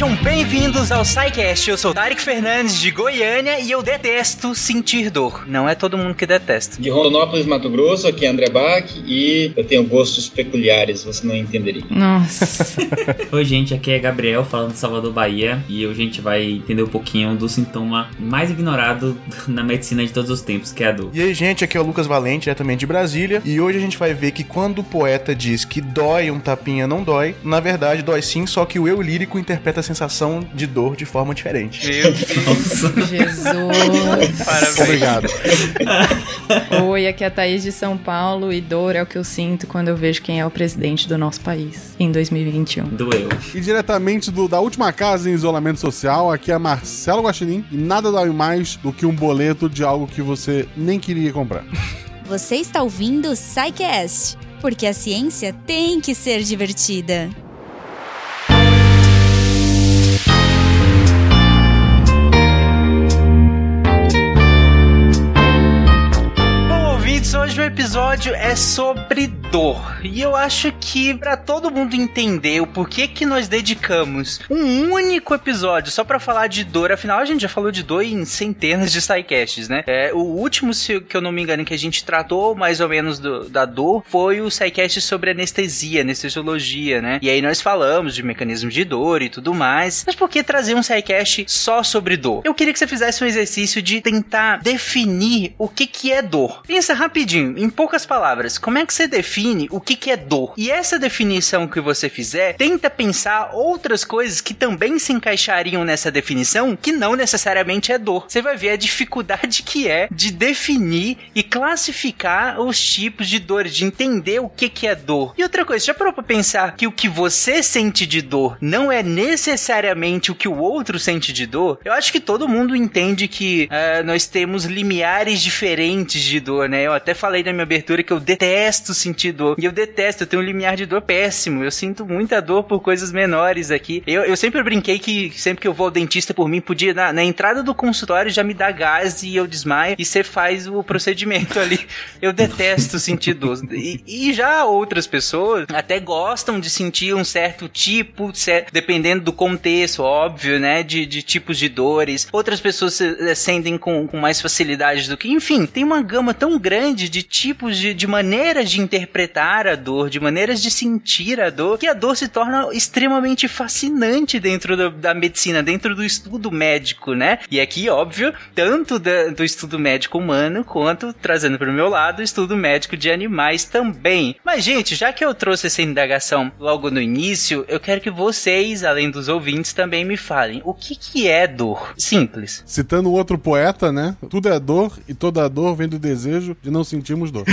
Sejam bem-vindos ao SciCast. Eu sou Tarek Fernandes de Goiânia e eu detesto sentir dor. Não é todo mundo que detesta. De Rondonópolis, Mato Grosso, aqui é André Bach e eu tenho gostos peculiares, você não entenderia. Nossa. Oi, gente, aqui é Gabriel falando de Salvador, Bahia, e hoje a gente vai entender um pouquinho do sintoma mais ignorado na medicina de todos os tempos, que é a dor. E aí, gente, aqui é o Lucas Valente, diretamente de Brasília, e hoje a gente vai ver que quando o poeta diz que dói um tapinha não dói, na verdade dói sim, só que o eu lírico interpreta a sensação de dor de forma diferente. Meu Deus. Jesus. Parabéns. Obrigado. Oi, aqui é a Thaís de São Paulo e dor é o que eu sinto quando eu vejo quem é o presidente do nosso país em 2021. Doeu. E diretamente do- da última casa em isolamento social, aqui é Marcelo Guaxinim e nada dói mais do que um boleto de algo que você nem queria comprar. Você está ouvindo o SciCast, porque a ciência tem que ser divertida. Hoje o episódio é sobre dor. E eu acho que pra todo mundo entender o porquê que nós dedicamos um único episódio só pra falar de dor, afinal a gente já falou de dor em centenas de sidecasts, né? É, o último, se eu não me engano, que a gente tratou mais ou menos do- da dor foi o sidecast sobre anestesia, anestesiologia, né? E aí nós falamos de mecanismos de dor e tudo mais. Mas por que trazer um sidecast só sobre dor? Eu queria que você fizesse um exercício de tentar definir o que que é dor. Pensa rapidinho, em poucas palavras, como é que você define o que que é dor? E essa definição que você fizer, tenta pensar outras coisas que também se encaixariam nessa definição, que não necessariamente é dor. Você vai ver a dificuldade que é de definir e classificar os tipos de dores, de entender o que que é dor. E outra coisa, já parou pra pensar que o que você sente de dor não é necessariamente o que o outro sente de dor? Eu acho que todo mundo entende que eh, nós temos limiares diferentes de dor, né? Eu até falei na minha abertura que eu detesto sentir dor. E eu detesto, eu tenho um limiar de dor péssimo. Eu sinto muita dor por coisas menores aqui. Eu, eu sempre brinquei que sempre que eu vou ao dentista por mim, podia, na, na entrada do consultório, já me dar gás e eu desmaio. E você faz o procedimento ali. Eu detesto sentir dor. E, e já outras pessoas até gostam de sentir um certo tipo, cer- dependendo do contexto, óbvio, né? De, de tipos de dores. Outras pessoas eh, sentem com, com mais facilidade do que. Enfim, tem uma gama tão grande de tipos de, de maneiras de interpretar a dor, de maneiras de sentir a dor, que a dor se torna extremamente fascinante dentro da, da medicina, dentro do estudo médico, né? E aqui, óbvio, tanto da- do estudo médico humano quanto trazendo para o meu lado estudo médico de animais também. Mas, gente, já que eu trouxe essa indagação logo no início, eu quero que vocês, além dos ouvintes, também me falem o que, que é dor. Simples. Citando outro poeta, né? Tudo é dor e toda dor vem do desejo de não sentirmos dor.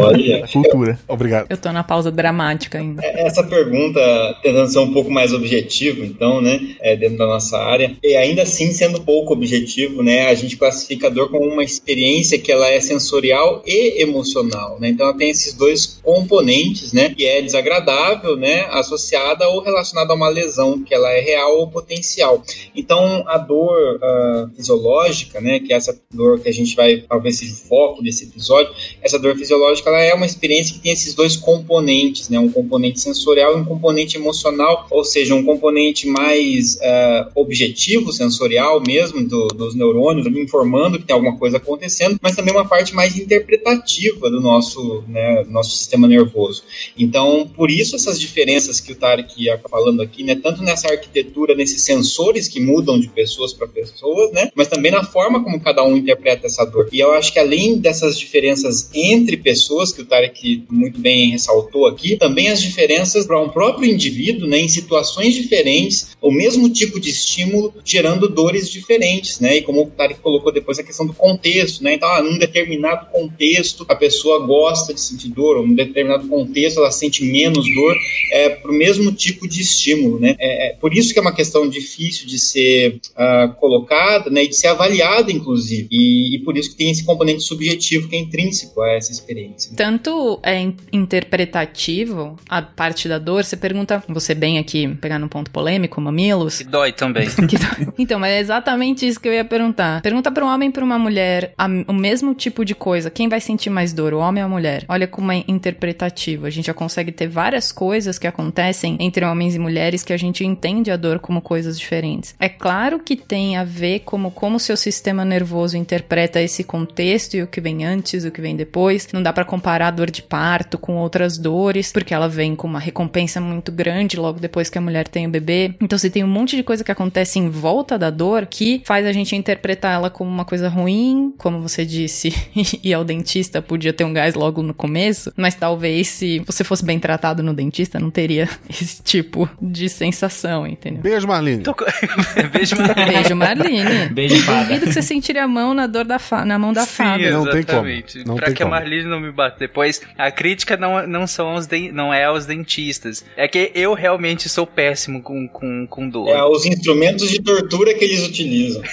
Olha, Cultura. Obrigado. Eu tô na pausa dramática ainda. essa pergunta, tentando ser um pouco mais objetivo, então, né, é, dentro da nossa área, e ainda assim sendo pouco objetivo, né, a gente classifica a dor como uma experiência que ela é sensorial e emocional, né, então ela tem esses dois componentes, né, que é desagradável, né, associada ou relacionada a uma lesão, que ela é real ou potencial. Então, a dor ah, fisiológica, né, que é essa dor que a gente vai, talvez seja o foco desse episódio, essa dor fisiológica ela é uma experiência que tem esses dois componentes, né? Um componente sensorial e um componente emocional, ou seja, um componente mais ah, objetivo, sensorial mesmo, do- dos neurônios, informando que tem alguma coisa acontecendo, mas também uma parte mais interpretativa do nosso, né, nosso sistema nervoso. Então, por isso essas diferenças que o Tarek ia falando aqui, né? Tanto nessa arquitetura, nesses sensores que mudam de pessoas para pessoas, né? Mas também na forma como cada um interpreta essa dor. E eu acho que além dessas diferenças entre pessoas, que o Tarek muito bem ressaltou aqui, também as diferenças para um próprio indivíduo, né? Em situações diferentes, o mesmo tipo de estímulo gerando dores diferentes, né? E como o Tarek colocou depois a questão do contexto, né? Então, ah, num determinado contexto a pessoa gosta de sentir dor, ou num determinado contexto ela sente menos dor, é pro mesmo tipo de estímulo, né? É, é por isso que é uma questão difícil de ser ah, colocada, né? E de ser avaliada, inclusive. E, e por isso que tem esse componente subjetivo que é intrínseco a essa experiência. Tanto é in- interpretativo a parte da dor, você pergunta, você bem aqui, pegar num ponto polêmico, mamilos, Que dói também. Que dói. Então, mas é exatamente isso que eu ia perguntar. Pergunta pra um homem e pra uma mulher a- o mesmo tipo de coisa. Quem vai sentir mais dor, o homem ou a mulher? Olha como é interpretativo. A gente já consegue ter várias coisas que acontecem entre homens e mulheres que a gente entende a dor como coisas diferentes. É claro que tem a ver como como o seu sistema nervoso interpreta esse contexto e o que vem antes, o que vem depois. Não dá pra comparar a dor de parto com outras dores, porque ela vem com uma recompensa muito grande logo depois que a mulher tem o bebê. Então você tem um monte de coisa que acontece em volta da dor que faz a gente interpretar ela como uma coisa ruim, como você disse, e ao dentista podia ter um gás logo no começo, mas talvez se você fosse bem tratado no dentista não teria esse tipo de sensação, entendeu? Beijo, Marlene. Tô Beijo, Marlene. Beijo, Marlene. Beijo. Duvido que você sentiria a mão na dor da fa na mão da Sim, fada. Não tem como. exatamente. Não pra tem que a como. Marlene não me bata depois. A crítica não, não, são aos den- não é aos dentistas. É que eu realmente sou péssimo com, com, com dor. É os instrumentos de tortura que eles utilizam.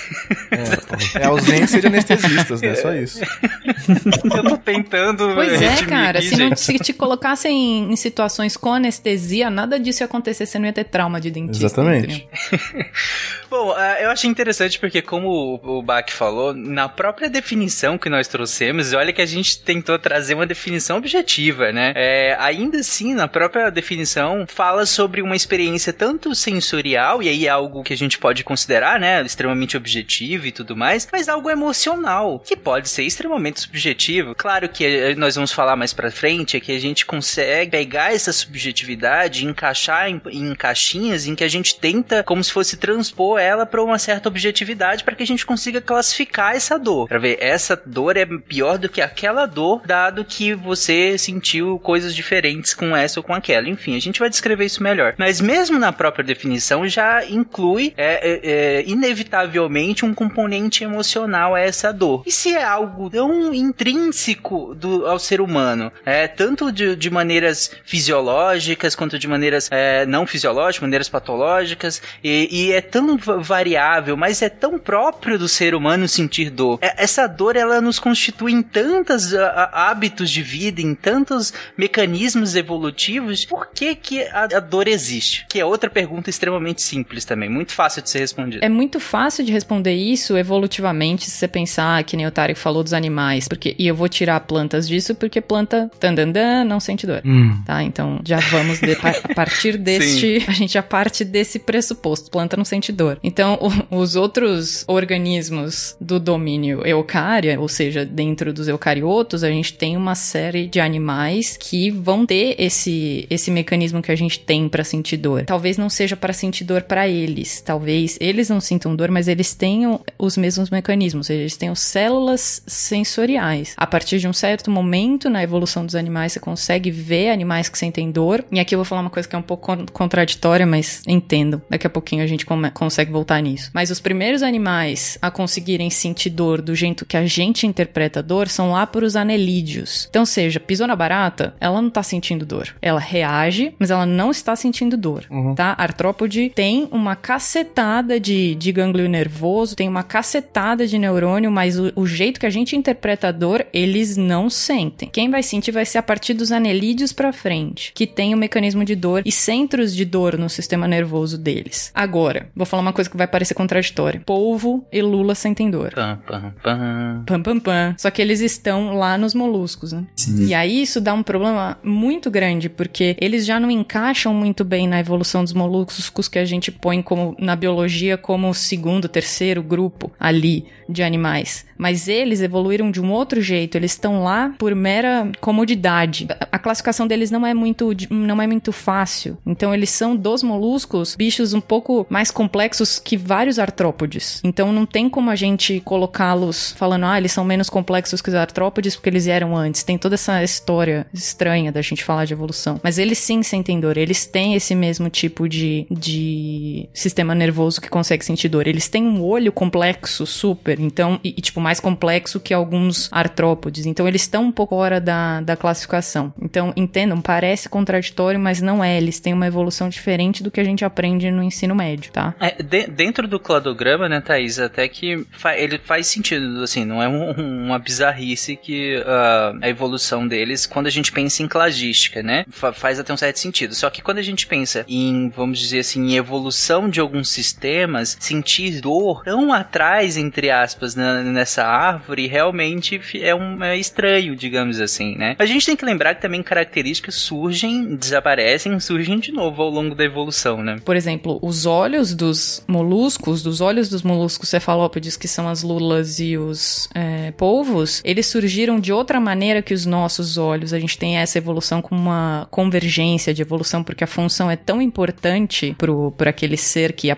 É ausência de anestesistas, né? Só isso. Eu tô tentando. Pois é, cara. aqui, Se, não, se te colocassem em situações com anestesia, nada disso ia acontecer. Você não ia ter trauma de dentista. Exatamente. Bom, ah, eu achei interessante porque, como o o Bach falou, na própria definição que nós trouxemos, e olha que a gente tentou trazer uma definição objetiva, né? É, ainda assim, na própria definição, fala sobre uma experiência tanto sensorial, e aí é algo que a gente pode considerar, né? Extremamente objetivo e tudo mais, mas algo emocional, que pode ser extremamente subjetivo. Claro que eh, nós vamos falar mais pra frente, é que a gente consegue pegar essa subjetividade e encaixar em, em caixinhas em que a gente tenta, como se fosse transpor ela para uma certa objetividade para que a gente consiga classificar essa dor. Pra ver, essa dor é pior do que aquela dor, dado que você sentiu coisas diferentes com essa ou com aquela. Enfim, a gente vai descrever isso melhor. Mas mesmo na própria definição já inclui é, é, é, inevitavelmente um componente emocional a essa dor. E se é algo tão intrínseco do, ao ser humano, é, tanto de, de maneiras fisiológicas quanto de maneiras é, não fisiológicas, maneiras patológicas, e, e é tão va- variável, mas é tão próprio do ser humano sentir dor. É- essa dor ela nos constitui em tantos hábitos de vida, em tantos mecanismos evolutivos. Por que, que a, a dor existe? Que é outra pergunta extremamente simples também, muito fácil de ser respondida. É muito fácil de responder isso evolutivamente, se você pensar que nem o Tarek falou dos animais. Porque, e eu vou tirar plantas disso, porque planta tandandan, não sente dor. Tá? Então já vamos de- a partir deste. A gente já parte desse pressuposto. Planta não sente dor. Então, o- os outros organismos do domínio eucária, ou seja, dentro dos eucariotos, a gente tem uma série de animais que vão ter esse, esse mecanismo que a gente tem pra sentir dor. Talvez não seja para sentir dor pra eles. Talvez eles não sintam dor, mas eles tenham os mesmos mecanismos. Eles têm células sensoriais. A partir de um certo momento na evolução dos animais, você consegue ver animais que sentem dor. E aqui eu vou falar uma coisa que é um pouco con- contraditória, mas entendo. Daqui a pouquinho a gente consegue voltar nisso. Mas os primeiros animais a conseguirem sentir dor do jeito que a gente interpreta dor são lá por os anelídeos. Então, seja, pisou na barata, ela não tá sentindo dor. Ela reage, mas ela não está sentindo dor, tá? A artrópode tem uma cacetada de, de gânglio nervoso, tem uma cacetada de neurônio, mas o, o jeito que a gente interpreta a dor, eles não sentem. Quem vai sentir vai ser a partir dos anelídeos pra frente, que tem o mecanismo de dor e centros de dor no sistema nervoso deles. Agora, vou falar uma coisa que vai parecer contraditória. Polvo e lula sentem dor. Pam, pam, pam. Pam, pam, pam. Só que eles estão lá nos moluscos, né? E aí isso dá um problema muito grande, porque eles já não encaixam muito bem na evolução dos moluscos que a gente põe como na biologia como o segundo, terceiro grupo ali de animais. Mas eles evoluíram de um outro jeito, eles estão lá por mera comodidade. A- classificação deles não é muito não é muito fácil. Então eles são dos moluscos, bichos um pouco mais complexos que vários artrópodes. Então não tem como a gente colocá-los falando, ah, eles são menos complexos que os artrópodes porque eles eram antes. Tem toda essa história estranha da gente falar de evolução. Mas eles sim sentem dor, eles têm esse mesmo tipo de, de sistema nervoso que consegue sentir dor. Eles têm um olho complexo, super, então, e, e, tipo, mais complexo que alguns artrópodes. Então eles estão um pouco fora da, da classificação. Então, entendam, parece contraditório, mas não é. Eles têm uma evolução diferente do que a gente aprende no ensino médio, tá? É, de- dentro do cladograma, né, Thaís, até que fa- ele faz sentido, assim, não é um- uma bizarrice que sobre uh, a evolução deles quando a gente pensa em cladística, né? Fa faz até um certo sentido. Só que quando a gente pensa em, vamos dizer assim, em evolução de alguns sistemas, sentir dor tão atrás, entre aspas, né, nessa árvore, realmente é, um, é estranho, digamos assim, né? A gente tem que lembrar que também características surgem, desaparecem, surgem de novo ao longo da evolução, né? Por exemplo, os olhos dos moluscos, dos olhos dos moluscos cefalópodes, que são as lulas e os é, polvos, eles surgiram de outra maneira que os nossos olhos. A gente tem essa evolução com uma convergência de evolução, porque a função é tão importante para aquele ser que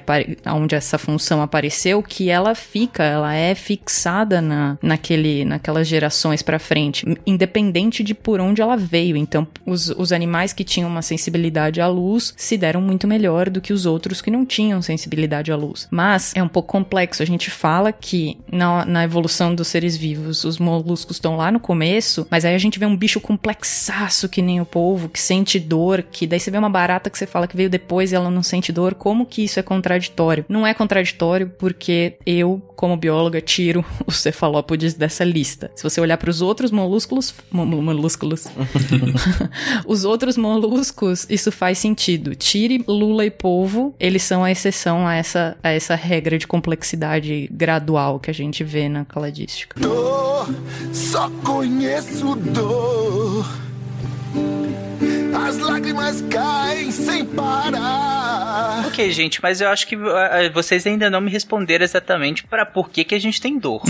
onde essa função apareceu que ela fica, ela é fixada na, naquele, naquelas gerações para frente, independente de por onde ela veio. Então, os, os animais que tinham uma sensibilidade à luz se deram muito melhor do que os outros que não tinham sensibilidade à luz. Mas é um pouco complexo. A gente fala que na, na evolução dos seres vivos, os moluscos estão lá no começo, mas aí a gente vê um bicho complexaço que nem o polvo, que sente dor, que daí você vê uma barata que você fala que veio depois e ela não sente dor. Como que isso é contraditório? Não é contraditório porque eu, como bióloga, tiro os cefalópodes dessa lista. Se você olhar para os outros molúsculos, molúsculos, os outros moluscos, isso faz sentido. Tire lula e polvo, eles são a exceção a essa, a essa regra de complexidade gradual que a gente vê na cladística. Dor, só conheço dor. As lágrimas caem sem parar. Ok, gente, mas eu acho que uh, vocês ainda não me responderam exatamente para por que, que a gente tem dor.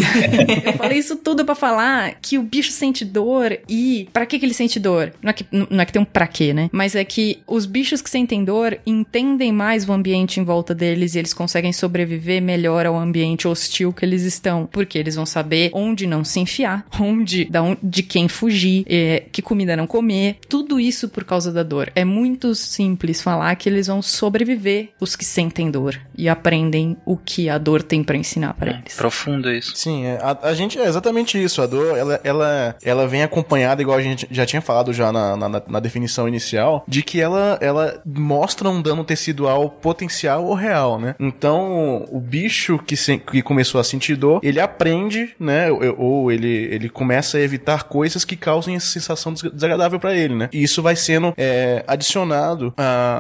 eu falei isso tudo para falar que o bicho sente dor e para que, que ele sente dor? Não é que, não é que tem um pra quê, né? Mas é que os bichos que sentem dor entendem mais o ambiente em volta deles e eles conseguem sobreviver melhor ao ambiente hostil que eles estão. Porque eles vão saber onde não se enfiar, onde, da onde, de quem fugir, é, que comida não comer. Tudo isso por causa causa da dor. É muito simples falar que eles vão sobreviver os que sentem dor e aprendem o que a dor tem para ensinar para é, eles. Profundo isso. Sim, é, a, a, gente é exatamente isso. A dor, ela, ela, ela vem acompanhada, igual a gente já tinha falado já na, na, na definição inicial, de que ela, ela mostra um dano tecidual potencial ou real, né? Então, o bicho que, se, que começou a sentir dor, ele aprende, né? Ou, ou ele, ele começa a evitar coisas que causem essa sensação desagradável para ele, né? E isso vai sendo sendo é, adicionado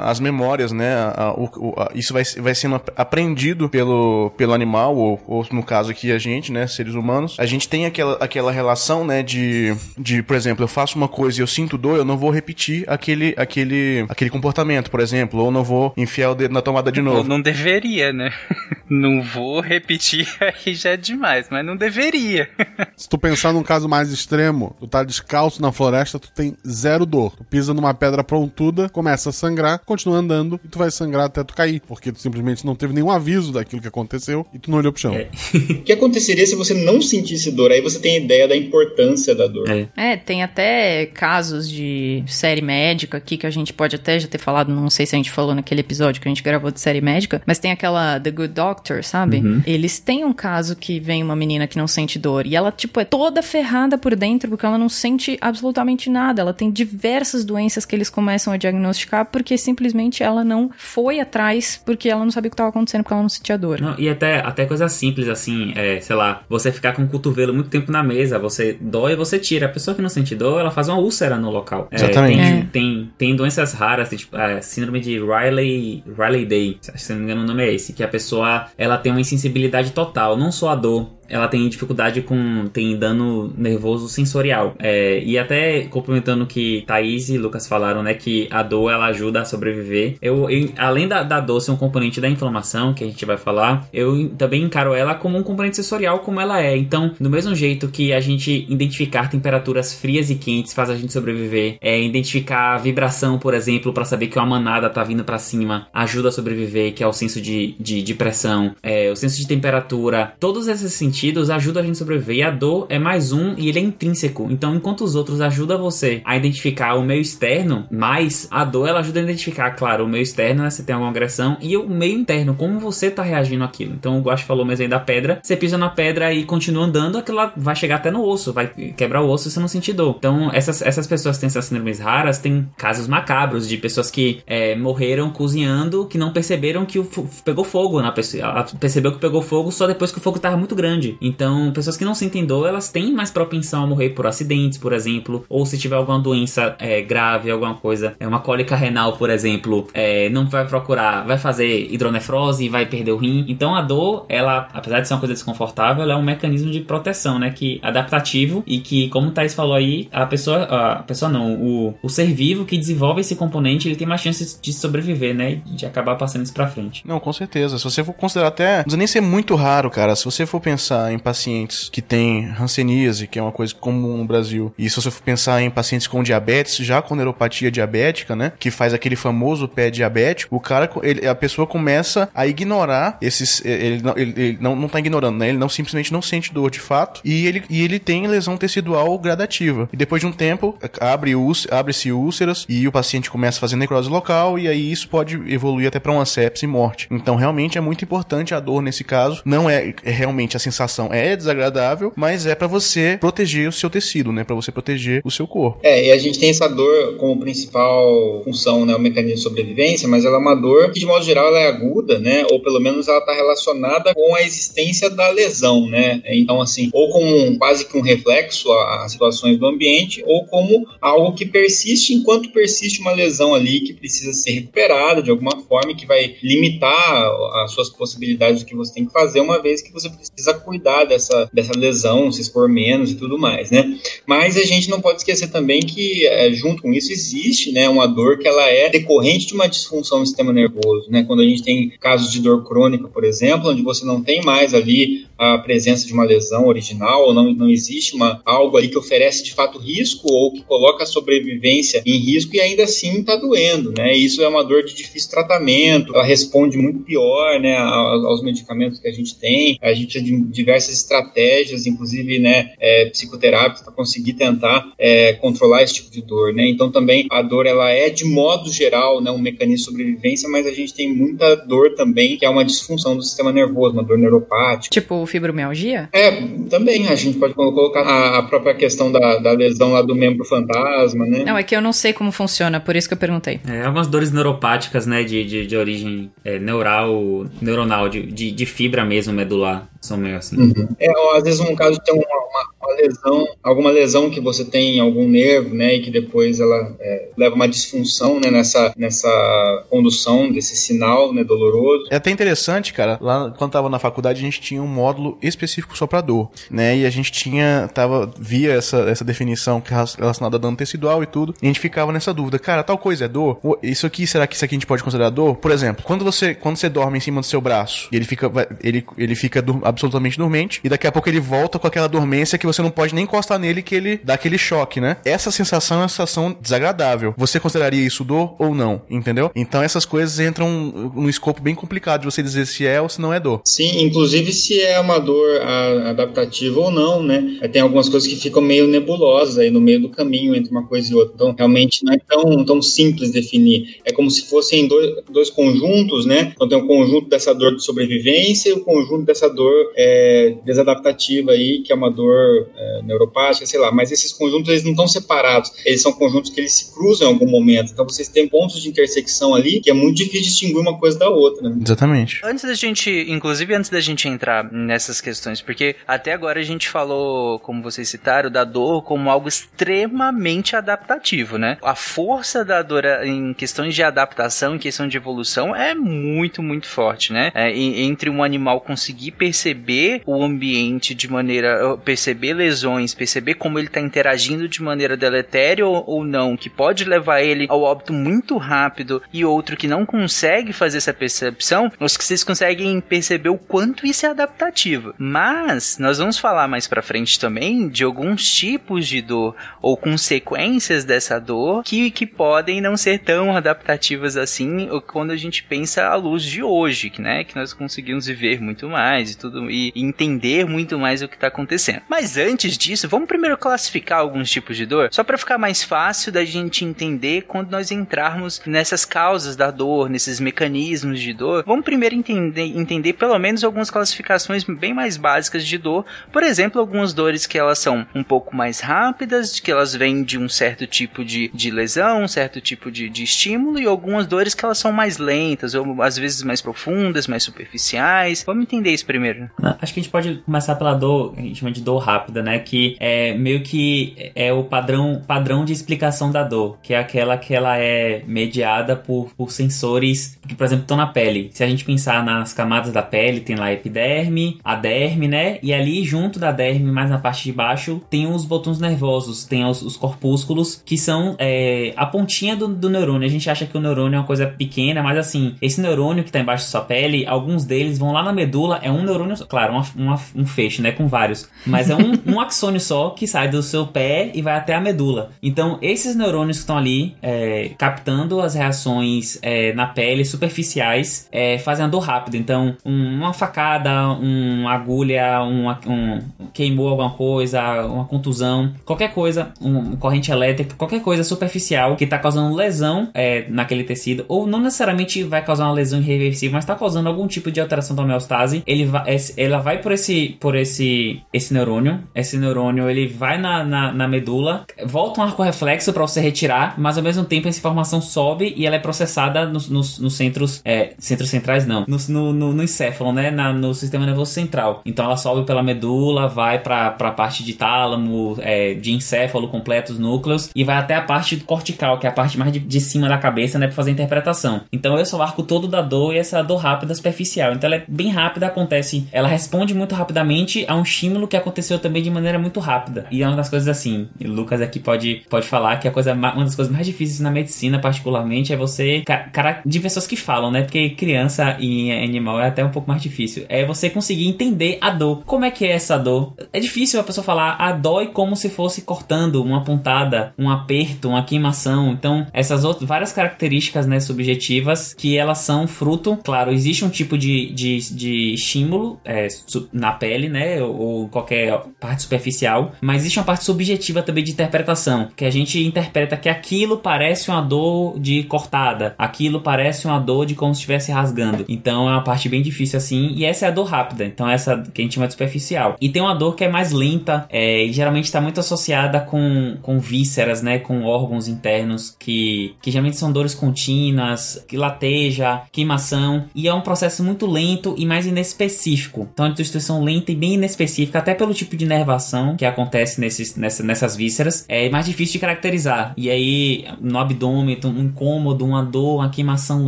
às memórias, né? A, a, a, isso vai, vai sendo aprendido pelo, pelo animal, ou, ou, no caso aqui a gente, né? Seres humanos. A gente tem aquela, aquela relação, né? De, de, por exemplo, eu faço uma coisa e eu sinto dor, eu não vou repetir aquele, aquele, aquele comportamento, por exemplo, ou não vou enfiar o dedo na tomada de novo. Ou não deveria, né? não vou repetir aí já é demais, mas não deveria. Se tu pensar num caso mais extremo, tu tá descalço na floresta, tu tem zero dor. Tu pisa numa pedra prontuda, começa a sangrar, continua andando e tu vai sangrar até tu cair, porque tu simplesmente não teve nenhum aviso daquilo que aconteceu e tu não olhou pro chão. É. o que aconteceria se você não sentisse dor? Aí você tem ideia da importância da dor. É. é, tem até casos de série médica aqui que a gente pode até já ter falado, não sei se a gente falou naquele episódio que a gente gravou de série médica, mas tem aquela The Good Doctor, sabe? Uhum. Eles têm um caso que vem uma menina que não sente dor e ela, tipo, é toda ferrada por dentro porque ela não sente absolutamente nada. Ela tem diversas doenças que eles começam a diagnosticar porque simplesmente ela não foi atrás porque ela não sabia o que estava acontecendo porque ela não sentia dor. Não, e até, até coisa simples assim, é, sei lá, você ficar com o cotovelo muito tempo na mesa, você dói e você tira. A pessoa que não sente dor, ela faz uma úlcera no local. É, Exatamente. Tem, é. tem, tem, doenças raras, tipo, é, síndrome de Riley, Riley Day, se não me engano o nome é esse, que a pessoa ela tem uma insensibilidade total, não só a dor, ela tem dificuldade com. tem dano nervoso sensorial. É, e até complementando o que Thaís e Lucas falaram, né? Que a dor ela ajuda a sobreviver. Eu, eu além da, da dor ser um componente da inflamação, que a gente vai falar, eu também encaro ela como um componente sensorial, como ela é. Então, do mesmo jeito que a gente identificar temperaturas frias e quentes faz a gente sobreviver, é, identificar vibração, por exemplo, para saber que uma manada tá vindo para cima, ajuda a sobreviver, que é o senso de, de, de pressão, é, o senso de temperatura, todos esses sentidos sentidos ajuda a gente a sobreviver. E a dor é mais um e ele é intrínseco. Então, enquanto os outros ajudam você a identificar o meio externo, mais a dor ela ajuda a identificar, claro, o meio externo, né? Você tem alguma agressão, e o meio interno, como você tá reagindo àquilo. Então, o Guache falou mesmo aí da pedra. Você pisa na pedra e continua andando, aquilo vai chegar até no osso, vai quebrar o osso e você não sentir dor. Então, essas, essas pessoas que têm essas síndromes raras têm casos macabros de pessoas que é, morreram cozinhando, que não perceberam que o pegou fogo na pessoa. Ela percebeu que pegou fogo só depois que o fogo tava muito grande. Então, pessoas que não sentem dor, elas têm mais propensão a morrer por acidentes, por exemplo, ou se tiver alguma doença é, grave, alguma coisa, é uma cólica renal, por exemplo, é, não vai procurar, vai fazer hidronefrose e vai perder o rim. Então, a dor, ela, apesar de ser uma coisa desconfortável, ela é um mecanismo de proteção, né, que adaptativo e que, como o Thais falou aí, a pessoa, a pessoa não, o, o ser vivo que desenvolve esse componente, ele tem mais chances de sobreviver, né, de acabar passando isso pra frente. Não, com certeza. Se você for considerar até, não precisa nem ser muito raro, cara, se você for pensar em pacientes que têm hanseníase, que é uma coisa comum no Brasil, e se você for pensar em pacientes com diabetes, já com neuropatia diabética, né, que faz aquele famoso pé diabético, o cara, ele, a pessoa começa a ignorar esses, ele, ele, ele não, não tá ignorando, né, ele não simplesmente não sente dor de fato, e ele, e ele tem lesão tecidual gradativa. E depois de um tempo, abre abre-se úlceras e o paciente começa a fazer necrose local e aí isso pode evoluir até para uma sepse e morte. Então realmente é muito importante a dor nesse caso. Não é, é realmente a sensação é desagradável, mas é para você proteger o seu tecido, né, para você proteger o seu corpo. É, e a gente tem essa dor como principal função, né, o mecanismo de sobrevivência, mas ela é uma dor que de modo geral ela é aguda, né, ou pelo menos ela está relacionada com a existência da lesão, né? Então assim, ou com quase que um reflexo às situações do ambiente, ou como algo que persiste enquanto persiste uma lesão ali que precisa ser recuperada de alguma forma e que vai limitar as suas possibilidades do que você tem que fazer, uma vez que você precisa cuidar dessa, dessa lesão, se expor menos e tudo mais, né? Mas a gente não pode esquecer também que é, junto com isso existe, né, uma dor que ela é decorrente de uma disfunção do sistema nervoso, né? Quando a gente tem casos de dor crônica, por exemplo, onde você não tem mais ali a presença de uma lesão original, ou não, não existe uma, algo ali que oferece de fato risco ou que coloca a sobrevivência em risco e ainda assim está doendo, né? Isso é uma dor de difícil tratamento, ela responde muito pior, né, aos medicamentos que a gente tem. A gente tem diversas estratégias, inclusive, né, é, psicoterápicas para conseguir tentar é, controlar esse tipo de dor, né? Então também a dor ela é de modo geral, né, um mecanismo de sobrevivência, mas a gente tem muita dor também que é uma disfunção do sistema nervoso, uma dor neuropática. Tipo fibromialgia? É, também a gente pode colocar a, a própria questão da, da lesão lá do membro fantasma, né? Não, é que eu não sei como funciona, por isso que eu perguntei. É, algumas dores neuropáticas, né, de, de, de origem é, neural, neuronal, de, de, de, fibra mesmo medular, são meio assim. Uhum. É, às vezes um caso tem uma, uma, uma, lesão, alguma lesão que você tem em algum nervo, né, e que depois ela é, leva uma disfunção, né, nessa, nessa condução desse sinal, né, doloroso. É até interessante, cara, lá quando tava na faculdade a gente tinha um módulo específico só pra dor, né, e a gente tinha, tava, via essa, essa definição relacionada a dano tecidual e tudo, e a gente ficava nessa dúvida, cara, tal coisa é dor? Isso aqui, será que isso aqui a gente pode considerar dor? Por exemplo, quando você, quando você dorme em cima do seu braço, e ele fica, ele, ele fica absolutamente dormente, e daqui a pouco ele volta com aquela dormência que você não pode nem encostar nele, que ele dá aquele choque, né? Essa sensação é uma sensação desagradável. Você consideraria isso dor ou não? Entendeu? Então essas coisas entram num escopo bem complicado de você dizer se é ou se não é dor. Sim, inclusive se é uma dor adaptativa ou não, né? Tem algumas coisas que ficam meio nebulosas aí no meio do caminho entre uma coisa e outra. Então, realmente não é tão, tão simples definir. É como se fossem dois, dois conjuntos, né? Então tem o um conjunto dessa dor de sobrevivência e o um conjunto dessa dor é, desadaptativa aí, que é uma dor é, neuropática, sei lá. Mas esses conjuntos, eles não estão separados. Eles são conjuntos que eles se cruzam em algum momento. Então vocês têm pontos de intersecção ali que é muito difícil distinguir uma coisa da outra. Né? Exatamente. Antes da gente, inclusive antes da gente entrar nessas questões, porque até agora a gente falou, como vocês citaram, da dor como algo extremamente adaptativo, né? A força da dor em questões de adaptação, em questão de evolução, é muito, muito forte, né? É, entre um animal conseguir perceber o ambiente de maneira. perceber lesões, perceber como ele está interagindo de maneira deletéria ou, ou não, que pode levar ele ao óbito muito rápido, e outro que não consegue fazer essa percepção, os que vocês conseguem perceber o quanto isso é adaptativo. Mas nós vamos falar mais para frente também de alguns tipos de dor ou consequências dessa dor que, que podem não ser tão adaptativas assim quando a gente pensa à luz de hoje, né? Que nós conseguimos viver muito mais e tudo e entender muito mais o que está acontecendo. Mas antes disso, vamos primeiro classificar alguns tipos de dor, só para ficar mais fácil da gente entender quando nós entrarmos nessas causas da dor, nesses mecanismos de dor. Vamos primeiro entender, entender pelo menos algumas classificações bem mais básicas de dor. Por exemplo, algumas dores que elas são um pouco mais rápidas, que elas vêm de um certo tipo de, de lesão, um certo tipo de, de estímulo, e algumas dores que elas são mais lentas, ou às vezes mais profundas, mais superficiais. Vamos entender isso primeiro. Acho que a gente pode começar pela dor, a gente chama de dor rápida, né? Que é meio que é o padrão, padrão de explicação da dor, que é aquela que ela é mediada por, por sensores que, por exemplo, estão na pele. Se a gente pensar nas camadas da pele, tem lá a epiderme, a derme, né? E ali junto da derme, mais na parte de baixo, tem os botões nervosos, tem os, os corpúsculos, que são é, a pontinha do, do neurônio. A gente acha que o neurônio é uma coisa pequena, mas assim, esse neurônio que está embaixo da sua pele, alguns deles vão lá na medula, é um neurônio, claro, uma, uma, um feixe, né? Com vários. Mas é um, um axônio só que sai do seu pé e vai até a medula. Então, esses neurônios que estão ali é, captando as reações é, na pele superficiais é, fazem a dor rápida. Então, um, uma facada, uma agulha, um, um, queimou alguma coisa, uma contusão, qualquer coisa, um, corrente elétrica, qualquer coisa superficial que está causando lesão é, naquele tecido, ou não necessariamente vai causar uma lesão irreversível, mas está causando algum tipo de alteração da homeostase, ele vai, ela vai por esse, por esse, esse neurônio, esse neurônio ele vai na, na, na medula, volta um arco reflexo para você retirar, mas ao mesmo tempo essa informação sobe e ela é processada nos, nos, nos centros, é, centros centrais não, no, no, no, no encéfalo, né, na, no sistema nervoso central. Então ela sobe pela medula, vai para a parte de tálamo, é, de encéfalo completo, os núcleos, e vai até a parte cortical, que é a parte mais de, de cima da cabeça, né, para fazer a interpretação. Então esse é o arco todo da dor e essa dor rápida superficial. Então ela é bem rápida, acontece, ela responde muito rapidamente a um estímulo que aconteceu também de maneira muito rápida. E é uma das coisas assim, e Lucas aqui pode, pode falar que a coisa, uma das coisas mais difíceis na medicina, particularmente, é você, cara, de pessoas que falam, né, porque criança e animal é até um pouco mais difícil. É você conseguir entender a dor. Como é que é essa dor? É difícil a pessoa falar, a dói como se fosse cortando uma pontada, um aperto, uma queimação. Então, essas outras várias características, né, subjetivas que elas são fruto, claro, existe um tipo de, de, de estímulo é, na pele, né, ou, ou qualquer parte superficial, mas existe uma parte subjetiva também de interpretação, que a gente interpreta que aquilo parece uma dor de cortada, aquilo parece uma dor de como se estivesse rasgando. Então é uma parte bem difícil assim, e essa é a dor rápida, então essa que a gente chama de superficial. E tem uma dor que é mais lenta, é, e geralmente está muito associada com, com vísceras, né, com órgãos internos, que, que geralmente são dores contínuas, que lateja, queimação, e é um processo muito lento e mais inespecífico. Então é uma destruição lenta e bem inespecífica, até pelo tipo de nervação que acontece nesses, nessa, nessas vísceras, é mais difícil de caracterizar. E aí, no abdômen, um incômodo, uma dor, uma queimação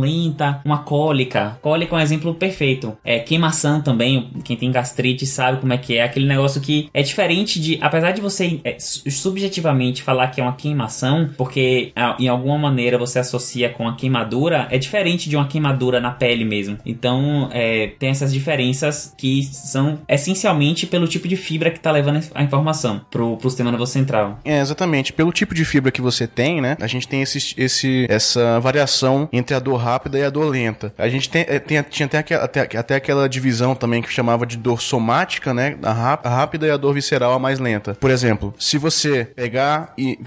lenta, uma cólica. Cólica é um exemplo perfeito. É queimação também, quem tem gastrite sabe como é que é. Aquele negócio que é diferente de, apesar de você é, subjetivamente falar que é uma queimação, porque em alguma maneira você associa com a queimadura, é diferente de uma queimadura na pele mesmo. Então, é, tem essas diferenças que são essencialmente pelo tipo de fibra que está levando a informação pro, pro sistema nervoso central. É, exatamente. Pelo tipo de fibra que você tem, né? A gente tem esse, esse, essa variação entre a dor rápida e a dor lenta. A gente tem, é, tem tinha até aquela, até, até aquela divisão também que chamava de dor somática, né? A, rápida e a dor visceral a mais lenta. Por exemplo, se você pegar e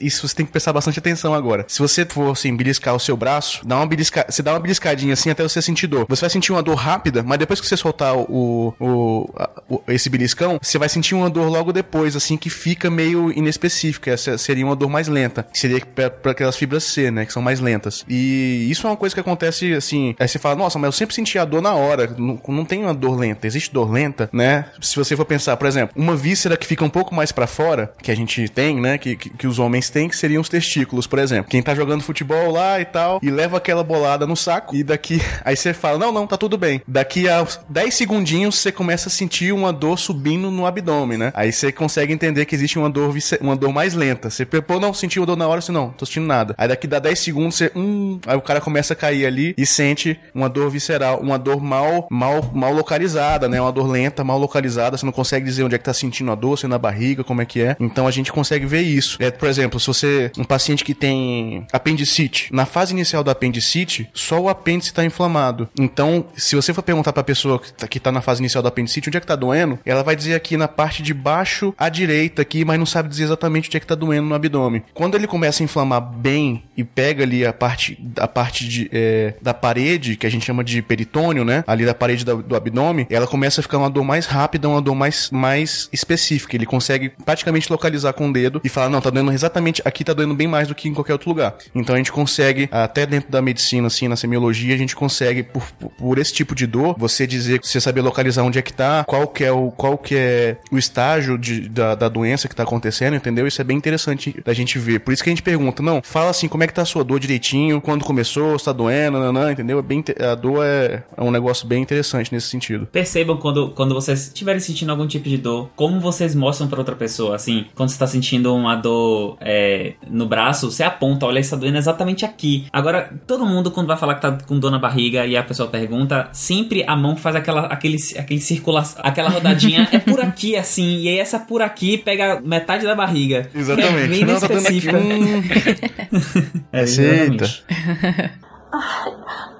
isso você tem que prestar bastante atenção agora. Se você for assim, beliscar o seu braço, dá uma belisca, você dá uma beliscadinha assim até você sentir dor. Você vai sentir uma dor rápida, mas depois que você soltar o, o, o esse beliscão, você vai sentir uma dor logo depois, assim, que fica meio inespecífica. Essa seria uma dor mais lenta. Que seria para aquelas fibras C, né? Que são mais lentas. E isso é uma coisa que acontece assim. Aí você fala, nossa, mas eu sempre senti a dor na hora. Não, não tem uma dor lenta. Existe dor lenta, né? Se você for pensar, por exemplo, uma víscera que fica um pouco mais para fora, que a gente tem, né? Que, que, que, os homens têm, que seriam os testículos, por exemplo. Quem tá jogando futebol lá e tal, e leva aquela bolada no saco, e daqui. Aí você fala, não, não, tá tudo bem. Daqui a 10 segundinhos você começa a sentir uma dor subindo no abdômen, né? Aí você consegue entender que existe uma dor, uma dor mais lenta. Você, pô, não, sentiu dor na hora, você não, tô sentindo nada. Aí daqui dá 10 segundos, você, hum, aí o cara começa a cair ali e sente uma dor visceral, uma dor mal, mal, mal localizada, né? Uma dor lenta, mal localizada, você não consegue dizer onde é que tá sentindo a dor, se é na barriga, como é que é. Então a gente consegue ver isso. É, por exemplo, se você, um paciente que tem apendicite, na fase inicial do apendicite, só o apêndice tá inflamado. Então, se você for perguntar pra pessoa que tá, que tá na fase inicial do apendicite, onde é que tá doendo, ela vai dizer aqui na parte parte de baixo à direita aqui, mas não sabe dizer exatamente onde é que tá doendo no abdômen. Quando ele começa a inflamar bem e pega ali a parte, a parte de, é, da parede, que a gente chama de peritônio, né? Ali da parede do, do abdômen, ela começa a ficar uma dor mais rápida, uma dor mais, mais específica. Ele consegue praticamente localizar com o dedo e falar, não, tá doendo exatamente, aqui tá doendo bem mais do que em qualquer outro lugar. Então a gente consegue, até dentro da medicina, assim, na semiologia, a gente consegue, por, por esse tipo de dor, você dizer, você saber localizar onde é que tá, qual que é o, qual que é o estágio de, da, da doença que tá acontecendo, entendeu? Isso é bem interessante da gente ver. Por isso que a gente pergunta, não, fala assim, como é que tá a sua dor direitinho, quando começou, se tá doendo, nanã, entendeu? É bem, a dor é, é um negócio bem interessante nesse sentido. Percebam quando, quando vocês estiverem sentindo algum tipo de dor, como vocês mostram para outra pessoa, assim, quando você tá sentindo uma dor é, no braço, você aponta, olha, está doendo exatamente aqui. Agora, todo mundo quando vai falar que tá com dor na barriga e a pessoa pergunta, sempre a mão faz aquela, aquele, aquele circulação, aquela rodadinha, é por aqui, assim, e aí essa por aqui pega metade da barriga. Exatamente. É bem Não, tá específica. Hum. É, exatamente.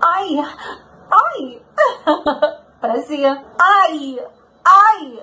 Ai, ai. Parecia. Ai, ai.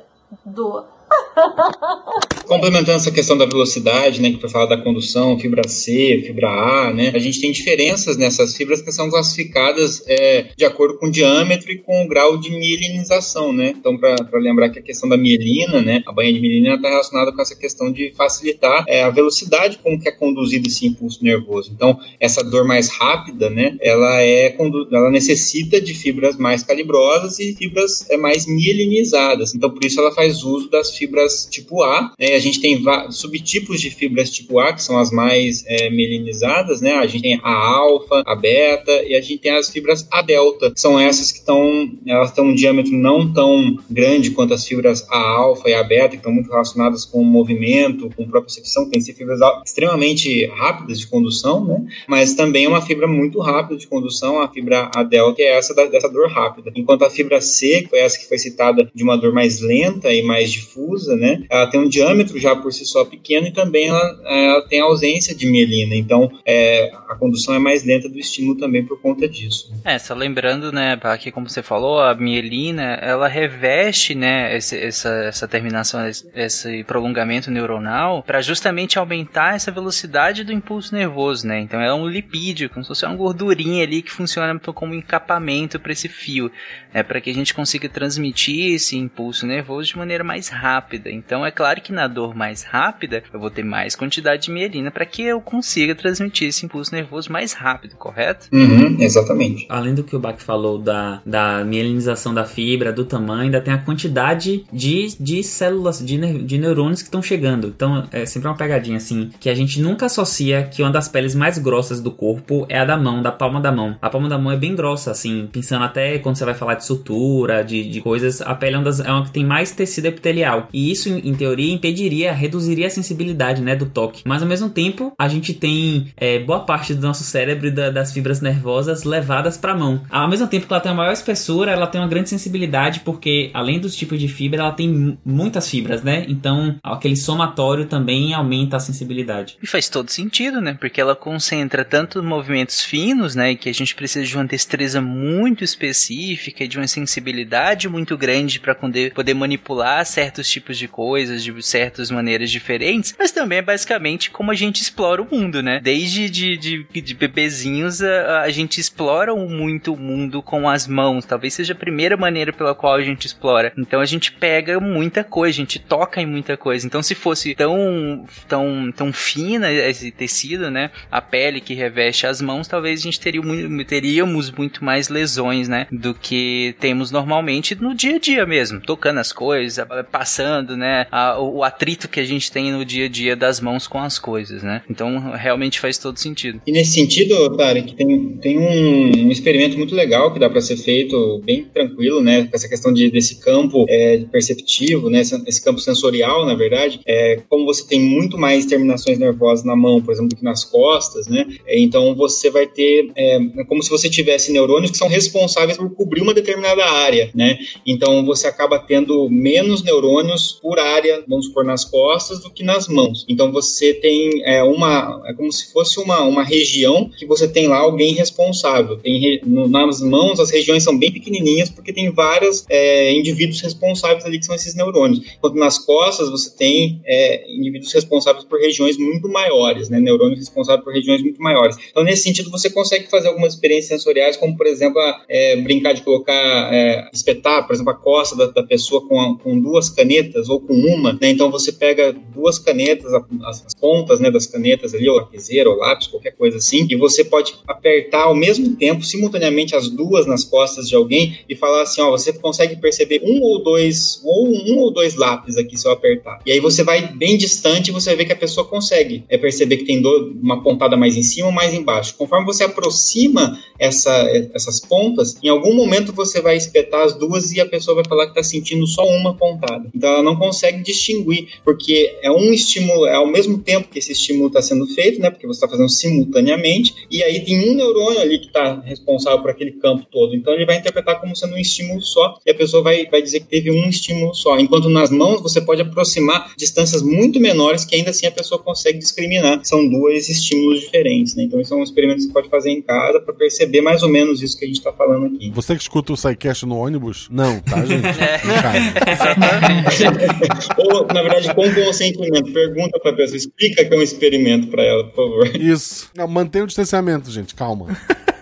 Dor. Complementando essa questão da velocidade, né, que foi falar da condução, fibra C, fibra A, né, a gente tem diferenças nessas fibras que são classificadas é, de acordo com o diâmetro e com o grau de mielinização, né. Então, para lembrar que a questão da mielina, né, a banha de mielina está relacionada com essa questão de facilitar é, a velocidade com que é conduzido esse impulso nervoso. Então, essa dor mais rápida, né, ela é ela necessita de fibras mais calibrosas e fibras é, mais mielinizadas. Então, por isso ela faz uso das fibras tipo A. Né? A gente tem subtipos de fibras tipo A, que são as mais é, mielinizadas, né? A gente tem a alfa, a beta e a gente tem as fibras A delta, que são essas que estão, elas têm um diâmetro não tão grande quanto as fibras A alfa e A beta, que estão muito relacionadas com o movimento, com propriocepção, tem que ser fibras extremamente rápidas de condução, né? Mas também é uma fibra muito rápida de condução, a fibra A delta, que é essa da- dessa dor rápida. Enquanto a fibra C, que foi essa que foi citada de uma dor mais lenta e mais difusa, né? Ela tem um diâmetro já por si só pequeno e também ela, ela tem ausência de mielina. Então, é, a condução é mais lenta do estímulo também por conta disso. É, só lembrando, né, aqui como você falou, a mielina, ela reveste, né, esse- essa, essa terminação, esse prolongamento neuronal para justamente aumentar essa velocidade do impulso nervoso, né? Então é um lipídio, como se fosse uma gordurinha ali que funciona como encapamento para esse fio, né, para que a gente consiga transmitir esse impulso nervoso de maneira mais rápida. Então é claro que na dor mais rápida eu vou ter mais quantidade de mielina para que eu consiga transmitir esse impulso nervoso mais rápido, correto? Uhum, exatamente. Além do que o Bach falou da, da mielinização da fibra, do tamanho, ainda tem a quantidade de, de células, de, ne- de neurônios que estão chegando. Então, é sempre uma pegadinha assim, que a gente nunca associa que uma das peles mais grossas do corpo é a da mão, da palma da mão. A palma da mão é bem grossa, assim, pensando até quando você vai falar de sutura, de, de coisas, a pele é uma, das, é uma que tem mais tecido epitelial. E isso, em, teoria, impediria, reduziria a sensibilidade, né, do toque. Mas, ao mesmo tempo, a gente tem é, boa parte do nosso cérebro e da- das fibras nervosas levadas para a mão. Ao mesmo tempo que ela tem uma maior espessura, ela tem uma grande sensibilidade, porque, além dos tipos de fibra, ela tem mu- muitas fibras, né? Então, aquele somatório também aumenta a sensibilidade. E faz todo sentido, né? Porque ela concentra tanto movimentos finos, né? Que a gente precisa de uma destreza muito específica e de uma sensibilidade muito grande para poder, poder manipular certos tipos de coisas de certas maneiras diferentes. Mas também é basicamente como a gente explora o mundo, né? Desde de, de, de bebezinhos a, a gente explora muito o mundo com as mãos. Talvez seja a primeira maneira pela qual a gente explora. Então a gente pega muita coisa, a gente toca em muita coisa. Então se fosse tão tão tão fina esse tecido, né? A pele que reveste as mãos, talvez a gente teria, teríamos muito mais lesões, né? Do que temos normalmente no dia a dia mesmo, tocando as coisas, passando, né? a- o atrito que a gente tem no dia a dia das mãos com as coisas, né? Então realmente faz todo sentido. E nesse sentido, Tarek, tem, tem um, um experimento muito legal que dá para ser feito bem tranquilo, né? Com essa questão de, desse campo é, perceptivo, né? Esse, campo sensorial, na verdade. É, como você tem muito mais terminações nervosas na mão, por exemplo, do que nas costas, né? É, então você vai ter, é, é como se você tivesse neurônios que são responsáveis por cobrir uma determinada área, né? Então você acaba tendo menos neurônios por área, vamos supor, nas costas do que nas mãos. Então você tem é, uma. É como se fosse uma, uma região que você tem lá alguém responsável. Tem re, no, nas mãos as regiões são bem pequenininhas porque tem vários é, indivíduos responsáveis ali que são esses neurônios. Enquanto nas costas você tem é, indivíduos responsáveis por regiões muito maiores, né? Neurônios responsáveis por regiões muito maiores. Então nesse sentido você consegue fazer algumas experiências sensoriais, como por exemplo é, brincar de colocar, é, espetar, por exemplo, a costa da, da pessoa com, a, com duas canetas ou com uma. Né? Então você pega duas canetas, as, as pontas né, das canetas ali, ou lapiseira, ou lápis, qualquer coisa assim, e você pode apertar ao mesmo tempo, simultaneamente, as duas nas costas de alguém e falar assim, ó, você consegue perceber um ou dois, ou um ou dois lápis aqui se eu apertar. E aí você vai bem distante e você vai ver que a pessoa consegue é perceber que tem do, uma pontada mais em cima ou mais embaixo. Conforme você aproxima essa, essas pontas, em algum momento você vai espetar as duas e a pessoa vai falar que está sentindo só uma pontada. Então ela não consegue distinguir, porque é um estímulo, é ao mesmo tempo que esse estímulo está sendo feito, né? Porque você está fazendo simultaneamente, e aí tem um neurônio ali que está responsável por aquele campo todo. Então ele vai interpretar como sendo um estímulo só, e a pessoa vai, vai dizer que teve um estímulo só. Enquanto nas mãos você pode aproximar distâncias muito menores que ainda assim a pessoa consegue discriminar. São dois estímulos diferentes, né? Então isso é um experimento que você pode fazer em casa para perceber mais ou menos isso que a gente está falando aqui. Você que escuta o SciCast no ônibus? Não, tá, gente? É. Ou, na verdade, com consentimento. Pergunta pra pessoa, explica que é um experimento pra ela, por favor. Isso. Não, mantenha o distanciamento, gente, calma.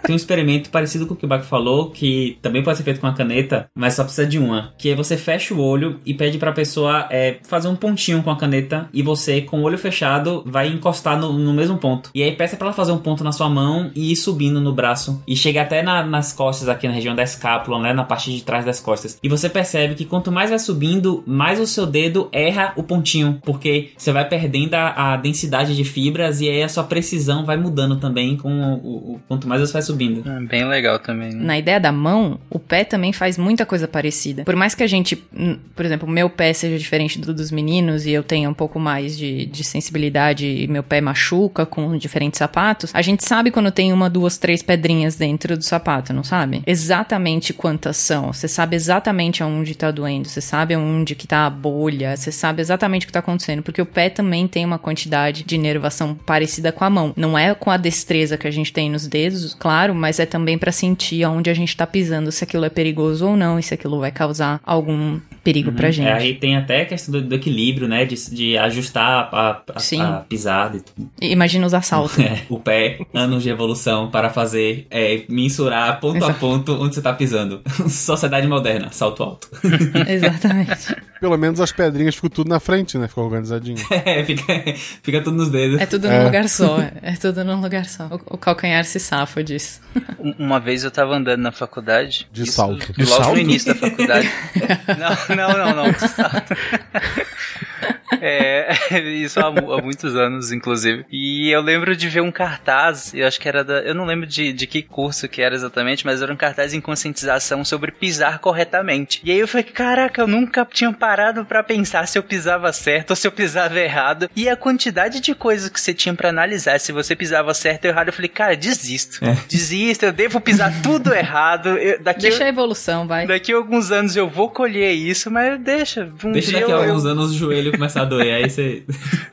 Tem um experimento parecido com o que o Bach falou, que também pode ser feito com a caneta, mas só precisa de uma. Que é você fecha o olho e pede pra pessoa é, fazer um pontinho com a caneta e você, com o olho fechado, vai encostar no, no mesmo ponto. E aí peça pra ela fazer um ponto na sua mão e ir subindo no braço. E chega até na, nas costas, aqui na região da escápula, né? Na parte de trás das costas. E você percebe que quanto mais vai subindo, mais o seu dedo erra o pontinho. Porque você vai perdendo a, a densidade de fibras e aí a sua precisão vai mudando também com o, o, o quanto mais você vai subindo subindo. É bem legal também. Né? Na ideia da mão, o pé também faz muita coisa parecida. Por mais que a gente, por exemplo, meu pé seja diferente do dos meninos e eu tenha um pouco mais de, de sensibilidade e meu pé machuca com diferentes sapatos, a gente sabe quando tem uma, duas, três pedrinhas dentro do sapato, não sabe? Exatamente quantas são. Você sabe exatamente aonde tá doendo, você sabe aonde que tá a bolha, você sabe exatamente o que tá acontecendo, porque o pé também tem uma quantidade de inervação parecida com a mão. Não é com a destreza que a gente tem nos dedos, claro, claro, mas é também para sentir aonde a gente tá pisando, se aquilo é perigoso ou não, e se aquilo vai causar algum perigo uhum. pra gente. É, aí tem até a questão do, do equilíbrio, né? De, de ajustar a, a, a, pisada e tudo. Imagina os assaltos. É, o pé, anos de evolução para fazer é, mensurar ponto Exato. a ponto onde você tá pisando. Sociedade moderna, salto alto. Exatamente. Pelo menos as pedrinhas ficam tudo na frente, né? Ficou organizadinho. É, fica, fica tudo nos dedos. É tudo num é. lugar só. É tudo num lugar só. O, o calcanhar se safa disso. Uma vez eu tava andando na faculdade. De isso, salto. De logo salto? no início da faculdade. não, não, não, não. De salto. É, isso há, há, muitos anos, inclusive. E eu lembro de ver um cartaz, eu acho que era da. Eu não lembro de, de que curso que era exatamente, mas era um cartaz em conscientização sobre pisar corretamente. E aí eu falei, caraca, eu nunca tinha parado para pensar se eu pisava certo ou se eu pisava errado. E a quantidade de coisas que você tinha para analisar, se você pisava certo ou errado, eu falei, cara, desisto. É. Desisto, eu devo pisar tudo errado. Eu, daqui deixa eu, a evolução, vai. Daqui a alguns anos eu vou colher isso, mas deixa. Um deixa daqui a alguns eu... anos o joelho começar a doer, aí você.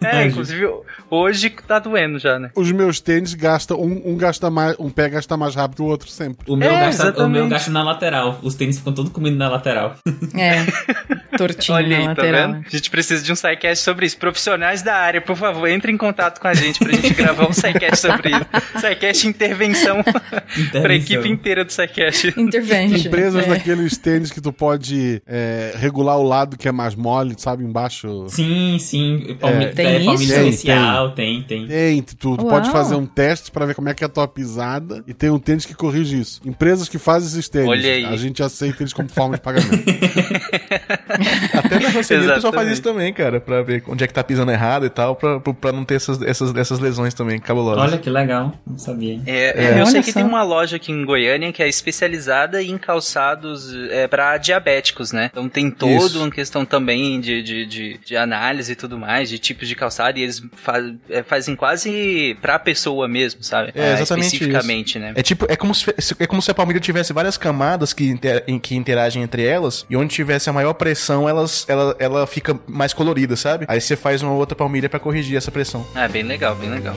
É, inclusive, hoje tá doendo já, né? Os meus tênis gastam, um, um gasta mais, um pé gasta mais rápido que o outro sempre. O meu, é, gasta, o meu gasta na lateral. Os tênis ficam todos comendo na lateral. É. Tortinho Olha aí, na tá lateral. Vendo? A gente precisa de um sidecast sobre isso. Profissionais da área, por favor, entre em contato com a gente pra gente gravar um sidecast sobre isso. Sidecast intervenção, intervenção. pra equipe inteira do sidecast. Intervention. Empresas é. daqueles tênis que tu pode é, regular o lado que é mais mole, sabe, embaixo. Sim, sim. É, tem é, isso? Inicial, tem, tem. Tem, tu, tu pode fazer um teste para ver como é que é a tua pisada e tem um tênis que corrige isso. Empresas que fazem esses tênis, Olha aí. a gente aceita eles como forma de pagamento. Na o pessoal faz isso também, cara, pra ver onde é que tá pisando errado e tal, pra, pra não ter essas, essas, essas lesões também cabulosas. Olha que legal, não sabia. É, é. Eu sei que tem uma loja aqui em Goiânia que é especializada em calçados é, pra diabéticos, né? Então tem toda isso. uma questão também de, de, de, de análise e tudo mais, de tipos de calçado, e eles faz, é, fazem quase pra pessoa mesmo, sabe? É, exatamente especificamente, isso. né? É tipo, é como, se, é como se a palmilha tivesse várias camadas que, inter, que interagem entre elas, e onde tivesse a maior pressão, elas ela, ela fica mais colorida, sabe? Aí você faz uma outra palmilha para corrigir essa pressão. Ah, bem legal, bem legal.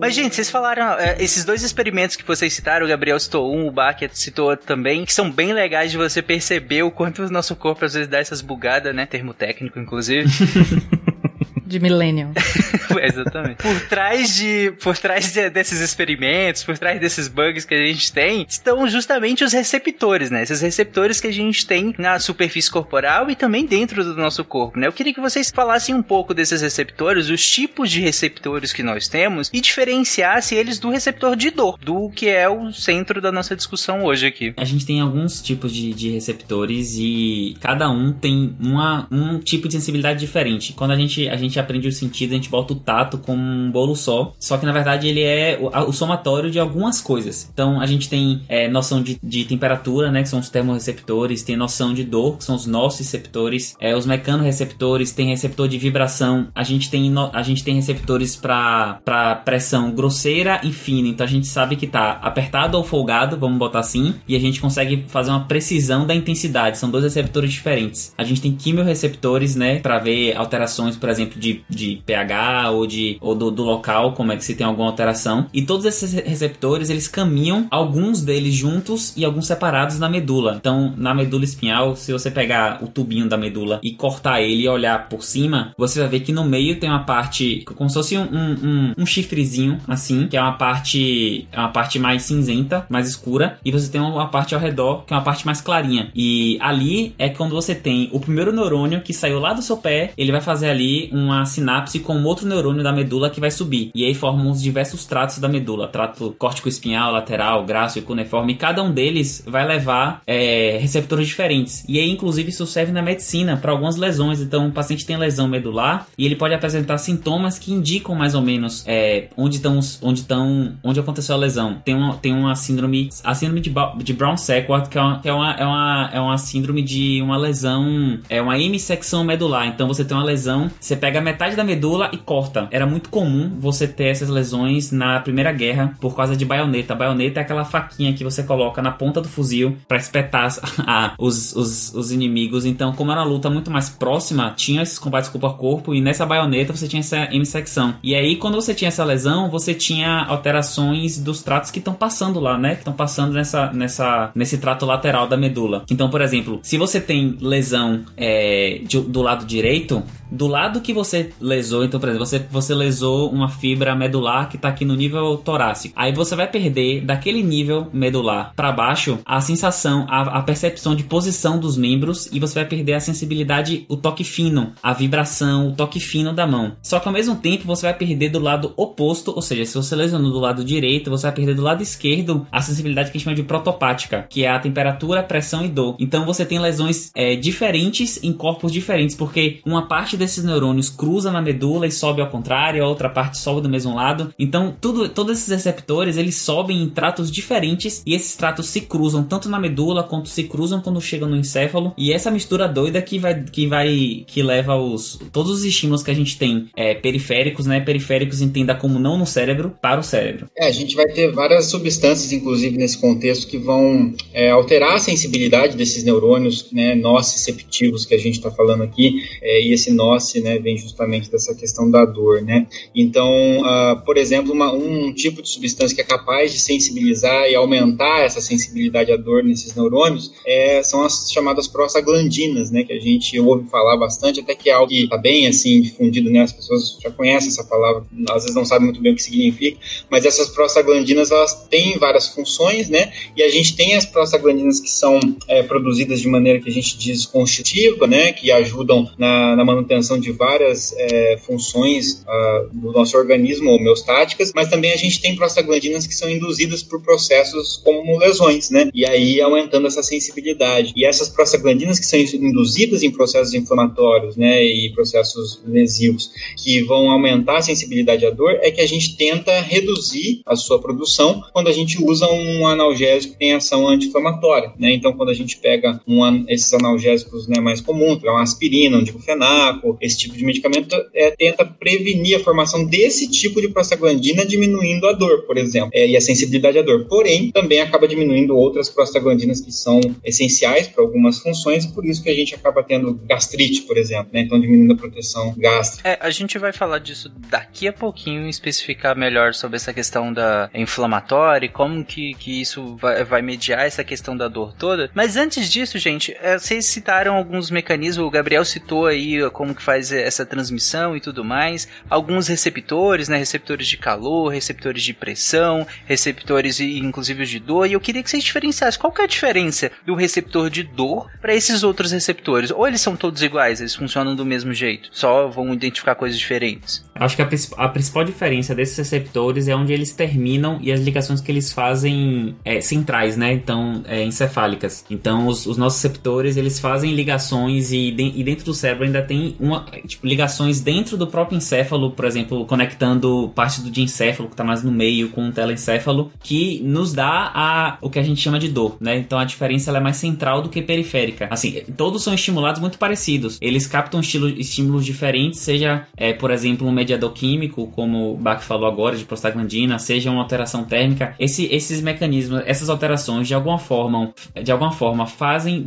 Mas, gente, vocês falaram, é, esses dois experimentos que vocês citaram, o Gabriel citou um, o Bach citou outro também, que são bem legais de você perceber o quanto o nosso corpo às vezes dá essas bugadas, né? Termo técnico, inclusive. De millennial. Exatamente. Por trás de, por trás de, desses experimentos, por trás desses bugs que a gente tem, estão justamente os receptores, né? Esses receptores que a gente tem na superfície corporal e também dentro do nosso corpo, né? Eu queria que vocês falassem um pouco desses receptores, os tipos de receptores que nós temos e diferenciassem eles do receptor de dor, do que é o centro da nossa discussão hoje aqui. A gente tem alguns tipos de, de receptores e cada um tem uma, um tipo de sensibilidade diferente. Quando a gente, a gente aprende o sentido, a gente volta o tato como um bolo só. Só que na verdade ele é o, o somatório de algumas coisas. Então a gente tem é, noção de, de, temperatura, né? Que são os termorreceptores, tem noção de dor, que são os nossos receptores, é, os mecanorreceptores, tem receptor de vibração, a gente tem, no, a gente tem receptores para pressão grosseira e fina. Então a gente sabe que tá apertado ou folgado, vamos botar assim, e a gente consegue fazer uma precisão da intensidade. São dois receptores diferentes. A gente tem quimiorreceptores, né? Para ver alterações, por exemplo, de, de pH ou, de, ou do, do, local, como é que se tem alguma alteração. E todos esses receptores, eles caminham, alguns deles juntos e alguns separados na medula. Então, na medula espinhal, se você pegar o tubinho da medula e cortar ele e olhar por cima, você vai ver que no meio tem uma parte, como se fosse um, um, um chifrezinho, assim, que é uma parte, é uma parte mais cinzenta, mais escura, e você tem uma parte ao redor, que é uma parte mais clarinha. E ali é quando você tem o primeiro neurônio que saiu lá do seu pé, ele vai fazer ali uma sinapse com outro neurônio da medula que vai subir. E aí formam os diversos tratos da medula: trato córtico-espinhal, lateral, graço e cuneiforme. E cada um deles vai levar é, receptores diferentes. E aí, inclusive, isso serve na medicina para algumas lesões. Então, o paciente tem lesão medular e ele pode apresentar sintomas que indicam mais ou menos é, onde estão, onde estão, onde aconteceu a lesão. Tem uma, tem uma síndrome, a síndrome de, de Brown-Sequard, que, é uma, que é, uma, é, uma, é uma síndrome de uma lesão, é uma hemissecção medular. Então, você tem uma lesão, você pega metade da medula e corta. Era muito comum você ter essas lesões na Primeira Guerra por causa de baioneta. A baioneta é aquela faquinha que você coloca na ponta do fuzil para espetar a, os, os, os, inimigos. Então, como era uma luta muito mais próxima, tinha esses combates corpo a corpo e nessa baioneta você tinha essa hemissecção. E aí, quando você tinha essa lesão, você tinha alterações dos tratos que estão passando lá, né? Que estão passando nessa, nessa, nesse trato lateral da medula. Então, por exemplo, se você tem lesão é, de, do lado direito, do lado que você lesou, então, por exemplo, você, você lesou uma fibra medular que está aqui no nível torácico. Aí você vai perder daquele nível medular para baixo a sensação, a, a, percepção de posição dos membros e você vai perder a sensibilidade, o toque fino, a vibração, o toque fino da mão. Só que ao mesmo tempo você vai perder do lado oposto, ou seja, se você lesionou do lado direito, você vai perder do lado esquerdo a sensibilidade que a gente chama de protopática, que é a temperatura, pressão e dor. Então você tem lesões é, diferentes em corpos diferentes, porque uma parte desses neurônios cruza na medula e sobe ao contrário, a outra parte sobe do mesmo lado. Então, tudo, todos esses receptores, eles sobem em tratos diferentes e esses tratos se cruzam tanto na medula quanto se cruzam quando chegam no encéfalo. E essa mistura doida que vai que vai que leva os todos os estímulos que a gente tem é, periféricos, né? Periféricos entenda como não no cérebro para o cérebro. É, a gente vai ter várias substâncias, inclusive nesse contexto, que vão é, alterar a sensibilidade desses neurônios, né? Nociceptivos que a gente está falando aqui. É, e esse noce, né? Vem justamente dessa questão da dor, né? Então, uh, por exemplo, uma, um tipo de substância que é capaz de sensibilizar e aumentar essa sensibilidade à dor nesses neurônios é, são as chamadas prostaglandinas, né? Que a gente ouve falar bastante, até que é algo que está bem assim difundido, né? As pessoas já conhecem essa palavra, às vezes não sabem muito bem o que significa, mas essas prostaglandinas elas têm várias funções, né? E a gente tem as prostaglandinas que são é, produzidas de maneira que a gente diz constitutiva, né? Que ajudam na, na manutenção de várias é, funções uh, do nosso organismo, homeostáticas, mas também a gente tem prostaglandinas que são induzidas por processos como lesões, né? E aí aumentando essa sensibilidade. E essas prostaglandinas que são induzidas em processos inflamatórios, né? E processos lesivos que vão aumentar a sensibilidade à dor, é que a gente tenta reduzir a sua produção quando a gente usa um analgésico que tem ação anti-inflamatória, né? Então, quando a gente pega um, esses analgésicos né, mais comuns, uma aspirina, um diclofenaco, esse tipo de medicamento medicamento é, tenta prevenir a formação desse tipo de prostaglandina, diminuindo a dor, por exemplo, é, e a sensibilidade à dor. Porém, também acaba diminuindo outras prostaglandinas que são essenciais para algumas funções, por isso que a gente acaba tendo gastrite, por exemplo, né? Então, diminuindo a proteção gástrica. É, a gente vai falar disso daqui a pouquinho, especificar melhor sobre essa questão da inflamatória e como que, que isso vai, vai mediar essa questão da dor toda. Mas antes disso, gente, é, vocês citaram alguns mecanismos, o Gabriel citou aí como que faz essa transmissão e tudo mais, alguns receptores, né, receptores de calor, receptores de pressão, receptores inclusive de dor, e eu queria que vocês diferenciassem. Qual que é a diferença do receptor de dor para esses outros receptores, ou eles são todos iguais, eles funcionam do mesmo jeito, só vão identificar coisas diferentes. Acho que a, a principal diferença desses receptores é onde eles terminam e as ligações que eles fazem é, centrais, né, então é, encefálicas. Então os, os, nossos receptores eles fazem ligações e, de, e dentro do cérebro ainda tem uma, tipo, ligações dentro do próprio encéfalo, por exemplo, conectando parte do diencéfalo que está mais no meio com o telencéfalo, que nos dá a, o que a gente chama de dor, né? Então a diferença é mais central do que periférica. Assim, todos são estimulados muito parecidos. Eles captam estilo, estímulos diferentes, seja, é, por exemplo, um mediador químico, como o Bach falou agora, de prostaglandina, seja uma alteração térmica. Esse, esses mecanismos, essas alterações, de alguma forma, de alguma forma fazem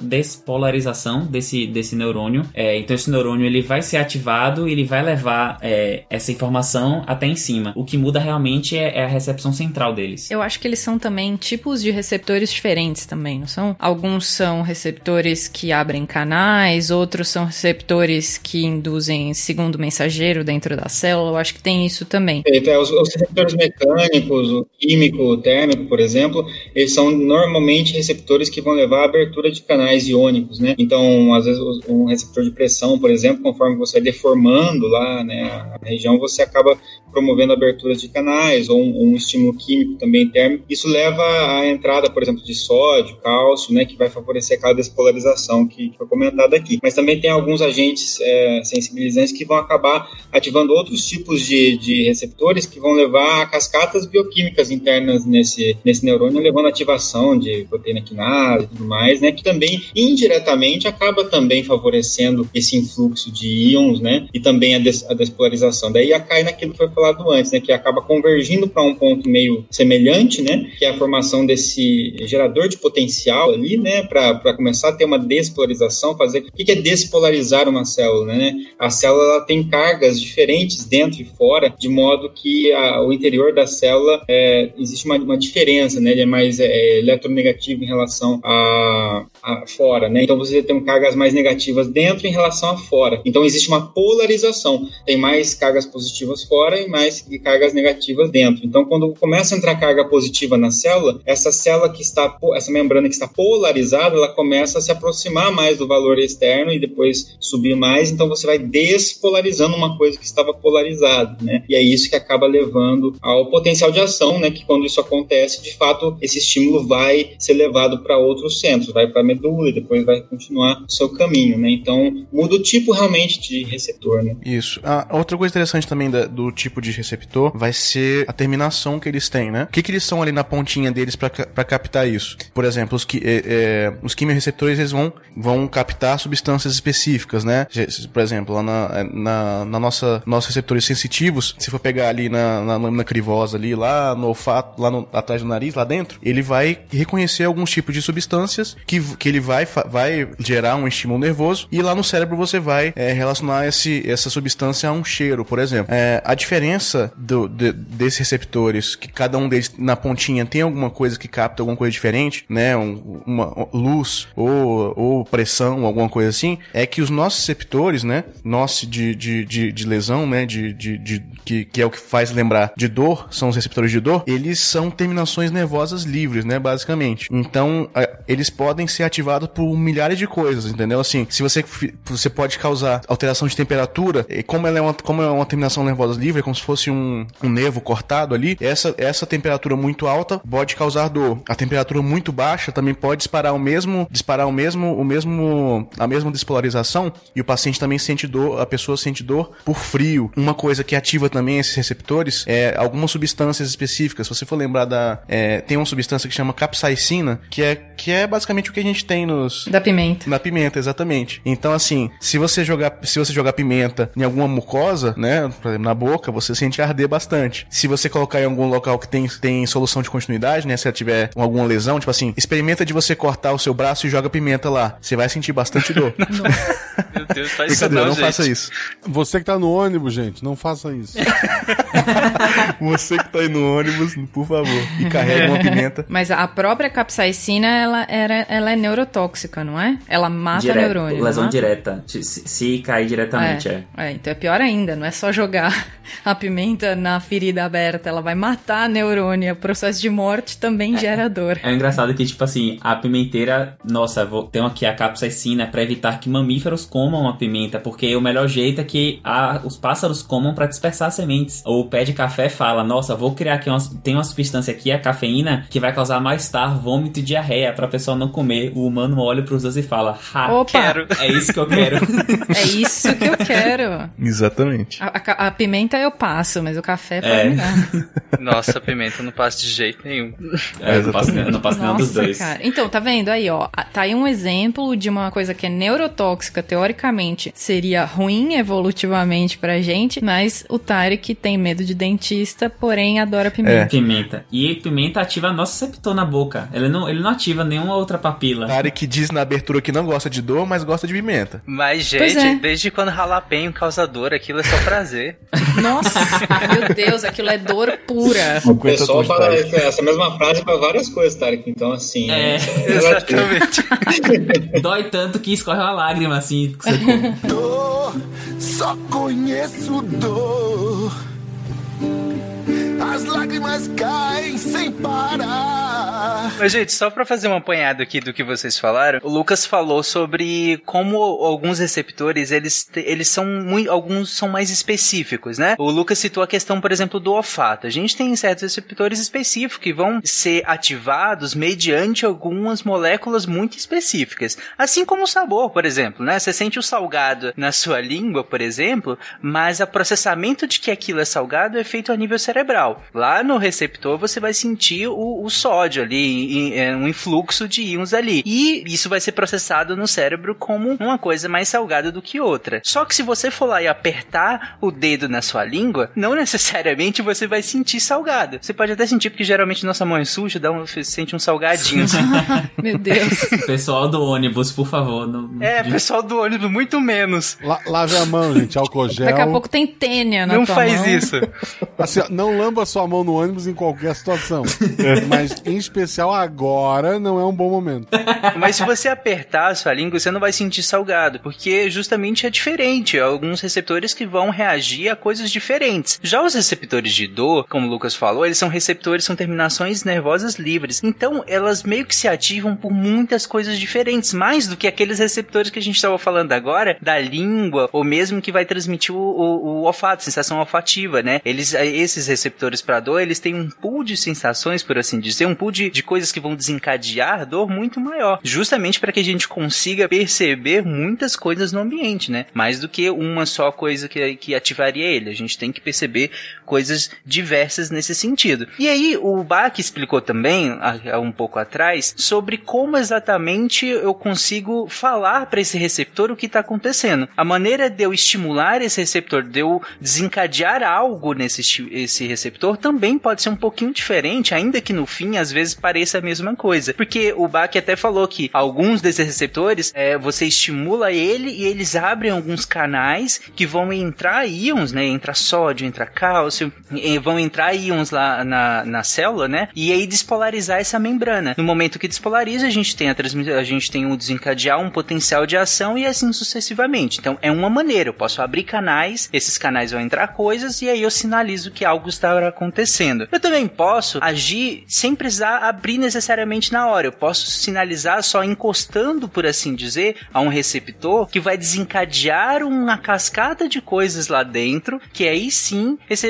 despolarização desse, desse neurônio. É, então esse neurônio ele vai ser ativado ele vai levar é, essa informação até em cima. O que muda realmente é, é, a recepção central deles. Eu acho que eles são também tipos de receptores diferentes também, não são? Alguns são receptores que abrem canais, outros são receptores que induzem segundo mensageiro dentro da célula. Eu acho que tem isso também. É, os, os receptores mecânicos, o químico, o térmico, por exemplo, eles são normalmente receptores que vão levar à abertura de canais iônicos, né? Então, às vezes, um receptor de pressão, por exemplo, conforme você vai deformando lá né, a região, você acaba promovendo aberturas de canais ou um, um, estímulo químico também térmico. Isso leva à entrada, por exemplo, de sódio, cálcio, né, que vai favorecer aquela despolarização que foi comentada aqui. Mas também tem alguns agentes é, sensibilizantes que vão acabar ativando outros tipos de, de receptores que vão levar a cascatas bioquímicas internas nesse, nesse neurônio, levando a ativação de proteína quinase e tudo mais, né, que também indiretamente acaba também favorecendo esse influxo de íons, né, e também a, des, a despolarização. Daí cai naquilo que foi falado antes, né, que acaba convergindo para um ponto meio semelhante, né, que é a formação desse gerador de potencial ali, né, para começar a ter uma despolarização, fazer o que é despolarizar uma célula, né? A célula tem cargas diferentes dentro e fora, de modo que a, o interior da célula é, existe uma, uma, diferença, né? Ele é mais é, eletronegativo em relação a, fora, né? Então você tem cargas mais negativas dentro em relação a fora. Então existe uma polarização. Tem mais cargas positivas fora e mais cargas negativas dentro. Então, quando começa a entrar carga positiva na célula, essa célula que está, essa membrana que está polarizada, ela começa a se aproximar mais do valor externo e depois subir mais. Então, você vai despolarizando uma coisa que estava polarizada, né? E é isso que acaba levando ao potencial de ação, né? Que quando isso acontece, de fato, esse estímulo vai ser levado para outros centros, vai para medula e depois vai continuar o seu caminho, né? Então, muda o tipo realmente de receptor, né? Isso. Ah, outra coisa interessante também da, do tipo de receptor vai ser a terminação que eles têm, né? O que, que eles são ali na pontinha deles para captar isso? Por exemplo, os, é, é, os quimiorreceptores eles vão, vão captar substâncias específicas, né? Por exemplo, lá na, é, na, na nossa nossos receptores sensitivos, se for pegar ali na, na lâmina crivosa ali, lá no olfato, lá no, atrás do nariz, lá dentro, ele vai reconhecer alguns tipos de substâncias que, que ele vai, vai gerar um estímulo nervoso e lá no cérebro você vai é, relacionar esse, essa substância a um cheiro, por exemplo. É, a diferença do, de, desses receptores, que cada um deles na pontinha tem alguma coisa que capta alguma coisa diferente, né? Um, uma luz ou, ou pressão, alguma coisa assim, é que os nossos receptores, né? Nosso de, de, de, de lesão, né? De, de, de, que, que é o que faz lembrar de dor, são os receptores de dor, eles são terminações nervosas livres, né? Basicamente. Então, eles podem ser ativados por milhares de coisas, entendeu? Assim, se você, você pode causar alteração de temperatura, e como ela é uma, como é uma terminação nervosa livre, é como se fosse um, um nervo cortado ali, essa, essa temperatura muito alta pode causar dor. A temperatura muito baixa também pode disparar o mesmo, disparar o mesmo, o mesmo, a mesma despolarização e o paciente também sente dor, a pessoa sente dor por frio. Uma coisa que ativa também esses receptores é algumas substâncias específicas. Se você for lembrar da, é, tem uma substância que chama capsaicina, que é, que é basicamente o que a gente gente tem nos. Da pimenta. Na pimenta, exatamente. Então, assim, se você jogar, se você jogar pimenta em alguma mucosa, né? Por exemplo, na boca, você sente arder bastante. Se você colocar em algum local que tem, tem solução de continuidade, né? Se ela tiver alguma lesão, tipo assim, experimenta de você cortar o seu braço e joga pimenta lá. Você vai sentir bastante dor. Meu Deus, faz isso Brincadeira, não, não faça isso. Você que tá no ônibus, gente, não faça isso. Você que tá aí no ônibus, por favor, e carrega uma pimenta. Mas a própria capsaicina, ela, era, ela é neurotóxica, não é? Ela mata Direto, neurônio. lesão é? direta. Se, se cair diretamente, é. É, então é pior ainda, não é só jogar a pimenta na ferida aberta, ela vai matar a neurônio. O processo de morte também gera dor. É engraçado que, tipo assim, a pimenteira. Nossa, vou, tem aqui a capsaicina pra evitar que mamíferos comam a pimenta, porque o melhor jeito é que a- os pássaros comam pra dispersar as sementes. O pé de café fala: Nossa, vou criar aqui umas, tem uma substância aqui, a cafeína, que vai causar mal-estar, vômito e diarreia pra pessoa não comer. O humano olha pros dois e fala: Ha, Opa! Quero. é isso que eu quero. É isso que eu quero. Exatamente. A, a- a pimenta eu passo, mas o café pode É. me dar. Nossa, a pimenta não passa de jeito nenhum. É, eu não passo, eu não passo nenhum dos dois. cara. Então, tá vendo aí, ó? Tá aí um exemplo de uma coisa que é neurotóxica, teoricamente, seria ruim evolutivamente pra gente, mas o Tarek tem medo de dentista, porém adora pimenta. Pimenta. E pimenta ativa nosso receptor na boca. Ele não, ele não ativa nenhuma outra papila. Tarek diz na abertura que não gosta de dor, mas gosta de pimenta. Mas, gente, é. desde quando ralapenho causa dor, aquilo é só prazer. Nossa, meu Deus, aquilo é dor pura. O 50 pessoal fala essa mesma frase pra várias coisas, Tarek. Então, assim. É. Exatamente. Dói tanto que escorre uma lágrima, assim. que. Dor, só conheço dor. As lágrimas caem sem parar. Mas, gente, só pra fazer um apanhado aqui do que vocês falaram, o Lucas falou sobre como alguns receptores, eles, eles são muito, alguns são mais específicos, né? O Lucas citou a questão, por exemplo, do olfato. A gente tem certos receptores específicos que vão ser ativados mediante algumas moléculas muito específicas. Assim como o sabor, por exemplo, né? Você sente o salgado na sua língua, por exemplo, mas o processamento de que aquilo é salgado é feito a nível cerebral. Lá no receptor você vai sentir o, o sódio ali, é, um influxo de íons ali. E isso vai ser processado no cérebro como uma coisa mais salgada do que outra. Só que se você for lá e apertar o dedo na sua língua, não necessariamente você vai sentir salgado. Você pode até sentir, porque geralmente nossa mão é suja, dá um, você sente um salgadinho. assim. Meu Deus. Pessoal do ônibus, por favor. Não, não- é, pessoal do ônibus, muito menos. La- lave a mão, gente, álcool gel. Daqui a pouco tem tênia na Não tua faz mão. isso. Assim, não lamba sua mão no ônibus em qualquer situação. Mas, em especial agora, não é um bom momento. Mas se você apertar a sua língua, você não vai sentir salgado, porque justamente é diferente. Alguns receptores que vão reagir a coisas diferentes. Já os receptores de dor, como o Lucas falou, eles são receptores, são terminações nervosas livres. Então, elas meio que se ativam por muitas coisas diferentes, mais do que aqueles receptores que a gente estava falando agora, da língua, ou mesmo que vai transmitir o, o, o olfato, sensação olfativa, né? Eles, esses receptores para dor, eles têm um pool de sensações, por assim dizer, um pool de, de coisas que vão desencadear dor muito maior, justamente para que a gente consiga perceber muitas coisas no ambiente, né? Mais do que uma só coisa que, que ativaria ele. A gente tem que perceber coisas diversas nesse sentido. E aí, o Bach explicou também, há, um pouco atrás, sobre como exatamente eu consigo falar para esse receptor o que está acontecendo. A maneira de eu estimular esse receptor, de eu desencadear algo nesse esse receptor, também pode ser um pouquinho diferente, ainda que no fim, às vezes, pareça a mesma coisa. Porque o Bach até falou que alguns desses receptores, é, você estimula ele e eles abrem alguns canais que vão entrar íons, né? Entra sódio, entra cálcio, vão entrar íons lá na, na célula, né? E aí despolarizar essa membrana. No momento que despolariza, a gente tem a a gente tem o desencadear um potencial de ação e assim sucessivamente. Então é uma maneira, eu posso abrir canais, esses canais vão entrar coisas e aí eu sinalizo que algo está acontecendo. Eu também posso agir sem precisar abrir necessariamente na hora. Eu posso sinalizar só encostando, por assim dizer, a um receptor que vai desencadear uma cascata de coisas lá dentro, que aí sim esse,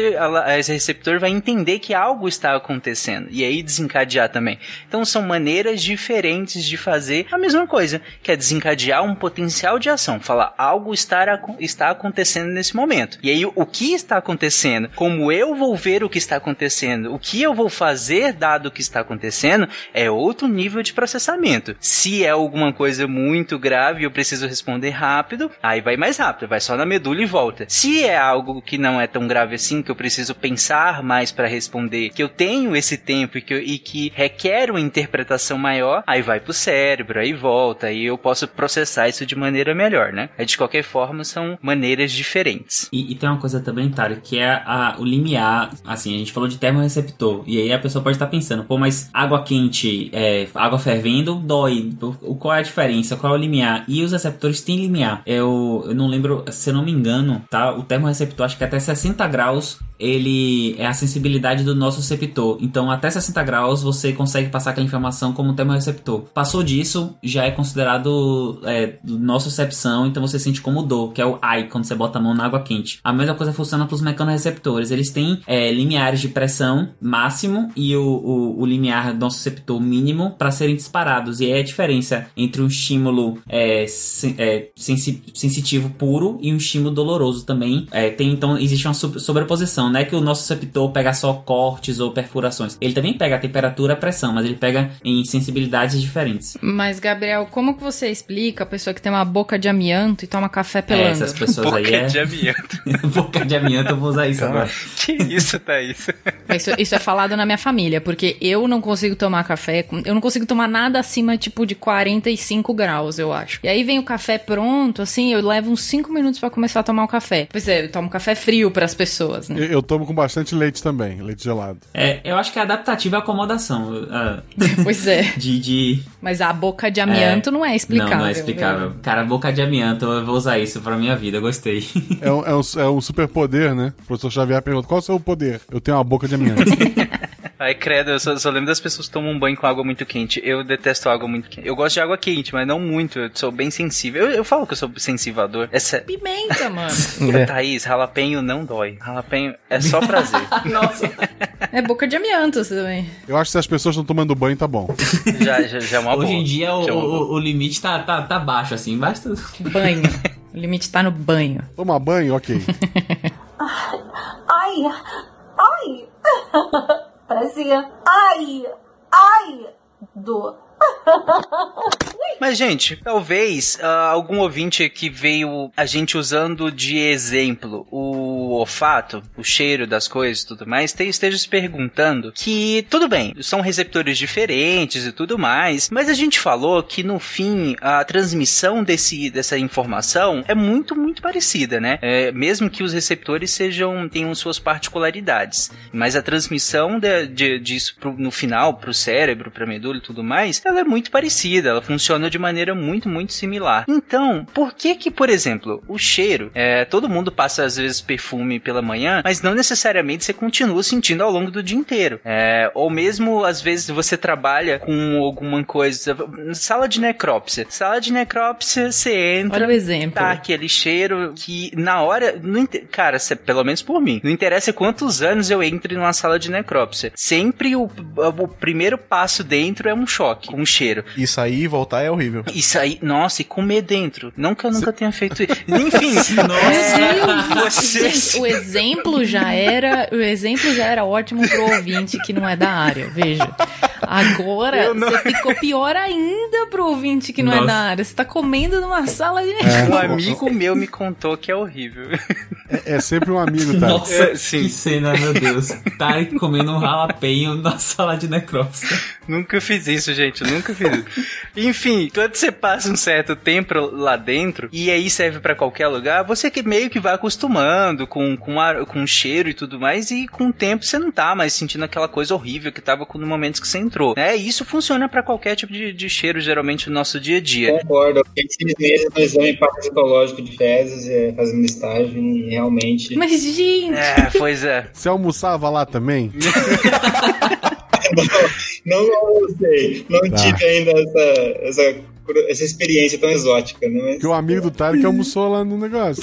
esse receptor vai entender que algo está acontecendo e aí desencadear também. Então são maneiras diferentes de fazer a mesma coisa, que é desencadear um potencial de ação, falar algo está, está acontecendo nesse momento. E aí o que está acontecendo, como eu vou ver o que está acontecendo. O que eu vou fazer dado o que está acontecendo é outro nível de processamento. Se é alguma coisa muito grave e eu preciso responder rápido, aí vai mais rápido, vai só na medula e volta. Se é algo que não é tão grave assim, que eu preciso pensar mais para responder, que eu tenho esse tempo e que, eu, e que requer uma interpretação maior, aí vai pro cérebro, aí volta, e eu posso processar isso de maneira melhor, né? De qualquer forma, são maneiras diferentes. E, e tem uma coisa também, Tário, que é a, o limiar. Assim, a gente falou de termorreceptor. E aí a pessoa pode estar pensando, pô, mas água quente, é, água fervendo, dói. O, qual é a diferença? Qual é o limiar? E os receptores têm limiar. Eu, eu não lembro, se eu não me engano, tá? O termorreceptor, acho que até 60 graus ele é a sensibilidade do nosso receptor. Então, até 60 graus você consegue passar aquela informação como termorreceptor. Passou disso, já é considerado é, recepção, então você sente como dor, que é o ai quando você bota a mão na água quente. A mesma coisa funciona para os mecanorreceptores. Eles têm é, limiares de pressão máximo e o, o, o limiar do nosso receptor mínimo para serem disparados. E é a diferença entre um estímulo é, sen, é, sensi, sensitivo puro e um estímulo doloroso também. É, tem então existe uma sobreposição não é que o nosso receptor pega só cortes ou perfurações. Ele também pega a temperatura e a pressão, mas ele pega em sensibilidades diferentes. Mas, Gabriel, como que você explica a pessoa que tem uma boca de amianto e toma café pelando? É, essas pessoas boca aí é... de amianto. boca de amianto, eu vou usar isso agora. Que isso, Thaís? Isso, isso é falado na minha família, porque eu não consigo tomar café, eu não consigo tomar nada acima, tipo, de 45 graus, eu acho. E aí vem o café pronto, assim, eu levo uns 5 minutos para começar a tomar o café. Pois é, eu tomo café frio para as pessoas, né? Eu, eu tomo com bastante leite também, leite gelado. É, eu acho que é adaptativa à acomodação. Uh, pois é. De, de... Mas a boca de amianto é, não é explicável. Não, não é explicável. Cara, boca de amianto, eu vou usar isso pra minha vida, eu gostei. É um, é um, é um super poder, né? O professor Xavier pergunta, qual é o seu poder? Eu tenho uma boca de amianto. Ai, credo, eu só, só, lembro das pessoas que tomam banho com água muito quente. Eu detesto água muito quente. Eu gosto de água quente, mas não muito. Eu sou bem sensível. Eu, eu falo que eu sou sensivador. Essa... Pimenta, mano. é. Thaís, ralapenho não dói. Ralapenho é só prazer. Nossa. É boca de amianto também. Eu acho que se as pessoas estão tomando banho, tá bom. Já, já, já é uma Hoje boa. em dia o, o, o, limite tá, tá, tá baixo, assim. Basta. Banho. O limite tá no banho. Tomar banho, ok. ai, ai. Parecia. Ai! Ai! Do. Mas, gente, talvez uh, algum ouvinte que veio a gente usando de exemplo o olfato, o cheiro das coisas e tudo mais, esteja se perguntando que, tudo bem, são receptores diferentes e tudo mais, mas a gente falou que no fim a transmissão desse, dessa informação é muito, muito parecida, né? É, mesmo que os receptores sejam tenham suas particularidades, mas a transmissão de, de, disso pro, no final para o cérebro, para a medula e tudo mais, ela é muito parecida, ela funciona de maneira muito, muito similar. Então, por que que, por exemplo, o cheiro, é, todo mundo passa às vezes perfume pela manhã, mas não necessariamente você continua sentindo ao longo do dia inteiro. É, ou mesmo, às vezes, você trabalha com alguma coisa, sala de necrópsia. Sala de necrópsia, você entra, Olha o exemplo. tá aquele cheiro que na hora, não, cara, cê, pelo menos por mim, não interessa quantos anos eu entre numa sala de necrópsia. Sempre o, o primeiro passo dentro é um choque, um cheiro. E sair e voltar é horrível. E sair, nossa, e comer dentro. Não que eu nunca tenha feito isso. Enfim, nossa. Você... o exemplo já era, o exemplo já era ótimo pro ouvinte que não é da área, veja. Agora não... você ficou pior ainda pro ouvinte que não Nossa. é da área. Você tá comendo numa sala de. É. Um amigo meu me contou que é horrível. É, é sempre um amigo, tá? Nossa, é, que cena, meu Deus. Tá comendo um jalapenho na sala de necrópsia. Nunca fiz isso, gente. Nunca fiz isso. Enfim, quando você passa um certo tempo lá dentro, e aí serve para qualquer lugar, você que meio que vai acostumando com, com, ar, com cheiro e tudo mais, e com o tempo você não tá mais sentindo aquela coisa horrível que tava no momentos que você entrou entrou. É, isso funciona para qualquer tipo de, de, cheiro, geralmente, no nosso dia a dia. Concordo. Eu fiquei meses no exame parasitológico de fezes, é, fazendo estágio e realmente... Mas, gente... É, pois é. Você almoçava lá também? não, não almocei. Não tá. tive ainda essa, essa essa experiência tão exótica, né? Que o amigo do Tarek almoçou lá no negócio.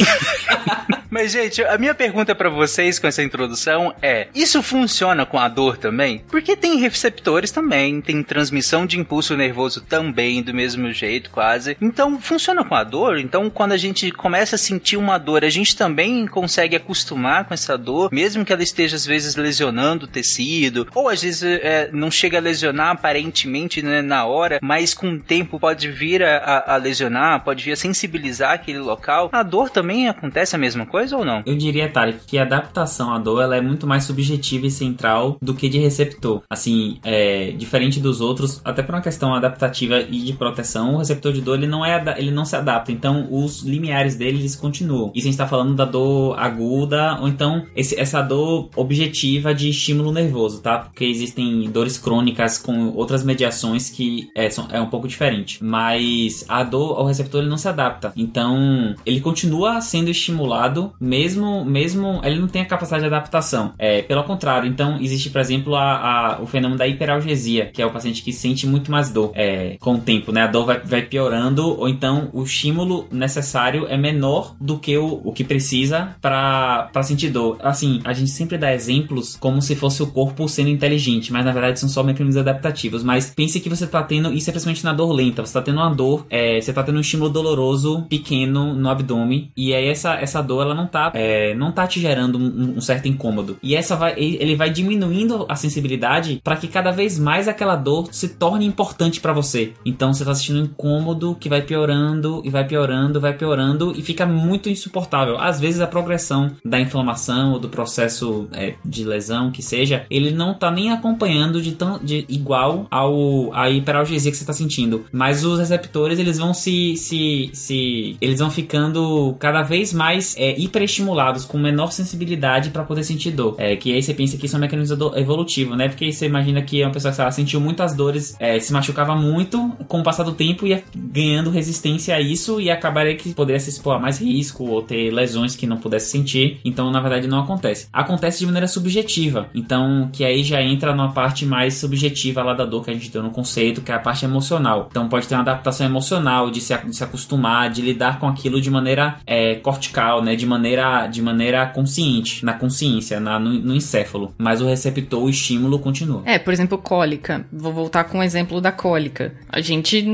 Mas, gente, a minha pergunta para vocês com essa introdução é: isso funciona com a dor também? Porque tem receptores também, tem transmissão de impulso nervoso também, do mesmo jeito, quase. Então, funciona com a dor? Então, quando a gente começa a sentir uma dor, a gente também consegue acostumar com essa dor, mesmo que ela esteja, às vezes, lesionando o tecido, ou às vezes é, não chega a lesionar aparentemente né, na hora, mas com o tempo pode vir a, a lesionar, pode vir a sensibilizar aquele local. A dor também acontece a mesma coisa? Coisa ou não? Eu diria, Tarek, que a adaptação à dor ela é muito mais subjetiva e central do que de receptor. Assim, é, diferente dos outros, até por uma questão adaptativa e de proteção, o receptor de dor ele não, é, ele não se adapta. Então, os limiares dele eles continuam. Isso a gente está falando da dor aguda ou então esse, essa dor objetiva de estímulo nervoso, tá? Porque existem dores crônicas com outras mediações que é, são, é um pouco diferente. Mas a dor, o receptor ele não se adapta. Então, ele continua sendo estimulado mesmo, mesmo ele não tem a capacidade de adaptação. É, pelo contrário, então existe, por exemplo, a, a, o fenômeno da hiperalgesia, que é o paciente que sente muito mais dor é, com o tempo, né? A dor vai, vai piorando, ou então o estímulo necessário é menor do que o, o que precisa para sentir dor. Assim, a gente sempre dá exemplos como se fosse o corpo sendo inteligente, mas na verdade são só mecanismos adaptativos. Mas pense que você tá tendo, isso é principalmente na dor lenta, você tá tendo uma dor, é, você tá tendo um estímulo doloroso pequeno no abdômen, e aí essa, essa dor ela não tá, é, não tá te gerando um, um, certo incômodo. E essa vai, ele vai diminuindo a sensibilidade para que cada vez mais aquela dor se torne importante para você. Então você tá sentindo um incômodo que vai piorando e vai piorando, vai piorando e fica muito insuportável. Às vezes a progressão da inflamação ou do processo é, de lesão que seja, ele não tá nem acompanhando de tão de igual ao a hiperalgesia que você tá sentindo. Mas os receptores eles vão se se, se eles vão ficando cada vez mais é, hiperestimulados com menor sensibilidade para poder sentir dor. É, que aí você pensa que isso é um mecanismo evolutivo, né? Porque você imagina que uma pessoa que ela sentiu muitas dores, é, se machucava muito, com o passar do tempo ia ganhando resistência a isso e acabaria que poderia se expor a mais risco ou ter lesões que não pudesse sentir. Então, na verdade, não acontece. Acontece de maneira subjetiva. Então, que aí já entra numa parte mais subjetiva lá da dor que a gente deu no conceito, que é a parte emocional. Então, pode ter uma adaptação emocional, de se, de se acostumar, de lidar com aquilo de maneira é, cortical, né? De maneira maneira, de maneira consciente, na consciência, na, no, no encéfalo. Mas o receptor, o estímulo continua. É, por exemplo, cólica. Vou voltar com o exemplo da cólica. A gente,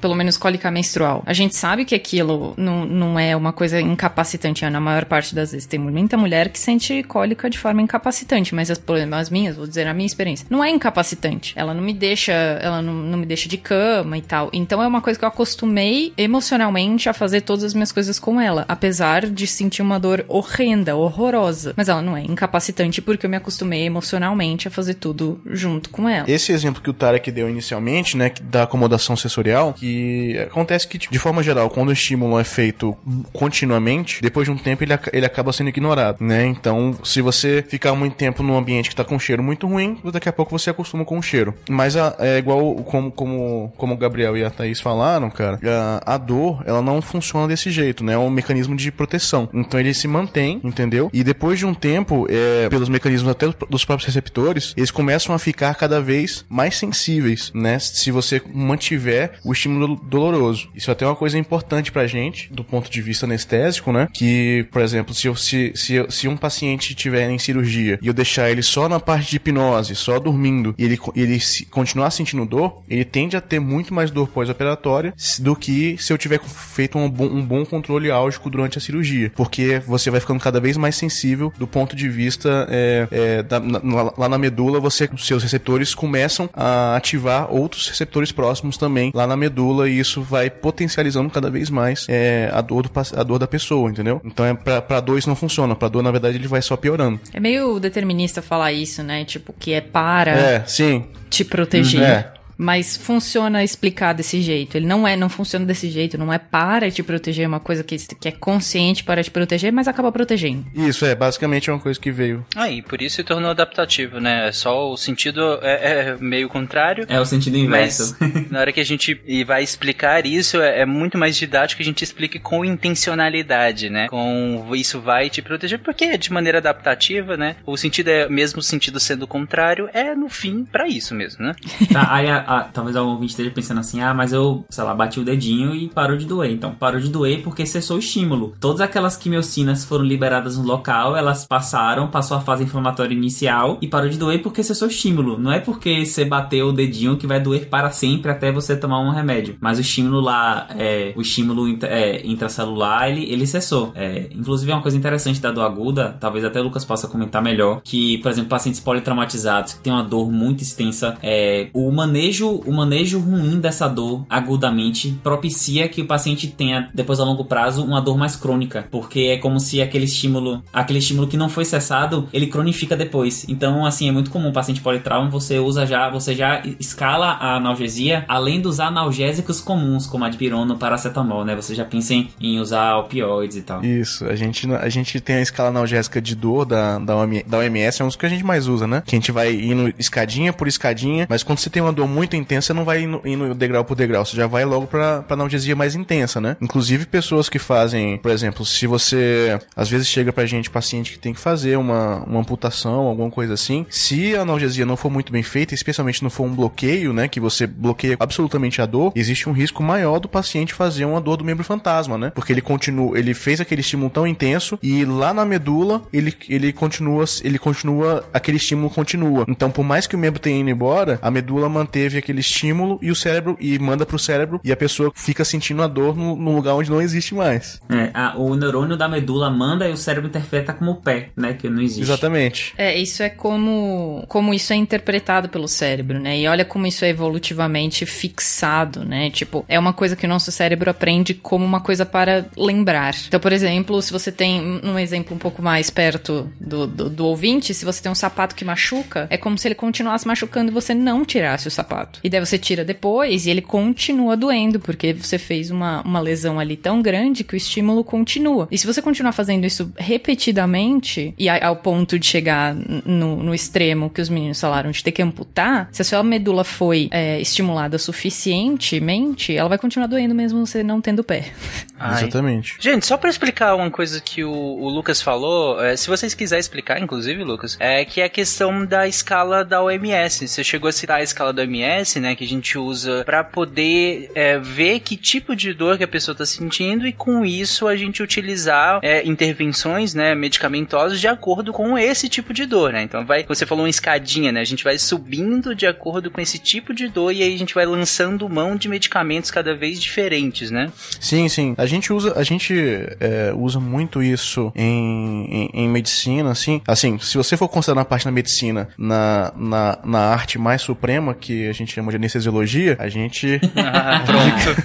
pelo menos cólica menstrual, a gente sabe que aquilo não, não é uma coisa incapacitante. Na maior parte das vezes tem muita mulher que sente cólica de forma incapacitante, mas as, as minhas, vou dizer a minha experiência, não é incapacitante. Ela não me deixa, ela não, não me deixa de cama e tal. Então é uma coisa que eu acostumei emocionalmente a fazer todas as minhas coisas com ela, apesar de sentir uma dor horrenda, horrorosa. Mas ela não é incapacitante porque eu me acostumei emocionalmente a fazer tudo junto com ela. Esse exemplo que o Tarek deu inicialmente, né, da acomodação sensorial, que acontece que, de forma geral, quando o estímulo é feito continuamente, depois de um tempo ele, ele acaba sendo ignorado, né? Então, se você ficar muito tempo num ambiente que tá com um cheiro muito ruim, daqui a pouco você acostuma com o cheiro. Mas a, é igual como, como, como o Gabriel e a Thaís falaram, cara, a, a dor, ela não funciona desse jeito, né? É um mecanismo de proteção. Então, ele se mantém, entendeu? E depois de um tempo, é, pelos mecanismos até dos próprios receptores, eles começam a ficar cada vez mais sensíveis, né? Se você mantiver o estímulo doloroso. Isso é até é uma coisa importante pra gente, do ponto de vista anestésico, né? Que, por exemplo, se, eu, se, se, se um paciente tiver em cirurgia e eu deixar ele só na parte de hipnose, só dormindo, e ele, ele se, continuar sentindo dor, ele tende a ter muito mais dor pós-operatória do que se eu tiver feito um bom, um bom controle álgico durante a cirurgia. Porque você vai ficando cada vez mais sensível do ponto de vista é, é, da, na, lá na medula, você, seus receptores começam a ativar outros receptores próximos também lá na medula e isso vai potencializando cada vez mais é, a, dor do, a dor da pessoa, entendeu? Então é pra, pra dor isso não funciona, pra dor na verdade ele vai só piorando. É meio determinista falar isso, né? Tipo, que é para é, sim. te proteger. É mas funciona explicar desse jeito. Ele não é, não funciona desse jeito, não é para te proteger, é uma coisa que, que é consciente para te proteger, mas acaba protegendo. Isso, é, basicamente é uma coisa que veio. Aí, ah, por isso se tornou adaptativo, né? É só o sentido é, é meio contrário. É o sentido inverso. na hora que a gente vai explicar isso, é, é, muito mais didático que a gente explique com intencionalidade, né? Com isso vai te proteger, porque de maneira adaptativa, né? O sentido é, mesmo o sentido sendo contrário, é no fim para isso mesmo, né? Tá, aí a, ah, talvez algum ouvinte esteja pensando assim, ah, mas eu, sei lá, bati o dedinho e parou de doer. Então, parou de doer porque cessou o estímulo. Todas aquelas quimiocinas foram liberadas no local, elas passaram, passou a fase inflamatória inicial e parou de doer porque cessou o estímulo. Não é porque você bateu o dedinho que vai doer para sempre até você tomar um remédio. Mas o estímulo lá, é, o estímulo é, intracelular, ele, ele cessou. É, inclusive, é uma coisa interessante da dor aguda, talvez até o Lucas possa comentar melhor, que, por exemplo, pacientes politraumatizados que têm uma dor muito extensa, é, o manejo, o manejo ruim dessa dor agudamente propicia que o paciente tenha, depois a longo prazo, uma dor mais crônica, porque é como se aquele estímulo, aquele estímulo que não foi cessado, ele cronifica depois. Então, assim, é muito comum o paciente politrauma, você usa já, você já escala a analgesia além dos analgésicos comuns, como a dipirona ou paracetamol, né? Você já pensa em, em usar opioides e tal. Isso, a gente, a gente tem a escala analgésica de dor da, da, da OMS, é um dos que a gente mais usa, né? Que a gente vai indo escadinha por escadinha, mas quando você tem uma dor muito intensa, você não vai indo, indo degrau por degrau, você já vai logo pra, pra analgesia mais intensa, né? Inclusive pessoas que fazem, por exemplo, se você às vezes chega pra gente paciente que tem que fazer uma, uma amputação, alguma coisa assim, se a analgesia não for muito bem feita, especialmente não for um bloqueio, né, que você bloqueia absolutamente a dor, existe um risco maior do paciente fazer uma dor do membro fantasma, né? Porque ele continua, ele fez aquele estímulo tão intenso e lá na medula ele, ele continua, ele continua, aquele estímulo continua. Então, por mais que o membro tenha ido embora, a medula manteve aquele estímulo e o cérebro e manda pro cérebro e a pessoa fica sentindo a dor no, no lugar onde não existe mais. É, a, o neurônio da medula manda e o cérebro interpreta como pé, né? Que não existe. Exatamente. É, isso é como, como isso é interpretado pelo cérebro, né? E olha como isso é evolutivamente fixado, né? Tipo, é uma coisa que o nosso cérebro aprende como uma coisa para lembrar. Então, por exemplo, se você tem um exemplo um pouco mais perto do, do, do ouvinte, se você tem um sapato que machuca, é como se ele continuasse machucando e você não tirasse o sapato. E daí você tira depois e ele continua doendo, porque você fez uma, uma lesão ali tão grande que o estímulo continua. E se você continuar fazendo isso repetidamente, e ao ponto de chegar no, no extremo que os meninos falaram de ter que amputar, se a sua medula foi é, estimulada suficientemente, ela vai continuar doendo mesmo você não tendo pé. Ai. Exatamente. Gente, só para explicar uma coisa que o, o Lucas falou, é, se vocês quiserem explicar, inclusive, Lucas, é que é a questão da escala da OMS. Você chegou a citar a escala da OMS, né, que a gente usa para poder é, ver que tipo de dor que a pessoa tá sentindo e com isso a gente utilizar é, intervenções, né, medicamentosas de acordo com esse tipo de dor, né? Então vai, você falou uma escadinha, né? A gente vai subindo de acordo com esse tipo de dor e aí a gente vai lançando mão de medicamentos cada vez diferentes, né? Sim, sim. A gente usa, a gente é, usa muito isso em, em, em, medicina, assim. Assim, se você for considerar a parte da medicina na, na, na arte mais suprema, que a gente chama de anestesiologia, a gente. Ah, pronto.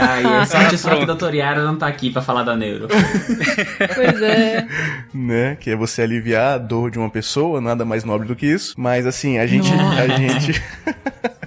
Aí, sorte só que o doutor Yara não tá aqui pra falar da neuro. Pois é. né? Que é você aliviar a dor de uma pessoa, nada mais nobre do que isso. Mas assim, a gente. A gente.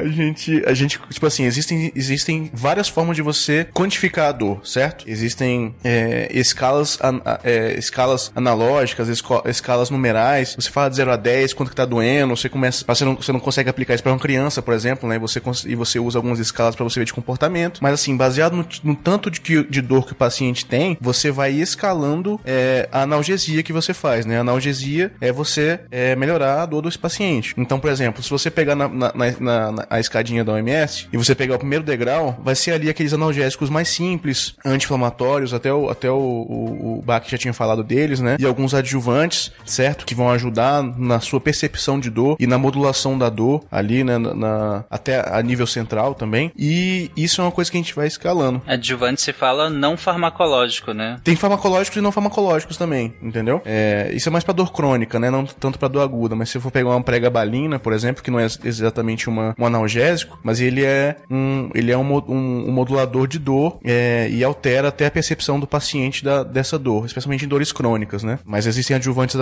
A gente, a gente, tipo assim, existem, existem várias formas de você quantificar a dor, certo? Existem é, escalas, é, escalas analógicas, escalas numerais. Você fala de 0 a 10, quanto que tá doendo, você começa, você não, você não consegue aplicar isso para uma criança, por exemplo, né? Você, e você usa algumas escalas para você ver de comportamento. Mas assim, baseado no, no tanto de, que, de dor que o paciente tem, você vai escalando é, a analgesia que você faz, né? A analgesia é você é, melhorar a dor desse paciente. Então, por exemplo, se você pegar na, na, na, na a escadinha da OMS e você pegar o primeiro degrau, vai ser ali aqueles analgésicos mais simples, anti-inflamatórios, até o, até o, o, o Bach já tinha falado deles, né? E alguns adjuvantes, certo? Que vão ajudar na sua percepção de dor e na modulação da dor ali, né? Na, na, até a nível central também. E isso é uma coisa que a gente vai escalando. Adjuvante se fala não farmacológico, né? Tem farmacológicos e não farmacológicos também, entendeu? É, isso é mais pra dor crônica, né? Não tanto pra dor aguda, mas se eu for pegar uma pregabalina, por exemplo, que não é exatamente uma, uma analgésico, mas ele é um, ele é um, um, um modulador de dor é, e altera até a percepção do paciente da, dessa dor, especialmente em dores crônicas, né? Mas existem adjuvantes,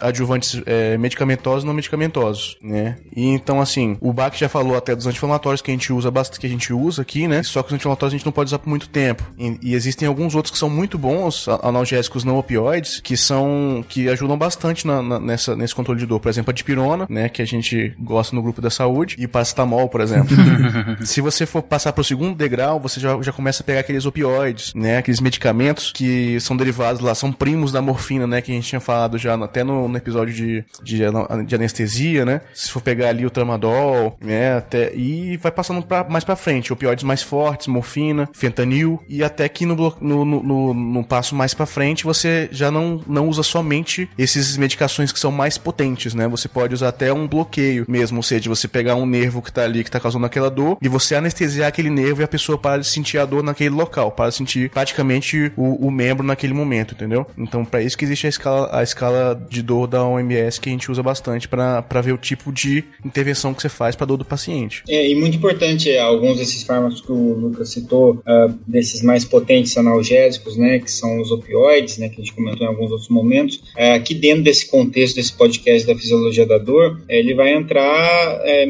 adjuvantes é, medicamentosos e não medicamentosos, né? E então, assim, o Bach já falou até dos anti-inflamatórios que a gente usa bastante, que a gente usa aqui, né? Só que os anti-inflamatórios a gente não pode usar por muito tempo. E, e existem alguns outros que são muito bons, analgésicos não opioides, que são, que ajudam bastante na, na, nessa, nesse controle de dor. Por exemplo, a dipirona, né? Que a gente gosta no grupo da saúde. E paracetamol, por exemplo. Se você for passar pro segundo degrau, você já, já começa a pegar aqueles opioides, né? Aqueles medicamentos que são derivados lá, são primos da morfina, né? Que a gente tinha falado já até no, no episódio de, de, de anestesia, né? Se for pegar ali o tramadol, né? Até, e vai passando pra, mais pra frente, opioides mais fortes, morfina, fentanil, e até que no, no, no, no, passo mais pra frente você já não, não usa somente esses medicações que são mais potentes, né? Você pode usar até um bloqueio mesmo, ou seja, você pegar um nervo que tá ali, que tá causando aquela dor, e você anestesiar aquele nervo e a pessoa para de sentir a dor naquele local, para de sentir praticamente o, o membro naquele momento, entendeu? Então, para isso que existe a escala, a escala de dor da OMS que a gente usa bastante para ver o tipo de intervenção que você faz para dor do paciente. É, e muito importante, é, alguns desses fármacos que o Lucas citou, ah, desses mais potentes analgésicos, né, que são os opioides, né, que a gente comentou em alguns outros momentos, é, aqui dentro desse contexto, desse podcast da fisiologia da dor, ele vai entrar é,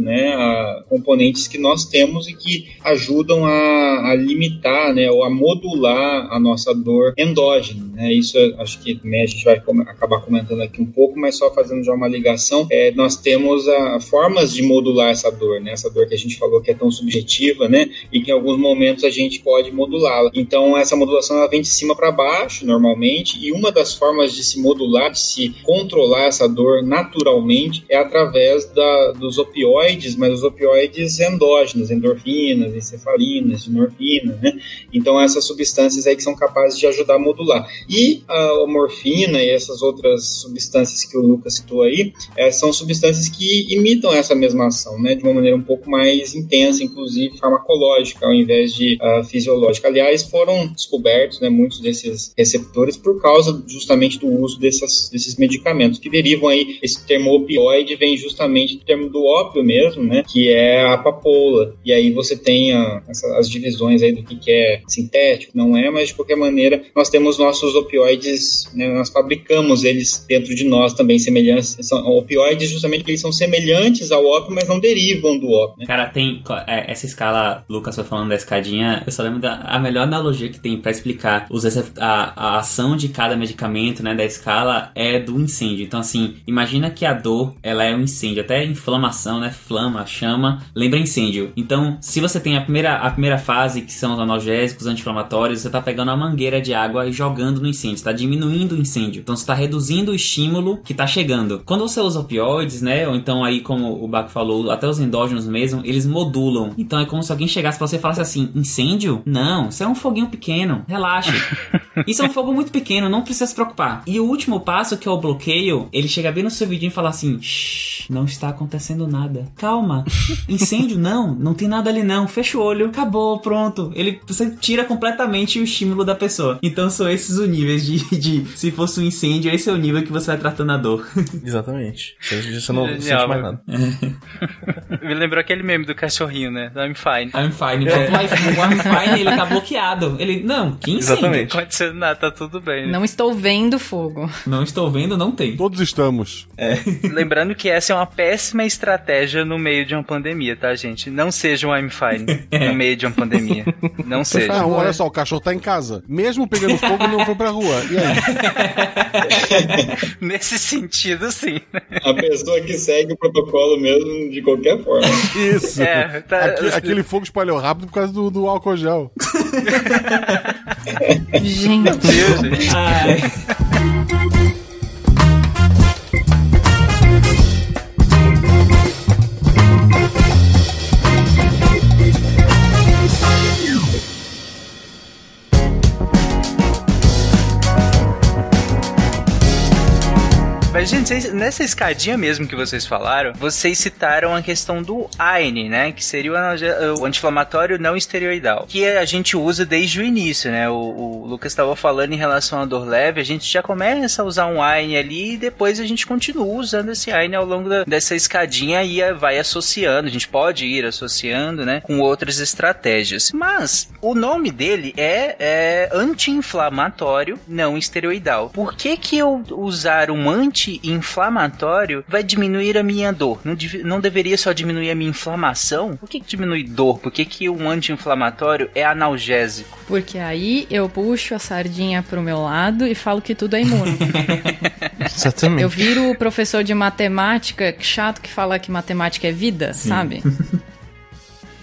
né, a componentes que nós temos e que ajudam a, a limitar, né, ou a modular a nossa dor endógena, né, isso acho que né, a gente vai acabar comentando aqui um pouco, mas só fazendo já uma ligação, é, nós temos a, formas de modular essa dor, né, essa dor que a gente falou que é tão subjetiva, né, e que em alguns momentos a gente pode modulá-la. Então essa modulação ela vem de cima para baixo normalmente e uma das formas de se modular, de se controlar essa dor naturalmente é através da, dos opioides, mas os opioides endógenos, endorfinas, encefalinas, dinorfina, né? Então essas substâncias aí que são capazes de ajudar a modular. E a morfina e essas outras substâncias que o Lucas citou aí, eh, são substâncias que imitam essa mesma ação, né? De uma maneira um pouco mais intensa, inclusive farmacológica, ao invés de ah, fisiológica. Aliás, foram descobertos, né, muitos desses receptores por causa justamente do uso dessas, desses medicamentos que derivam aí, esse termo opioide vem justamente do termo do ópio mesmo, né, que é a papoula. E aí você tem a- essa- as divisões aí do que, que é sintético, não é, mas de qualquer maneira nós temos nossos opioides, né, nós fabricamos eles dentro de nós também semelhantes, são opioides justamente porque eles são semelhantes ao ópio, mas não derivam do ópio, né? Cara, tem é, essa escala, Lucas foi falando da escadinha, eu só lembro da a melhor analogia que tem pra explicar os a, a ação de cada medicamento, né, da escala é do incêndio. Então assim, imagina que a dor, ela é um incêndio, até inflamação, né, flama, chama, lembra incêndio. Então, se você tem a primeira a primeira fase, que são os analgésicos, anti-inflamatórios, você tá pegando uma mangueira de água e jogando no incêndio, está diminuindo o incêndio. Então você tá reduzindo o estímulo que tá chegando. Quando você usa opioides, né, ou então aí como o Baco falou, até os endógenos mesmo, eles modulam. Então é como se alguém chegasse pra você e falasse assim: incêndio? Não, isso é um foguinho pequeno, relaxe. Isso é um fogo muito pequeno, não precisa se preocupar. E o último passo, que é o bloqueio, ele chega bem no seu vidinho e fala assim: Shh, não está acontecendo nada. Calma. Incêndio? Não, não tem nada ali não. Fecha o olho, acabou, pronto. Ele você tira completamente o estímulo da pessoa. Então são esses os níveis de, de se fosse um incêndio, esse é o nível que você vai tratando a dor. Exatamente. Você, você não sente mais nada. Me lembrou aquele meme do cachorrinho, né? I'm fine. I'm fine. Enquanto o iPhone- o I'm fine, ele tá bloqueado. Ele, não, que incêndio. Não acontecendo nada, tá tudo bem. né? Não estou vendo fogo. Não estou vendo, não tem. Todos estamos. Lembrando que essa é uma péssima estratégia no meio de uma pandemia, tá, gente? Não seja um I'm fine no meio de uma pandemia. Não seja. Ah, olha só, o cachorro tá em casa. Mesmo pegando fogo, ele não foi pra rua. E aí? Nesse sentido, sim. A pessoa que segue o protocolo mesmo de qualquer forma. Isso. É, tá- Aque- aquele fogo espalhou rápido por causa do, do álcool gel. Gente. Ai. Mas, gente, vocês- nessa escadinha mesmo que vocês falaram, vocês citaram a questão do AINE, né? Que seria o, anti-inflamatório não esteroidal. Que a gente usa desde o início, né? O, o Lucas estava falando em relação à dor leve, a gente já começa a usar um AINE ali e depois a gente continua usando esse AINE ao longo da- dessa escadinha e vai associando. A gente pode ir associando, né? Com outras estratégias. Mas o nome dele é, é anti-inflamatório não esteroidal. Por que que eu usar um anti-inflamatório vai diminuir a minha dor. Não, não deveria só diminuir a minha inflamação? Por que, que diminui dor? Por que, que um anti-inflamatório é analgésico? Porque aí eu puxo a sardinha pro meu lado e falo que tudo é imune. Exatamente. Eu viro o professor de matemática chato que fala que matemática é vida, Sim. sabe?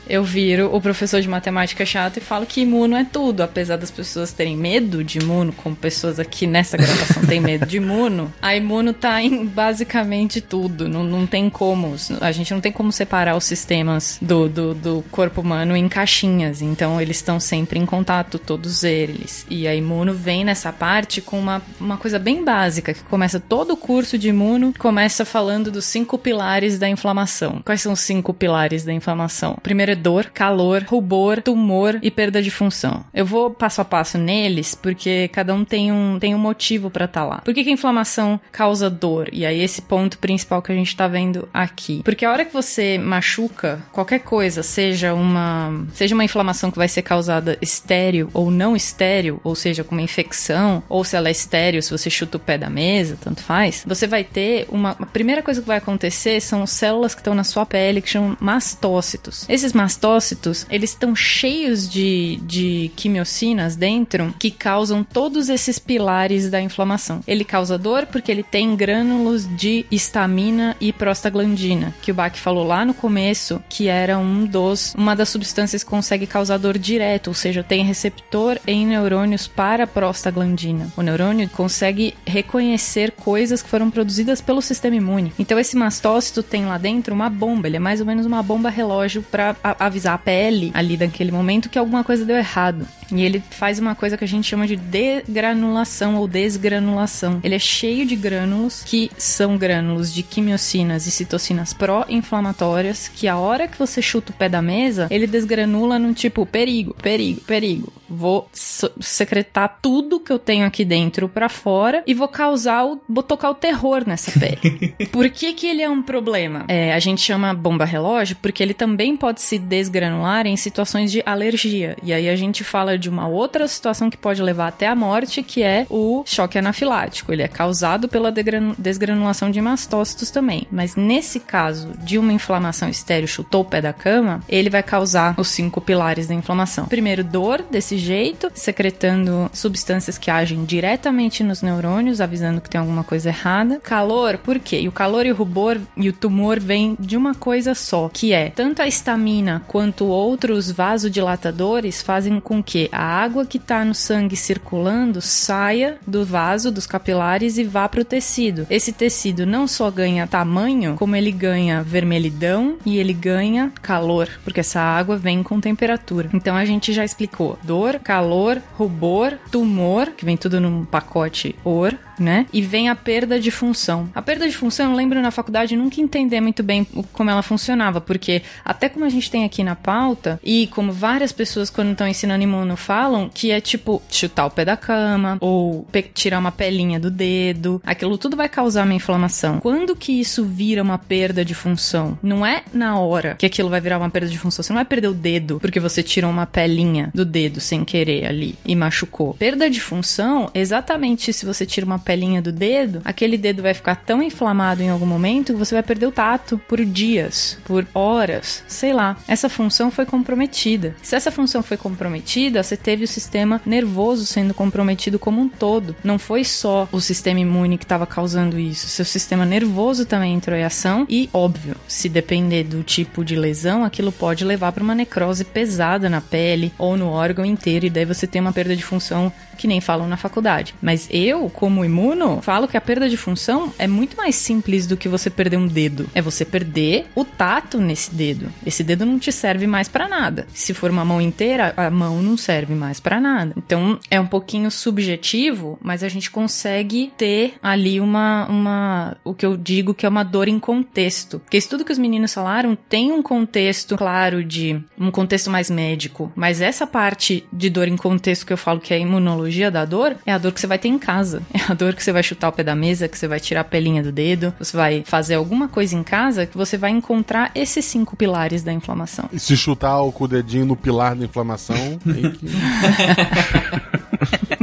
eu viro o professor de matemática chato e falo que imuno é tudo. Apesar das pessoas terem medo de imuno, como pessoas aqui nessa gravação têm medo de imuno, a imuno tá em basicamente tudo. Não, não tem como. A gente não tem como separar os sistemas do, do, do corpo humano em caixinhas. Então eles estão sempre em contato, todos eles. E a imuno vem nessa parte com uma, uma coisa bem básica, que começa todo o curso de imuno, começa falando dos cinco pilares da inflamação. Quais são os cinco pilares da inflamação? Primeiro dor, calor, rubor, tumor e perda de função. Eu vou passo a passo neles porque cada um tem um, tem um motivo para estar tá lá. Por que, que a inflamação causa dor? E aí esse ponto principal que a gente tá vendo aqui. Porque a hora que você machuca qualquer coisa, seja uma seja uma inflamação que vai ser causada estéreo ou não estéreo, ou seja, com uma infecção, ou se ela é estéreo, se você chuta o pé da mesa, tanto faz, você vai ter uma a primeira coisa que vai acontecer são células que estão na sua pele que chamam mastócitos. Esses mastócitos mastócitos, eles estão cheios de, de quimiocinas dentro que causam todos esses pilares da inflamação. Ele causa dor porque ele tem grânulos de histamina e prostaglandina, que o Bach falou lá no começo, que era um dos uma das substâncias que consegue causar dor direto, ou seja, tem receptor em neurônios para prostaglandina. O neurônio consegue reconhecer coisas que foram produzidas pelo sistema imune. Então esse mastócito tem lá dentro uma bomba, ele é mais ou menos uma bomba relógio para avisar a pele ali daquele momento que alguma coisa deu errado. E ele faz uma coisa que a gente chama de degranulação ou desgranulação. Ele é cheio de grânulos, que são grânulos de quimiocinas e citocinas pró-inflamatórias, que a hora que você chuta o pé da mesa, ele desgranula no tipo perigo, perigo, perigo. Vou secretar tudo que eu tenho aqui dentro para fora e vou causar o, vou tocar o terror nessa pele. Por que que ele é um problema? É, a gente chama bomba relógio porque ele também pode se desgranular em situações de alergia. E aí a gente fala de uma outra situação que pode levar até a morte, que é o choque anafilático. Ele é causado pela desgranulação de mastócitos também. Mas nesse caso de uma inflamação estéreo, chutou o pé da cama, ele vai causar os cinco pilares da inflamação. Primeiro, dor desse jeito, secretando substâncias que agem diretamente nos neurônios, avisando que tem alguma coisa errada. Calor, por quê? E o calor e o rubor e o tumor vêm de uma coisa só, que é tanto a estamina quanto outros vasodilatadores fazem com que a água que está no sangue circulando saia do vaso, dos capilares e vá para o tecido. Esse tecido não só ganha tamanho, como ele ganha vermelhidão e ele ganha calor, porque essa água vem com temperatura. Então a gente já explicou dor, calor, rubor, tumor, que vem tudo num pacote OR, né? E vem a perda de função. A perda de função, eu lembro na faculdade nunca entender muito bem como ela funcionava, porque até como a gente tem aqui na pauta, e como várias pessoas quando estão ensinando imuno falam, que é tipo chutar o pé da cama, ou tirar uma pelinha do dedo, aquilo tudo vai causar uma inflamação. Quando que isso vira uma perda de função? Não é na hora que aquilo vai virar uma perda de função. Você não vai perder o dedo porque você tirou uma pelinha do dedo sem querer ali e machucou. Perda de função, exatamente se você tira uma pelinha do dedo, aquele dedo vai ficar tão inflamado em algum momento que você vai perder o tato por dias, por horas, sei lá. Essa função foi comprometida. Se essa função foi comprometida, você teve o sistema nervoso sendo comprometido como um todo. Não foi só o sistema imune que estava causando isso, seu sistema nervoso também entrou em ação e, óbvio, se depender do tipo de lesão, aquilo pode levar para uma necrose pesada na pele ou no órgão inteiro e daí você tem uma perda de função que nem falam na faculdade. Mas eu, como imuno, falo que a perda de função é muito mais simples do que você perder um dedo. É você perder o tato nesse dedo. Esse dedo não te serve mais para nada. Se for uma mão inteira, a mão não serve mais para nada. Então é um pouquinho subjetivo, mas a gente consegue ter ali uma, uma o que eu digo que é uma dor em contexto. Porque isso tudo que os meninos falaram tem um contexto claro de um contexto mais médico, mas essa parte de dor em contexto que eu falo que é imunologia analogia da dor é a dor que você vai ter em casa. É a dor que você vai chutar o pé da mesa, que você vai tirar a pelinha do dedo, você vai fazer alguma coisa em casa que você vai encontrar esses cinco pilares da inflamação. E se chutar com o dedinho no pilar da inflamação, tem que...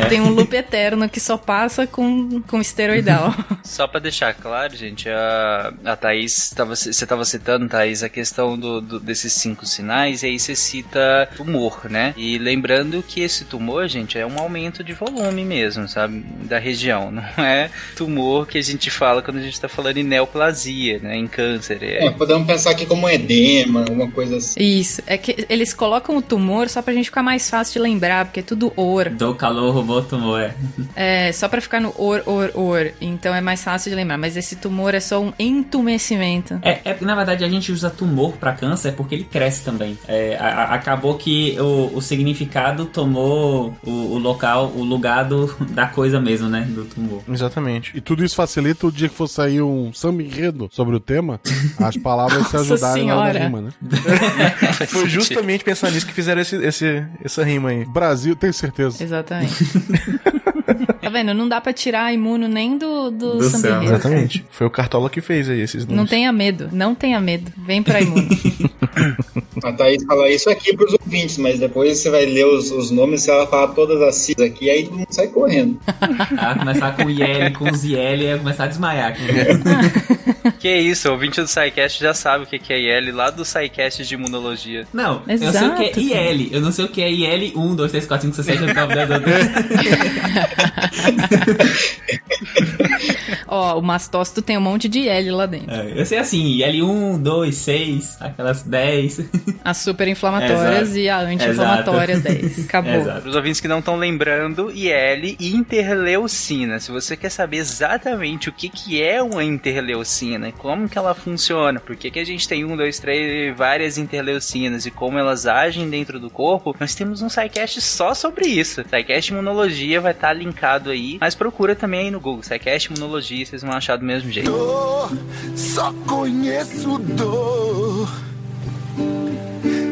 Você tem um loop eterno que só passa com, com esteroidal. Só pra deixar claro, gente, a, a Thaís, tava, você tava citando, Thaís, a questão do, do, desses cinco sinais, e aí você cita tumor, né? E lembrando que esse tumor, gente, é um aumento de volume mesmo, sabe? Da região. Não é tumor que a gente fala quando a gente tá falando em neoplasia, né? Em câncer. É, podemos pensar aqui como edema, alguma coisa assim. Isso, é que eles colocam o tumor só pra gente ficar mais fácil de lembrar, porque é tudo or. Do calor, robô, tumor, é. É, só pra ficar no or, or, or. Então é mais fácil de lembrar. Mas esse tumor é só um entumecimento. É, é na verdade a gente usa tumor pra câncer porque ele cresce também. É, a, a, acabou que o, o significado tomou o, o, local, o lugar do, da coisa mesmo, né? Do tumor. Exatamente. E tudo isso facilita o dia que for sair um samba enredo sobre o tema, as palavras se ajudarem na rima, né? Foi justamente pensando nisso que fizeram esse, esse, essa rima aí. Brasil, tenho certeza. Exatamente. Tá vendo? Não dá pra tirar a imuno nem do, do, Do samba. Exatamente. Foi o Cartola que fez aí esses Não nomes. tenha medo, não tenha medo. Vem pra imuno. A Thaís fala isso aqui pros ouvintes, mas depois você vai ler os, os nomes, se ela falar todas as siglas aqui, aí todo mundo sai correndo. Ah, começar com IL, com os IL, ia começar a desmaiar. Que isso, o ouvinte do SciCast já sabe o que é IL lá do SciCast de imunologia. Não, eu sei o que é Exato. IL. Eu não sei o que é IL 1, 2, 3, 4, 5, 6, 7, 8, 9, 10, 11. Ó, o mastócito tem um monte de L lá dentro. É, Eu sei assim, IL1, 2, 6, aquelas 10. As super inflamatórias e a anti-inflamatória Exato. 10. Acabou. Exato. Para os ouvintes que não estão lembrando, IL e interleucina. Se você quer saber exatamente o que, que é uma interleucina e como que ela funciona, por que, que a gente tem um, dois, três, várias interleucinas e como elas agem dentro do corpo, nós temos um SciCast só sobre isso. SciCast Imunologia vai estar linkado aí, mas procura também aí no Google, SciCast Imunologia, vocês vão achar do mesmo jeito. Dor, só conheço dor.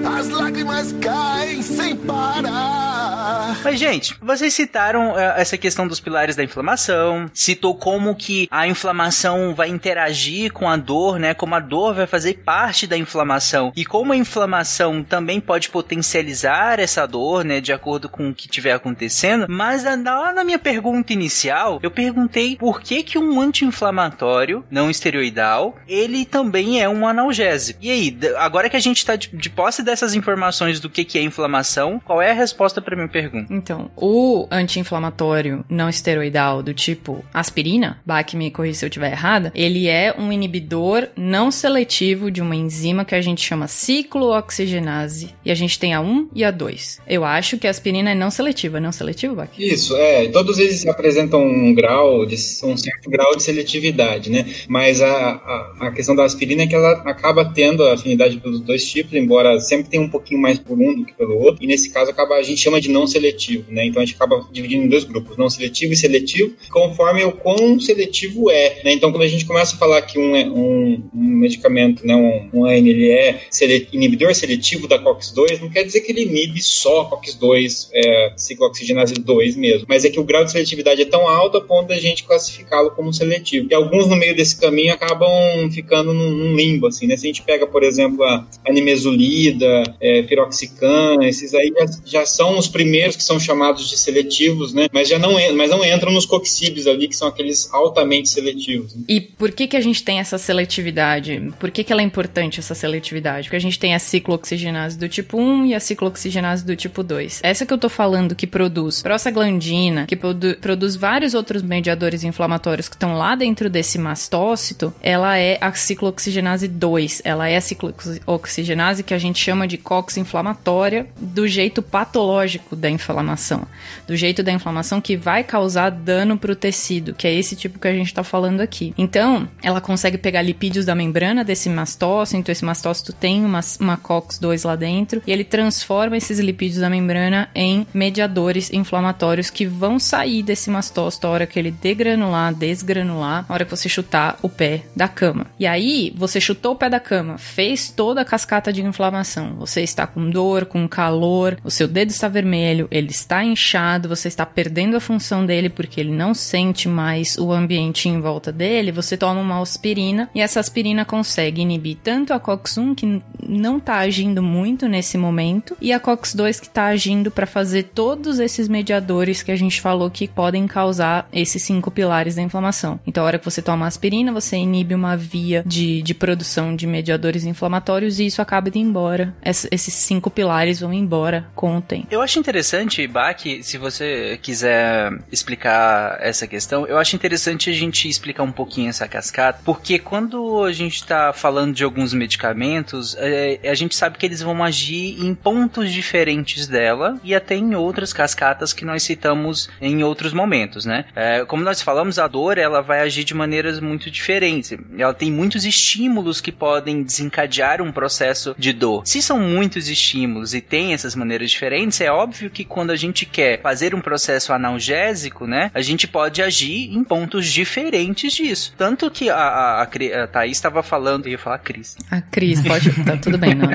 As lágrimas caem sem parar. Mas, gente, vocês citaram eh, essa questão dos pilares da inflamação, citou como que a inflamação vai interagir com a dor, né? Como a dor vai fazer parte da inflamação. E como a inflamação também pode potencializar essa dor, né? De acordo com o que estiver acontecendo. Mas lá na minha pergunta inicial, eu perguntei por que que um anti-inflamatório, não esteroidal, ele também é um analgésico. E aí, agora que a gente tá de, de posse dessas informações do que que é inflamação, qual é a resposta pra minha pergunta? Então, o anti-inflamatório não esteroidal do tipo aspirina, Bach me corrija se eu estiver errada, ele é um inibidor não seletivo de uma enzima que a gente chama ciclooxigenase. E a gente tem a 1 e a 2. Eu acho que a aspirina é não seletiva, não seletivo, Bach? Isso, é. Todos eles apresentam um grau, de, um certo grau de seletividade, né? Mas a, a, a questão da aspirina é que ela acaba tendo a afinidade pelos dois tipos, embora sempre tenha um pouquinho mais por um do que pelo outro. E nesse caso acaba, a gente chama de não seletivo, né? Então a gente acaba dividindo em dois grupos, não seletivo e seletivo, conforme o quão seletivo é, né? Então quando a gente começa a falar que um, é- um, um medicamento, né, um, um AN, ele é sele- inibidor seletivo da COX-2, não quer dizer que ele inibe só COX-2, é, ciclooxigenase 2 mesmo, mas é que o grau de seletividade é tão alto a ponto da gente classificá-lo como seletivo. E alguns no meio desse caminho acabam ficando num, num limbo, assim, né? Se a gente pega, por exemplo, a animesulida, é, piroxicam, esses aí já, já são os primeiros que são chamados de seletivos, né? Mas já não, mas não entram nos coxibes ali, que são aqueles altamente seletivos. né? E por que que a gente tem essa seletividade? Por que que ela é importante, essa seletividade? Porque a gente tem a ciclooxigenase do tipo 1 e a ciclooxigenase do tipo 2. Essa que eu tô falando que produz prostaglandina, que produ- produz vários outros mediadores inflamatórios que estão lá dentro desse mastócito, ela é a ciclooxigenase 2. Ela é a ciclooxigenase que a gente chama de cox inflamatória do jeito patológico da inflamação. Do jeito da inflamação que vai causar dano pro tecido, que é esse tipo que a gente tá falando aqui. Então, ela consegue pegar lipídios da membrana desse mastócito, então esse mastócito tem uma, uma COX-2 lá dentro, e ele transforma esses lipídios da membrana em mediadores inflamatórios que vão sair desse mastócito a hora que ele degranular, desgranular, a hora que você chutar o pé da cama. E aí, você chutou o pé da cama, fez toda a cascata de inflamação. Você está com dor, com calor, o seu dedo está vermelho, ele está inchado, você está perdendo a função dele porque ele não sente mais o ambiente em volta dele, você toma uma aspirina e essa aspirina consegue inibir tanto a COX-1, que não está agindo muito nesse momento, e a COX-2, que está agindo para fazer todos esses mediadores que a gente falou que podem causar esses cinco pilares da inflamação. Então, a hora que você toma aspirina, você inibe uma via de, de produção de mediadores inflamatórios e isso acaba indo embora. Esses cinco pilares vão embora tempo. Eu acho interessante, Bach, se você quiser explicar essa questão, eu acho interessante a gente explicar um pouquinho essa cascata, porque quando a gente está falando de alguns medicamentos, é, a gente sabe que eles vão agir em pontos diferentes dela e até em outras cascatas que nós citamos em outros momentos, né? É, como nós falamos, a dor ela vai agir de maneiras muito diferentes. Ela tem muitos estímulos que podem desencadear um processo de dor. Se são muitos estímulos e tem essas maneiras diferentes, é óbvio que quando a gente quer fazer um processo analgésico, né, a gente pode agir em pontos diferentes disso. Tanto que a, a, a, a Thaís estava falando, eu ia falar Cris. A Cris, pode, tá tudo bem, não,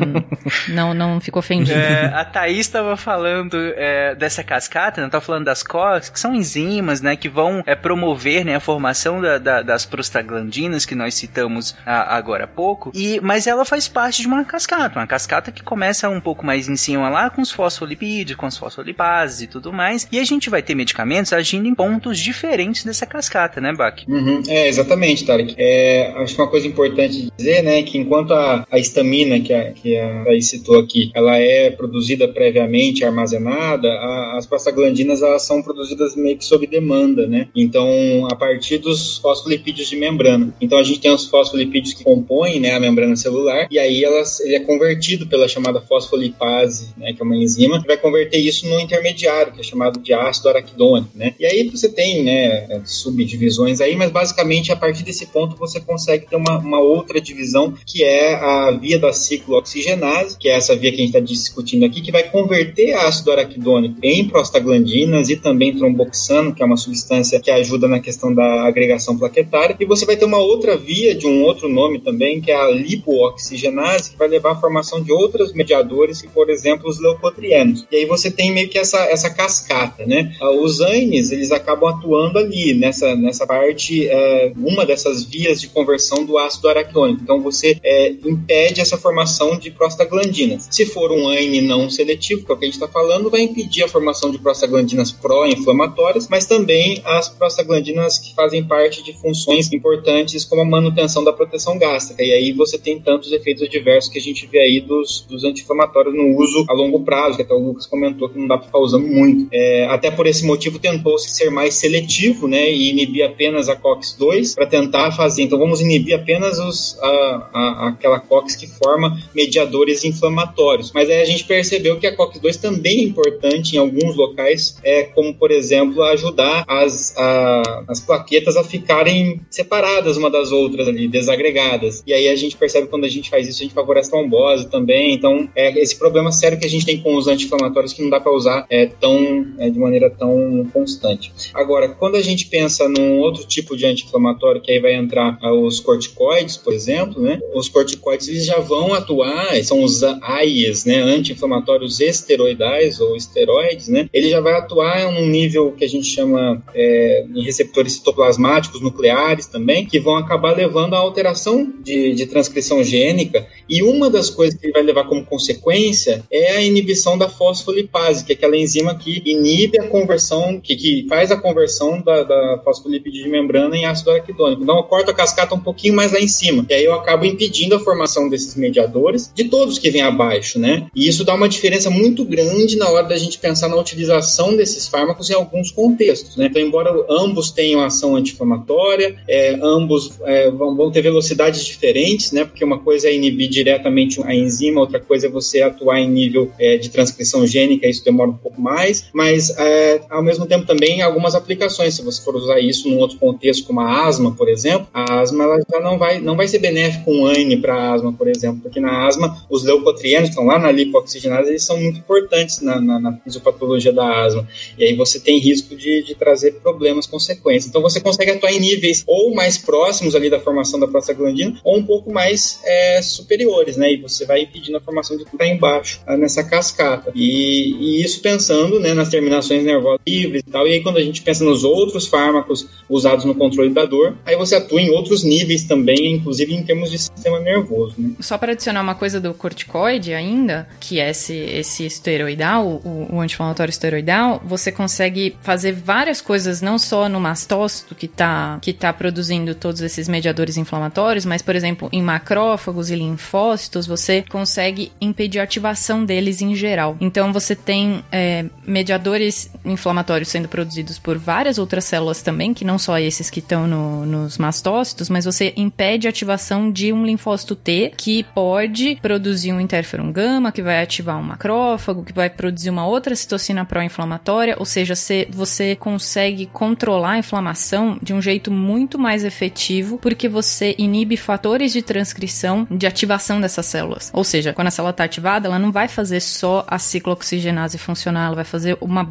não, não ficou ofendido. É, a Thaís estava falando é, dessa cascata, né, tá falando das COX, que são enzimas, né, que vão é, promover, né, a formação da, da, das prostaglandinas que nós citamos agora há pouco, e, mas ela faz parte de uma cascata, uma cascata que começa um pouco mais em cima lá com os fosfolipídios, com as fosfolipases e tudo mais, e a gente vai ter medicamentos agindo em pontos diferentes dessa cascata, né, Bach? Uhum. É, exatamente, Tarek. É, acho que uma coisa importante dizer, né, que enquanto a, histamina que a, que a Thaís citou aqui, ela é produzida previamente, armazenada, a, as prostaglandinas elas são produzidas meio que sob demanda, né? Então, a partir dos fosfolipídios de membrana. Então, a gente tem os fosfolipídios que compõem né, a membrana celular, e aí elas, ele é convertido pela chamada fosfolipase, né, que é uma enzima, que vai converter isso no intermediário, que é chamado de ácido araquidônico, né? E aí você tem, né, subdivisões aí, mas basicamente a partir desse ponto você consegue ter uma, uma outra divisão, que é a via da ciclooxigenase, que é essa via que a gente está discutindo aqui, que vai converter ácido araquidônico em prostaglandinas e também tromboxano, que é uma substância que ajuda na questão da agregação plaquetária. E você vai ter uma outra via de um outro nome também, que é a lipooxigenase, que vai levar à formação de outros mediadores, que, por exemplo, os leucotrienos. E aí você tem meio que essa, essa cascata, né? Ah, os AINES, eles acabam atuando ali, nessa, nessa parte, é, uma dessas vias de conversão do ácido araquidônico. Então você é, impede essa formação de prostaglandinas. Se for um AINE não seletivo, que é o que a gente está falando, vai impedir a formação de prostaglandinas pró-inflamatórias, mas também as prostaglandinas que fazem parte de funções importantes como a manutenção da proteção gástrica. E aí você tem tantos efeitos adversos que a gente vê aí dos, dos anti-inflamatórios no uso a longo prazo, que até o Lucas comentou que não dá para ficar usando muito. É, até por esse motivo tentou-se ser mais seletivo, né, e inibir apenas a COX-2 para tentar fazer. Então vamos inibir apenas os, a, a, aquela COX que forma mediadores inflamatórios. Mas aí a gente percebeu que a COX-2 também é importante em alguns locais, é, como por exemplo ajudar as, a, as plaquetas a ficarem separadas uma das outras ali, desagregadas. E aí a gente percebe quando a gente faz isso, a gente favorece a trombose também. Então, é esse problema sério que a gente tem com os anti-inflamatórios que não dá para usar é, tão, é, de maneira tão constante. Agora, quando a gente pensa num outro tipo de anti-inflamatório, que aí vai entrar os corticoides, por exemplo, né? Os corticoides eles já vão atuar, são os AIES, né? Anti-inflamatórios esteroidais ou esteroides, né? Ele já vai atuar em um nível que a gente chama é, em receptores citoplasmáticos nucleares também, que vão acabar levando a alteração de, de transcrição gênica. E uma das coisas que ele vai levar como consequência é a inibição da fosfolipase, que é aquela enzima que inibe a conversão, que, que faz a conversão da, da fosfolipídio de membrana em ácido araquidônico. Então eu corto a cascata um pouquinho mais lá em cima. E aí eu acabo impedindo a formação desses mediadores de todos que vêm abaixo, né? E isso dá uma diferença muito grande na hora da gente pensar na utilização desses fármacos em alguns contextos, né? Então, embora ambos tenham ação anti-inflamatória, é, ambos é, vão, vão, ter velocidades diferentes, né? Porque uma coisa é inibir diretamente a enzima, outra coisa é você atuar em nível é, de transcrição gênica, isso demora um pouco mais, mas é, ao mesmo tempo também algumas aplicações, se você for usar isso num outro contexto, como a asma, por exemplo, a asma ela já não vai, não vai ser benéfico um ANE para asma, por exemplo, porque na asma os leucotrienos estão lá na lipoxigenase, eles são muito importantes na, na, na fisiopatologia da asma, e aí você tem risco de, de trazer problemas, consequências. Então você consegue atuar em níveis ou mais próximos ali da formação da prostaglandina, ou um pouco mais é, superiores, né? E você vai impedindo a formação de está embaixo, nessa cascata. E, E isso pensando né, nas terminações nervosas livres e tal. E aí, quando a gente pensa nos outros fármacos usados no controle da dor, aí você atua em outros níveis também, inclusive em termos de sistema nervoso. Né? Só para adicionar uma coisa do corticoide ainda, que é esse, esse esteroidal, o, o anti-inflamatório esteroidal, você consegue fazer várias coisas, não só no mastócito que está que tá produzindo todos esses mediadores inflamatórios, mas, por exemplo, em macrófagos e linfócitos, você consegue impedir a ativação deles em geral. Então, você tem é, mediadores inflamatórios sendo produzidos por várias outras células também, que não só esses que estão no, nos mastócitos, mas você impede a ativação de um linfócito T, que pode produzir um interferon gama, que vai ativar um macrófago, que vai produzir uma outra citocina pró-inflamatória, ou seja, você, você consegue controlar a inflamação de um jeito muito mais efetivo, porque você inibe fatores de transcrição de ativação dessas células. Ou seja, quando a célula está ativada, ela não vai fazer só a ciclooxigenase funcionar, ela vai fazer uma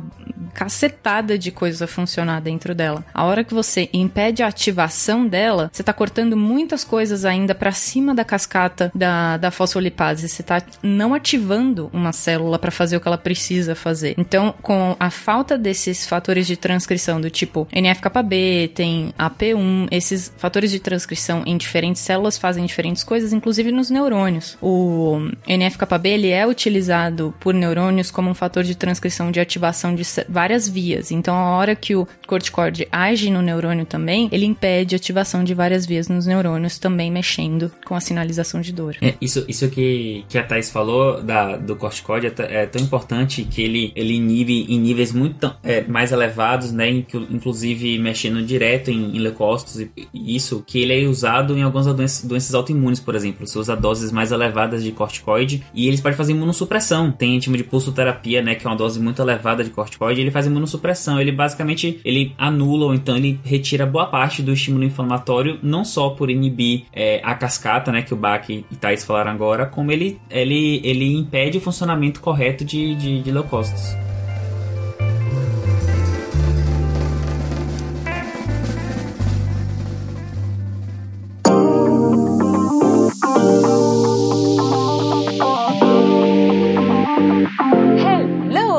cacetada de coisas a funcionar dentro dela. A hora que você impede a ativação dela, você está cortando muitas coisas ainda para cima da cascata da, da fosfolipase. Você está não ativando uma célula para fazer o que ela precisa fazer. Então, com a falta desses fatores de transcrição do tipo NF-κB, tem AP1, esses fatores de transcrição em diferentes células fazem diferentes coisas, inclusive nos neurônios. O NF-κB ele é utilizado por neurônios como um fator de transcrição de ativação de várias vias. Então, a hora que o corticoide age no neurônio também, ele impede a ativação de várias vias nos neurônios, também mexendo com a sinalização de dor. É, isso isso que, que a Thais falou da, do corticoide é, é tão importante que ele, ele inibe em níveis muito é, mais elevados, né? Inclusive mexendo direto em, em leucócitos e, isso, que ele é usado em algumas doenças, doenças autoimunes, por exemplo. Você usa doses mais elevadas de corticoide e eles podem fazer imunossupressão. Tem a de pulsoterapia, né? Que é uma dose muito elevada de corticoide. Ele faz imunossupressão. Ele basicamente ele anula ou então ele retira boa parte do estímulo inflamatório, não só por inibir é, a cascata, né? Que o Bach e Thais falaram agora, como ele, ele, ele impede o funcionamento correto de, de, de leucócitos.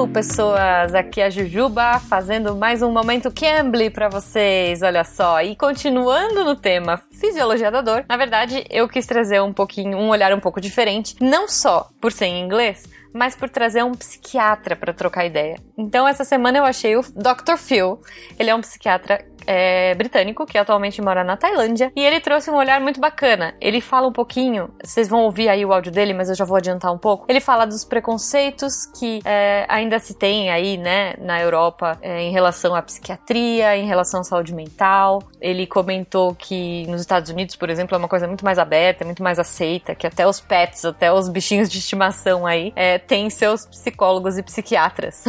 Pessoas, aqui é a Jujuba fazendo mais um momento Cambly para vocês, olha só. E continuando no tema fisiologia da dor, na verdade eu quis trazer um pouquinho, um olhar um pouco diferente, não só por ser em inglês, mas por trazer um psiquiatra para trocar ideia. Então essa semana eu achei o Dr. Phil, ele é um psiquiatra é, britânico que atualmente mora na Tailândia e ele trouxe um olhar muito bacana. Ele fala um pouquinho, vocês vão ouvir aí o áudio dele, mas eu já vou adiantar um pouco. Ele fala dos preconceitos que é, ainda se tem aí, né, na Europa é, em relação à psiquiatria, em relação à saúde mental. Ele comentou que nos Estados Unidos, por exemplo, é uma coisa muito mais aberta, muito mais aceita, que até os pets, até os bichinhos de estimação aí, é, têm seus psicólogos e psiquiatras.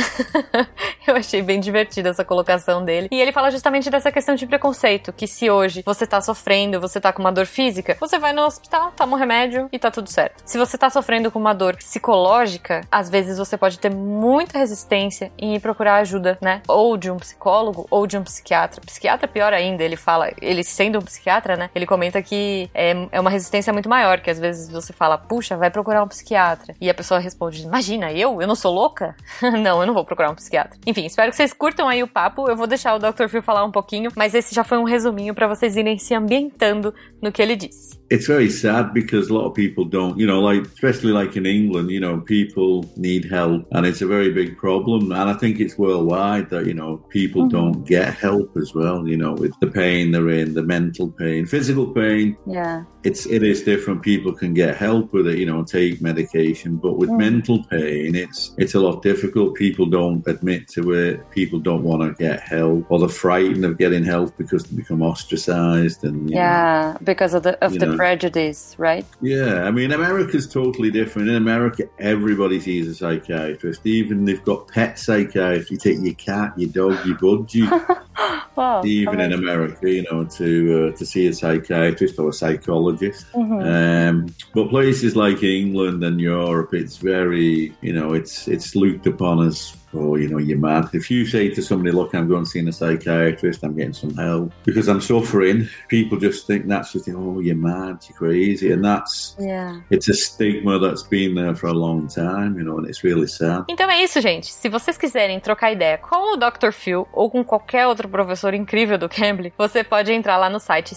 eu achei bem divertida essa colocação dele. E ele fala justamente dessa essa questão de preconceito, que se hoje você tá sofrendo, você tá com uma dor física, você vai no hospital, toma um remédio e tá tudo certo. Se você tá sofrendo com uma dor psicológica, às vezes você pode ter muita resistência em ir procurar ajuda, né? Ou de um psicólogo ou de um psiquiatra. Psiquiatra, pior ainda, ele fala, ele sendo um psiquiatra, né? Ele comenta que é, é uma resistência muito maior, que às vezes você fala, puxa, vai procurar um psiquiatra. E a pessoa responde, imagina, eu? Eu não sou louca? não, eu não vou procurar um psiquiatra. Enfim, espero que vocês curtam aí o papo. Eu vou deixar o Dr. Phil falar um pouquinho mas esse já foi um resuminho para vocês irem se ambientando no que ele disse. It's very sad because a lot of people don't, you know, like especially like in England, you know, people need help and it's a very big problem and I think it's worldwide that, you know, people mm-hmm. don't get help as well, you know, with the pain they're in, the mental pain, physical pain. Yeah. It's it is different. People can get help with it, you know, take medication, but with mm. mental pain it's it's a lot difficult. People don't admit to it. People don't want to get help or they're frightened of getting help because they become ostracized and yeah, know, because of the of the know. prejudice, right? Yeah, I mean, America's totally different. In America, everybody sees a psychiatrist. Even they've got pet psychiatrists. You take your cat, your dog, your budgie. wow, even in America, you know, to uh, to see a psychiatrist or a psychologist. Mm-hmm. Um, but places like England and Europe, it's very, you know, it's it's looked upon as oh, you know, you're mad. If you say to somebody, look, I'm going to see a psychiatrist, I'm getting some help because I'm suffering, people just think that's just, oh, you're mad, you're crazy. And that's, Yeah. it's a stigma that's been there for a long time, you know, and it's really sad. Então é isso, gente. Se vocês quiserem trocar ideia com o Dr. Phil ou com qualquer outro professor incrível do Cambly, você pode entrar lá no site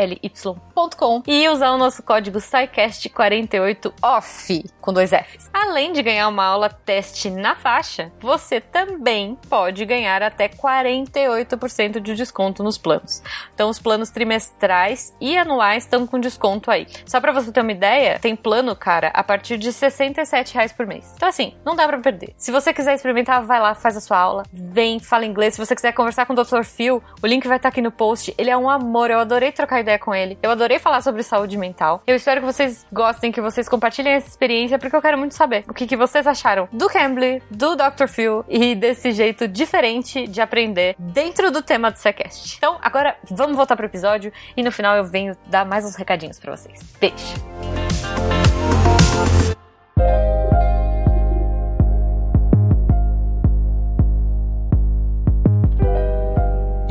cambly.com e usar o nosso código SciCast48OFF, com dois Fs. Além de ganhar uma aula teste na faixa, você também pode ganhar até 48% de desconto nos planos. Então os planos trimestrais e anuais estão com desconto aí. Só pra você ter uma ideia, tem plano, cara, a partir de 67 reais por mês. Então assim, não dá pra perder. Se você quiser experimentar, vai lá, faz a sua aula, vem, fala inglês. Se você quiser conversar com o Dr. Phil, o link vai estar aqui no post. Ele é um amor, eu adorei trocar ideia com ele. Eu adorei falar sobre saúde mental. Eu espero que vocês gostem, que vocês compartilhem essa experiência, porque eu quero muito saber o que, que vocês acharam do Cambly, do Dr. Phil e desse jeito diferente de aprender dentro do tema do Sequest. Então, agora vamos voltar pro episódio e no final eu venho dar mais uns recadinhos pra vocês. Beijo!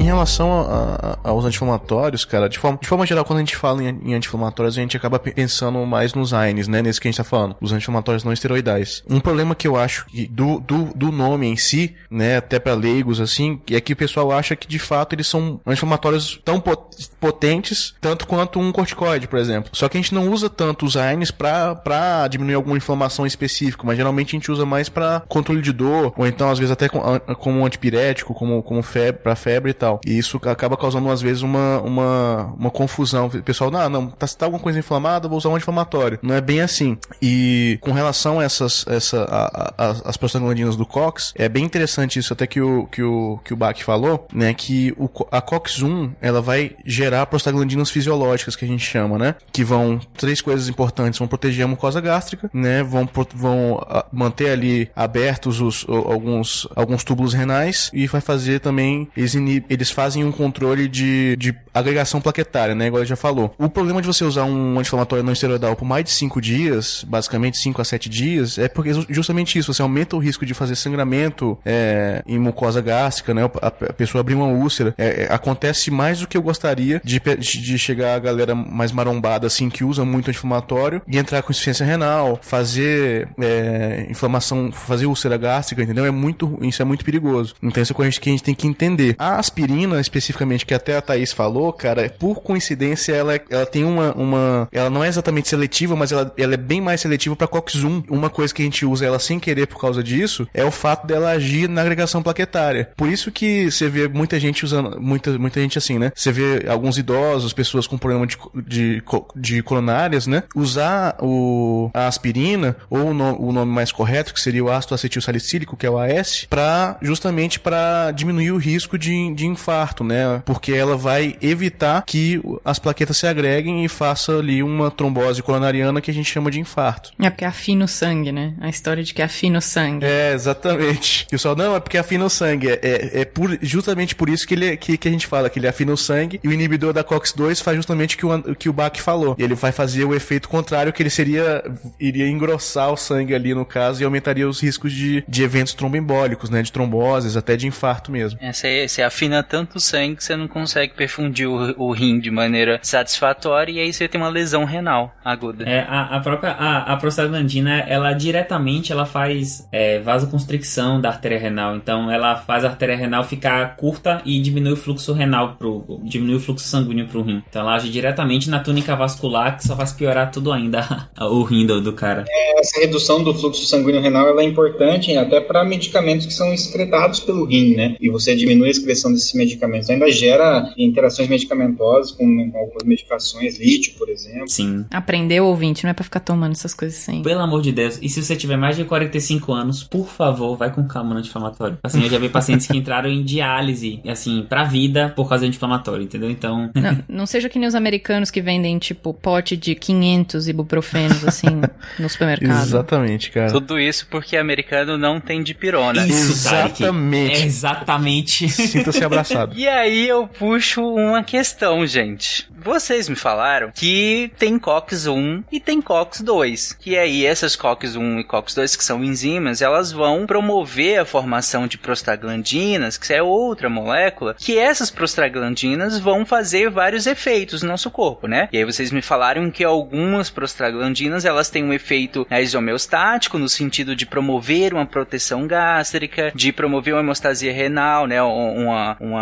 Em relação a- a- aos anti-inflamatórios, cara, de forma, de forma geral, quando a gente fala em, em anti-inflamatórios, a gente acaba pe- pensando mais nos AINES, né? Nesse que a gente tá falando, os anti-inflamatórios não esteroidais. Um problema que eu acho que do, do, do nome em si, né, até pra leigos, assim, é que o pessoal acha que de fato eles são anti-inflamatórios tão pot- potentes, tanto quanto um corticoide, por exemplo. Só que a gente não usa tanto os AINES pra, diminuir alguma inflamação específica, mas geralmente a gente usa mais pra controle de dor, ou então às vezes até com- como antipirético, como, como febre, pra febre e tal. E isso acaba causando às vezes uma, uma, uma confusão. O pessoal, não, não, tá, tá alguma coisa inflamada, vou usar um anti-inflamatório. Não é bem assim. E com relação a essas, essa, a, a, as prostaglandinas do COX, é bem interessante isso até que o, que o, que o Bach falou, né, que o, a COX-1, ela vai gerar prostaglandinas fisiológicas, que a gente chama, né, que vão, três coisas importantes, vão proteger a mucosa gástrica, né, vão, vão ah, manter ali abertos os, alguns, alguns túbulos renais e vai fazer também, eles, inib- eles fazem um controle de, de agregação plaquetária, né, igual já falou. O problema de você usar um anti-inflamatório não esteroidal por mais de 5 dias, basicamente 5 a 7 dias, é porque justamente isso, você aumenta o risco de fazer sangramento é, em mucosa gástrica, né, a, a pessoa abrir uma úlcera. É, é, acontece mais do que eu gostaria de de chegar a galera mais marombada, assim, que usa muito anti-inflamatório e entrar com insuficiência renal, fazer é, inflamação, fazer úlcera gástrica, entendeu? É muito, isso é muito perigoso. Então isso é coisa que a gente tem que entender. A aspirina, especificamente, que até a Thaís falou, cara, por coincidência, ela, ela tem uma, uma, ela não é exatamente seletiva, mas ela, ela é bem mais seletiva para COX-1. Uma coisa que a gente usa ela sem querer por causa disso é o fato dela agir na agregação plaquetária. Por isso que você vê muita gente usando, muita, muita gente assim, né? Você vê alguns idosos, pessoas com problema de, de, de coronárias, né? Usar o, a aspirina, ou o, no- o nome mais correto, que seria o ácido acetil salicílico, que é o AS, para justamente para diminuir o risco de, de infarto, né? Porque ela vai evitar que as plaquetas se agreguem e faça ali uma trombose coronariana que a gente chama de infarto. É porque afina o sangue, né? A história de que afina o sangue. É, exatamente. E o pessoal, não, é porque afina o sangue. É, é, é por- justamente por isso que, ele, é- que, que a gente fala, que ele afina o sangue, e o inibidor da COX-2 faz justamente o que o, que o Bach falou. Ele vai fazer o efeito contrário, que ele seria, iria engrossar o sangue ali no caso, e aumentaria os riscos de, de eventos tromboembólicos, né, de tromboses, até de infarto mesmo. É, Você, você afina tanto sangue que você não consegue perfundir o, o rim de maneira satisfatória e aí você tem uma lesão renal aguda. É, a, a própria a, a prostaglandina, ela diretamente ela faz é, vasoconstricção da artéria renal. Então ela faz a artéria renal ficar curta e diminui o fluxo renal pro diminui o fluxo sanguíneo pro rim. Então ela age diretamente na túnica vascular que só faz piorar tudo ainda o rim do, do cara. Essa redução do fluxo sanguíneo renal ela é importante até para medicamentos que são excretados pelo rim, né? E você diminui a excreção desses medicamentos. Ainda gera interações medicamentosas com algumas medicações, lítio, por exemplo. Sim. Aprendeu, ouvinte, não é pra ficar tomando essas coisas sem. Pelo amor de Deus. E se você tiver mais de 45 anos, por favor, vai com calma no anti-inflamatório. Assim, eu já vi pacientes que entraram em diálise, assim, pra vida por causa do anti-inflamatório, entendeu? Então. Não, não seja que nem os americanos que vendem, tipo, pote de 500 ibuprofenos, assim, no supermercado. Exatamente, cara. Tudo isso porque americano não tem dipirona. Isso, Tarek. Exatamente. É exatamente. Sinta-se abraçado. e aí eu puxo uma questão, gente. Vocês me falaram que tem COX-1 e tem COX-2. Que aí essas COX-1 e COX-2, que são enzimas, elas vão promover a formação de prostaglandinas, que é outra molécula, que essas prostaglandinas vão fazer vários efeitos no nosso corpo, né? E aí vocês me falaram que algumas prostaglandinas, elas têm um efeito isomeostático, no sentido de promover uma proteção gástrica, de promover uma hemostasia renal, né? Uma, uma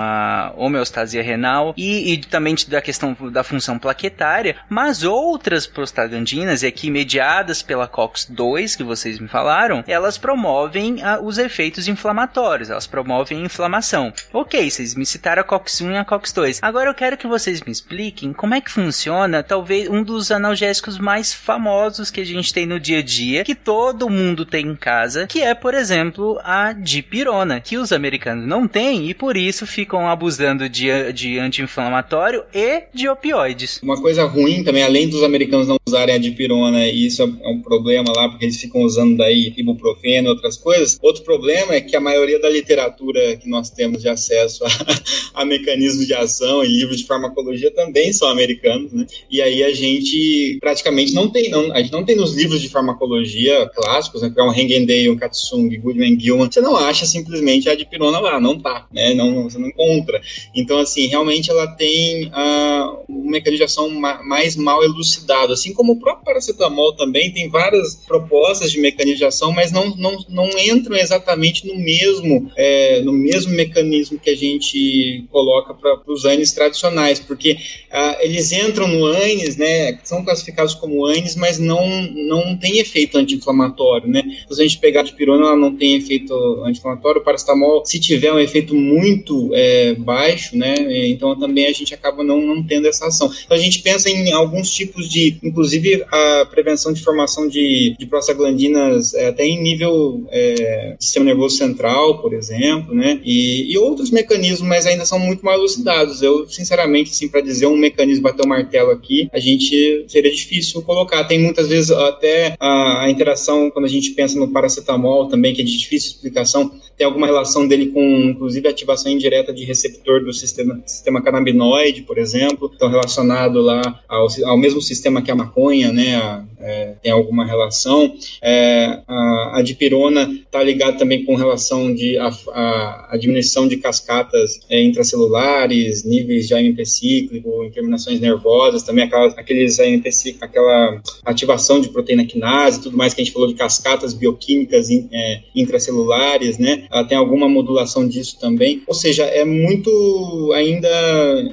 homeostasia renal, e, e também da questão da função plaquetária, mas outras prostaglandinas, e aqui mediadas pela COX-2, que vocês me falaram, elas promovem a, os efeitos inflamatórios, elas promovem a inflamação. Ok, vocês me citaram a COX-1 e a COX-2. Agora eu quero que vocês me expliquem como é que funciona, talvez, um dos analgésicos mais famosos que a gente tem no dia a dia, que todo mundo tem em casa, que é, por exemplo, a dipirona, que os americanos não têm e por isso ficam abusando de, de anti-inflamatório e de opioides. Uma coisa ruim também, além dos americanos não usarem a dipirona, e isso é um problema lá, porque eles ficam usando daí ibuprofeno e outras coisas, outro problema é que a maioria da literatura que nós temos de acesso a, a mecanismos de ação e livros de farmacologia também são americanos, né? E aí a gente praticamente não tem, não, a gente não tem nos livros de farmacologia clássicos, né? Que é um Hengendale, um Katsung, Goodman Gilman, você não acha simplesmente a dipirona lá, não tá, né? Não, você não encontra. Então, assim, realmente ela tem uh, um mecanismo de ação mais mal elucidado, assim como o próprio paracetamol também tem várias propostas de mecanismo de ação, mas não, não, não entram exatamente no mesmo, é, no mesmo mecanismo que a gente coloca para os ANES tradicionais, porque uh, eles entram no ANES, né, são classificados como ANES, mas não, não tem efeito anti-inflamatório, né? Se a gente pegar a dipirona, ela não tem efeito anti-inflamatório, o paracetamol, se tiver um efeito muito é, baixo, né, então também a gente acaba não, não tendo essa ação. Então a gente pensa em alguns tipos de, inclusive a prevenção de formação de, de prostaglandinas é, até em nível é, sistema nervoso central, por exemplo, né? E, e, outros mecanismos, mas ainda são muito mal elucidados. Eu, sinceramente, assim, para dizer um mecanismo bater o um martelo aqui, a gente seria difícil colocar. Tem muitas vezes até a, a interação quando a gente pensa no paracetamol também, que é de difícil explicação, tem alguma relação dele com, inclusive, ativação indireta de receptor do sistema, sistema canabinoide, por exemplo, então relacionado lá ao, ao mesmo sistema que a maconha, né, a, é, tem alguma relação. É, a, a dipirona está ligada também com relação de a, a, a diminuição de cascatas é, intracelulares, níveis de AMP cíclico, terminações nervosas, também aquelas, aqueles AMP cíclico, aquela ativação de proteína quinase, tudo mais que a gente falou de cascatas bioquímicas in, é, intracelulares, né? Tem alguma modulação disso também. Ou seja, é muito ainda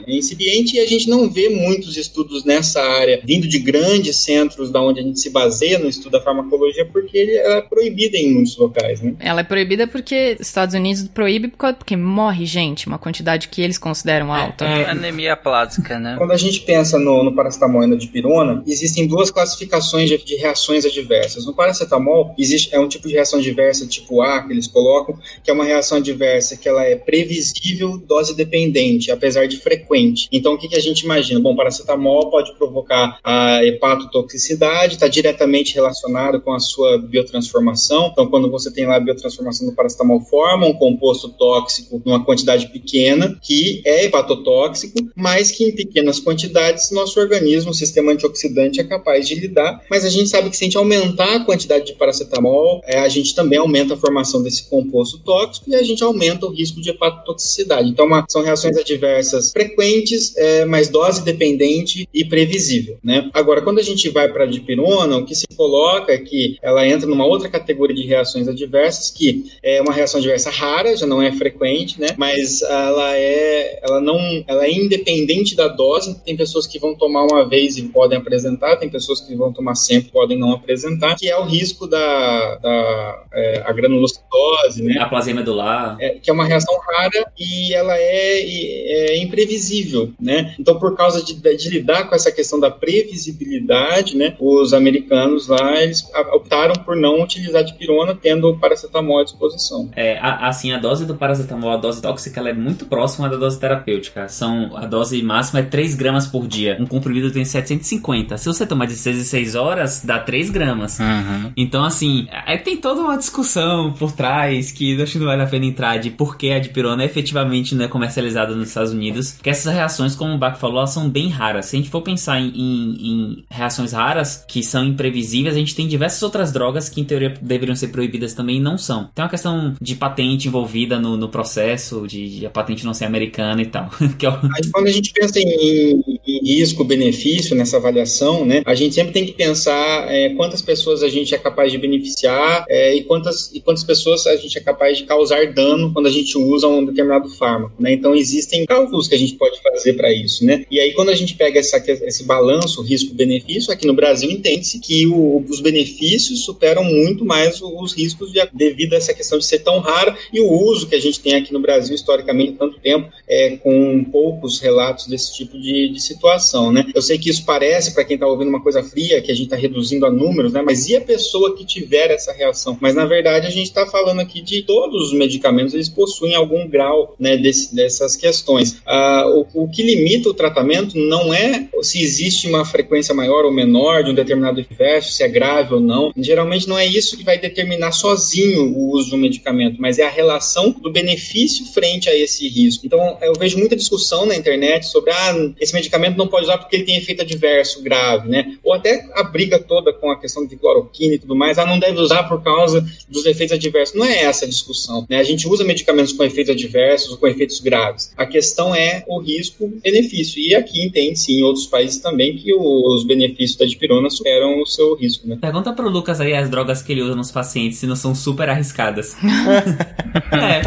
incipiente e a gente não vê muitos estudos nessa área vindo de grandes centros da onde onde a gente se baseia no estudo da farmacologia, porque ela é proibida em muitos locais, né? Ela é proibida porque Estados Unidos proíbe porque morre gente, uma quantidade que eles consideram alta. É, é anemia plástica, né? Quando a gente pensa no, no paracetamol e na dipirona, existem duas classificações de, de, reações adversas. No paracetamol, existe é um tipo de reação adversa tipo A que eles colocam, que é uma reação adversa que ela é previsível, dose dependente, apesar de frequente. Então, o que, que a gente imagina? Bom, paracetamol pode provocar a hepatotoxicidade, está diretamente relacionado com a sua biotransformação. Então, quando você tem lá a biotransformação do paracetamol, forma um composto tóxico numa quantidade pequena, que é hepatotóxico, mas que em pequenas quantidades nosso organismo, o sistema antioxidante, é capaz de lidar. Mas a gente sabe que se a gente aumentar a quantidade de paracetamol, é, a gente também aumenta a formação desse composto tóxico e a gente aumenta o risco de hepatotoxicidade. Então, uma, são reações adversas frequentes, é, mas dose dependente e previsível. Né? Agora, quando a gente vai para a dipirona, o que se coloca é que ela entra numa outra categoria de reações adversas, que é uma reação adversa rara, já não é frequente, né? Mas ela é, ela não, ela é independente da dose. Tem pessoas que vão tomar uma vez e podem apresentar, tem pessoas que vão tomar sempre podem não apresentar, que é o risco da, da é, a granulocitose, né? A plasia medular. É, que é uma reação rara e ela é, é imprevisível, né? Então, por causa de, de lidar com essa questão da previsibilidade, né? os americanos lá, eles optaram por não utilizar dipirona, tendo o paracetamol à disposição. É, a, assim, a dose do paracetamol, a dose tóxica, ela é muito próxima da dose terapêutica. São, a dose máxima é 3 gramas por dia. Um comprimido tem 750. Se você tomar de 6 em 6 horas, dá 3 gramas. Uhum. Então, assim, é, tem toda uma discussão por trás que acho que não vale a pena entrar de por que a dipirona efetivamente não é comercializada nos Estados Unidos. Que essas reações, como o Bach falou, elas são bem raras. Se a gente for pensar em, em, em reações raras, que são imprevisíveis, a gente tem diversas outras drogas que, em teoria, deveriam ser proibidas também e não são. Tem uma questão de patente envolvida no, no processo, de, de, a patente não ser americana e tal. que é o... Aí, quando a gente pensa em, em risco-benefício nessa avaliação, né, a gente sempre tem que pensar é, quantas pessoas a gente é capaz de beneficiar é, e, quantas, e quantas pessoas a gente é capaz de causar dano quando a gente usa um determinado fármaco. Né? Então, existem cálculos que a gente pode fazer para isso. Né? E aí, quando a gente pega essa, esse balanço risco-benefício, aqui no Brasil entende-se que o, os benefícios superam muito mais os riscos de, devido a essa questão de ser tão rara e o uso que a gente tem aqui no Brasil historicamente tanto tempo, é, com poucos relatos desse tipo de, de situação. Né? Eu sei que isso parece, para quem está ouvindo, uma coisa fria, que a gente está reduzindo a números, né? mas e a pessoa que tiver essa reação? Mas, na verdade, a gente está falando aqui de todos os medicamentos, eles possuem algum grau né, desse, dessas questões. Ah, o, o que limita o tratamento não é se existe uma frequência maior ou menor de um determinado efeito, se é grave ou não. Geralmente não é isso que vai determinar sozinho o uso de um medicamento, mas é a relação do benefício frente a esse risco. Então, eu vejo muita discussão na internet sobre ah, esse medicamento não pode usar porque ele tem efeito adverso grave, né? Ou até a briga toda com a questão de cloroquina e tudo mais, ah, não deve usar por causa dos efeitos adversos. Não é essa a discussão, né? A gente usa medicamentos com efeitos adversos ou com efeitos graves. A questão é o risco-benefício. E aqui entende-se em outros países também que os benefícios da dipirona superam o seu risco, né? Pergunta pro Lucas aí as drogas que ele usa nos pacientes se não são super arriscadas. é.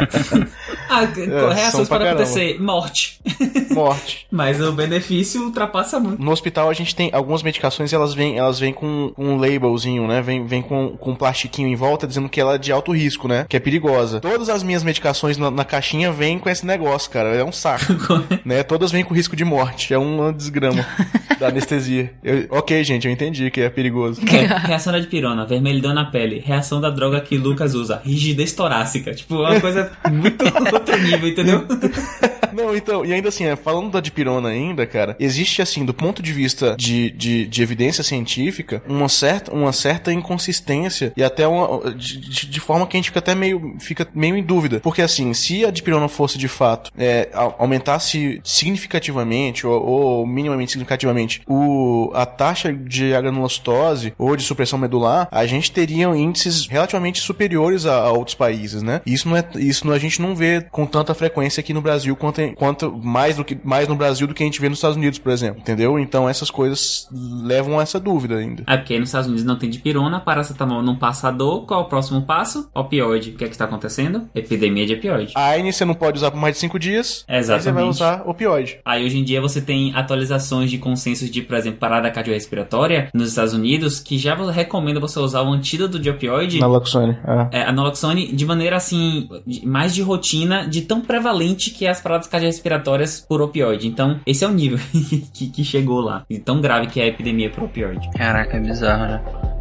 Ah, é, reações podem acontecer. Morte. Morte. Mas o benefício ultrapassa muito. No hospital a gente tem algumas medicações, elas vêm, elas vêm com, com um labelzinho, né? Vem, vem com, com um plastiquinho em volta dizendo que ela é de alto risco, né? Que é perigosa. Todas as minhas medicações na, na caixinha vêm com esse negócio, cara. É um saco. né? Todas vêm com risco de morte. É uma desgrama da anestesia. Eu, ok, gente, eu entendi que é perigoso. É, reação da dipirona, vermelhidão na pele. Reação da droga que Lucas usa, rigidez torácica. Tipo, é uma coisa muito outro nível, entendeu? Não, então, e ainda assim, é, falando da dipirona ainda, cara, existe assim, do ponto de vista de, de, de evidência científica, uma certa, uma certa inconsistência e até uma, de, de, forma que a gente fica até meio, fica meio em dúvida. Porque assim, se a dipirona fosse de fato, é, aumentasse significativamente ou, ou, minimamente significativamente o, a taxa de agranulocitose ou de supressão medular, a gente teria índices relativamente superiores a, a outros países, né? Isso não é, isso a gente não vê com tanta frequência aqui no Brasil quanto, quanto mais do que mais no Brasil do que a gente vê nos Estados Unidos, por exemplo. Entendeu? Então essas coisas levam a essa dúvida ainda. É porque nos Estados Unidos não tem dipirona, paracetamol não passa dor, qual é o próximo passo? Opioide. O que é que está acontecendo? Epidemia de opioide. A AINE você não pode usar por mais de 5 dias. Exatamente. Aí você vai usar opioide. Aí hoje em dia você tem atualizações de consensos de, por exemplo, parada cardiorrespiratória nos Estados Unidos que já recomenda você usar o antídoto de opioide. Naloxone. É. é a naloxone de maneira assim, mais de rotina, de tão prevalente que é as paradas cardiorrespiratórias por opioide. Então, esse é o nível que, que chegou lá. E tão grave que é a epidemia por opioide. Caraca, é bizarro, né?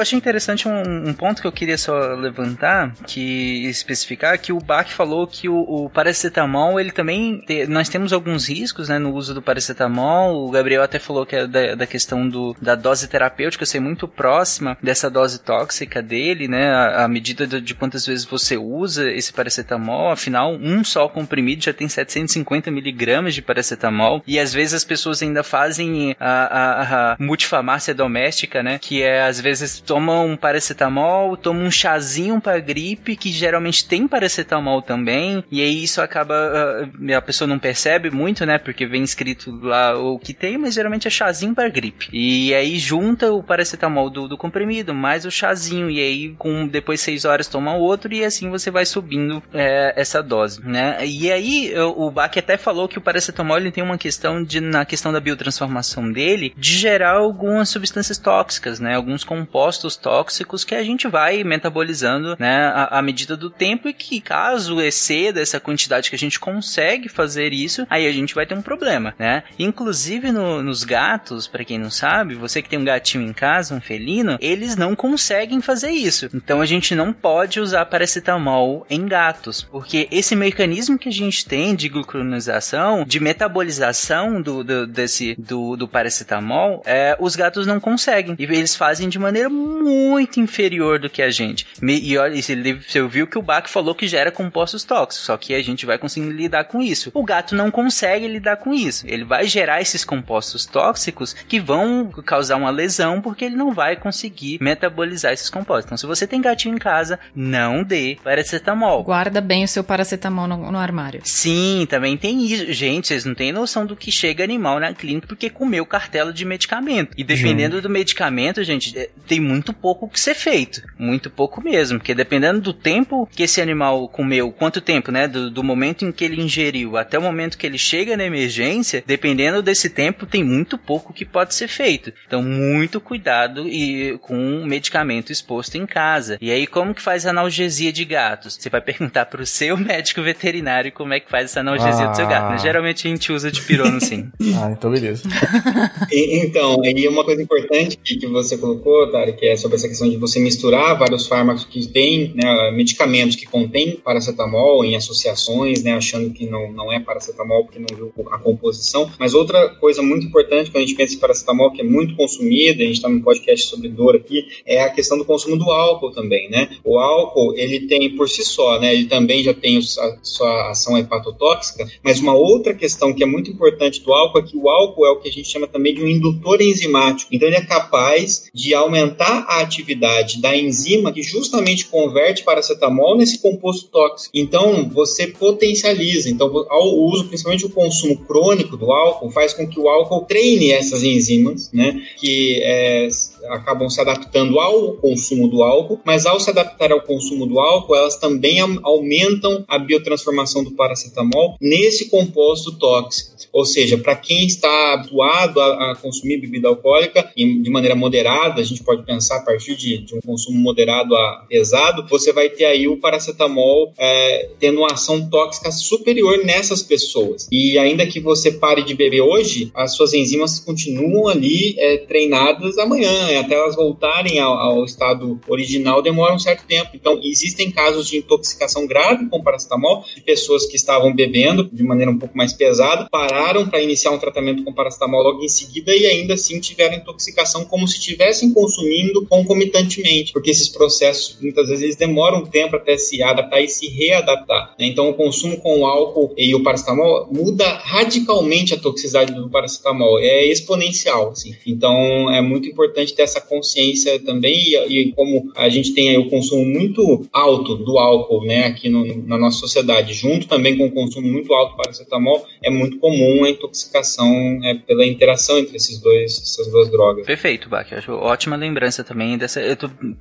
Eu achei interessante um, um, ponto que eu queria só levantar, que especificar, que o Bach falou que o, o paracetamol, ele também, te, nós temos alguns riscos, né, no uso do paracetamol, o Gabriel até falou que é da, da questão do, da dose terapêutica ser muito próxima dessa dose tóxica dele, né, a, a medida de, de, quantas vezes você usa esse paracetamol, afinal, um só comprimido já tem 750 miligramas de paracetamol, e às vezes as pessoas ainda fazem a, a, a multifarmácia doméstica, né, que é às vezes vezes toma um paracetamol, toma um chazinho para gripe, que geralmente tem paracetamol também, e aí isso acaba. Ah, a pessoa não percebe muito, né? Porque vem escrito lá o que tem, mas geralmente é chazinho para gripe. E aí junta o paracetamol do, do comprimido, mais o chazinho, e aí com depois seis horas toma outro, e assim você vai subindo é, essa dose, né? E aí o Bach até falou que o paracetamol ele tem uma questão de, na questão da biotransformação dele, de gerar algumas substâncias tóxicas, né? Alguns compostos tóxicos que a gente vai metabolizando, né? À, à medida do tempo e que caso exceda essa quantidade que a gente consegue fazer isso, aí a gente vai ter um problema, né? Inclusive no, nos gatos, para quem não sabe, você que tem um gatinho em casa, um felino, eles não conseguem fazer isso. Então a gente não pode usar paracetamol em gatos, porque esse mecanismo que a gente tem de glucuronização, de metabolização do, do desse do, do paracetamol, é, os gatos não conseguem. E eles fazem de maneira muito inferior do que a gente. E olha, você viu que o Bach falou que gera compostos tóxicos, só que a gente vai conseguir lidar com isso. O gato não consegue lidar com isso. Ele vai gerar esses compostos tóxicos que vão causar uma lesão porque ele não vai conseguir metabolizar esses compostos. Então, se você tem gatinho em casa, não dê paracetamol. Guarda bem o seu paracetamol no, no armário. Sim, também tem isso. Gente, vocês não têm noção do que chega animal na clínica porque comeu cartela de medicamento. E dependendo do medicamento, gente, é, tem muito pouco que ser feito. Muito pouco mesmo. Porque dependendo do tempo que esse animal comeu, quanto tempo, né? Do, do momento em que ele ingeriu até o momento que ele chega na emergência, dependendo desse tempo, tem muito pouco que pode ser feito. Então, muito cuidado e com o medicamento exposto em casa. E aí, como que faz analgesia de gatos? Você vai perguntar pro seu médico veterinário como é que faz essa analgesia ah. do seu gato. Né? Geralmente a gente usa de pirono, sim. ah, então beleza. então, aí uma coisa importante que você colocou, Tari, que é sobre essa questão de você misturar vários fármacos que têm, né, medicamentos que contêm paracetamol em associações, né, achando que não, não é paracetamol porque não viu a composição. Mas outra coisa muito importante quando a gente pensa em paracetamol, que é muito consumida, a gente está num podcast sobre dor aqui, é a questão do consumo do álcool também, né? O álcool, ele tem por si só, né, ele também já tem a sua ação hepatotóxica, mas uma outra questão que é muito importante do álcool é que o álcool é o que a gente chama também de um indutor enzimático. Então ele é capaz de aumentar a atividade da enzima que justamente converte paracetamol nesse composto tóxico. Então você potencializa. Então ao uso, principalmente o consumo crônico do álcool, faz com que o álcool treine essas enzimas, né? Que é, acabam se adaptando ao consumo do álcool, mas ao se adaptar ao consumo do álcool, elas também aumentam a biotransformação do paracetamol nesse composto tóxico. Ou seja, para quem está habituado a, a, consumir bebida alcoólica e de maneira moderada, a gente pode pensar a partir de, de um consumo moderado a pesado, você vai ter aí o paracetamol é, tendo uma ação tóxica superior nessas pessoas. E ainda que você pare de beber hoje, as suas enzimas continuam ali é, treinadas amanhã, né? até elas voltarem ao, ao, estado original demora um certo tempo. Então, existem casos de intoxicação grave com paracetamol, de pessoas que estavam bebendo de maneira um pouco mais pesada, pararam para iniciar um tratamento com paracetamol logo em seguida e ainda assim tiveram intoxicação como se estivessem consumindo concomitantemente, porque esses processos muitas vezes eles demoram um tempo até se adaptar e se readaptar. Né? Então, o consumo com o álcool e o paracetamol muda radicalmente a toxicidade do paracetamol, é exponencial. Assim. Então, é muito importante ter essa consciência também e, e como a gente tem aí o consumo muito alto do álcool, né, aqui no, na nossa sociedade, junto também com o consumo muito alto do paracetamol, é muito comum a intoxicação é, pela interação entre esses dois, essas duas drogas. Perfeito, Bach. Acho ótima lembrança também dessa.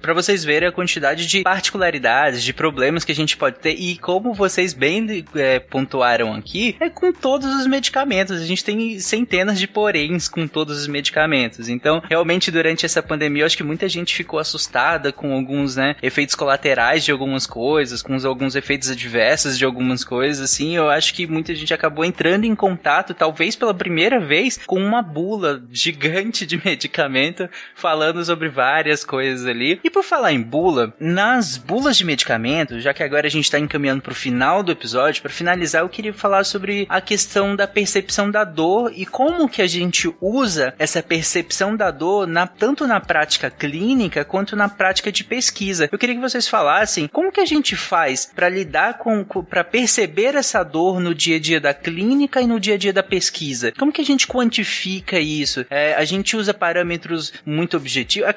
Para vocês verem a quantidade de particularidades, de problemas que a gente pode ter e como vocês bem é, pontuaram aqui, é com todos os medicamentos. A gente tem centenas de poréns com todos os medicamentos. Então, realmente, durante essa pandemia, eu acho que muita gente ficou assustada com alguns, né, efeitos colaterais de algumas coisas, com alguns efeitos adversos de algumas coisas, assim. Eu acho que muita gente acabou entrando em contato, talvez pela primeira vez, com uma bula gigante de medicamento falando sobre várias coisas ali. E por falar em bula, nas bulas de medicamento, já que agora a gente está encaminhando para o final do episódio, para finalizar, eu queria falar sobre a questão da percepção da dor e como que a gente usa essa percepção da dor na tanto tanto na prática clínica quanto na prática de pesquisa. Eu queria que vocês falassem como que a gente faz para lidar com, para perceber essa dor no dia a dia da clínica e no dia a dia da pesquisa. Como que a gente quantifica isso? É, a gente usa parâmetros muito objetivos,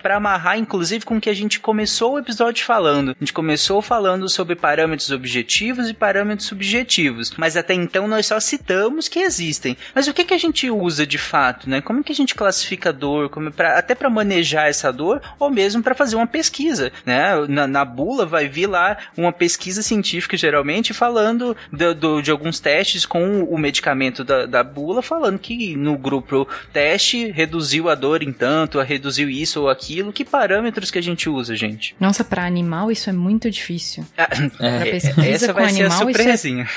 para amarrar inclusive com o que a gente começou o episódio falando. A gente começou falando sobre parâmetros objetivos e parâmetros subjetivos, mas até então nós só citamos que existem. Mas o que que a gente usa de fato, né? Como que a gente classifica dor, como pra, até para manejar essa dor ou mesmo para fazer uma pesquisa, né? Na, na, bula vai vir lá uma pesquisa científica geralmente falando do, do, de alguns testes com o medicamento da, da bula, falando que no grupo teste reduziu a dor em tanto, reduziu isso ou aquilo. Que parâmetros que a gente usa, gente? Nossa, para animal isso é muito difícil. Ah, é, essa vai animal, ser a é surpresinha.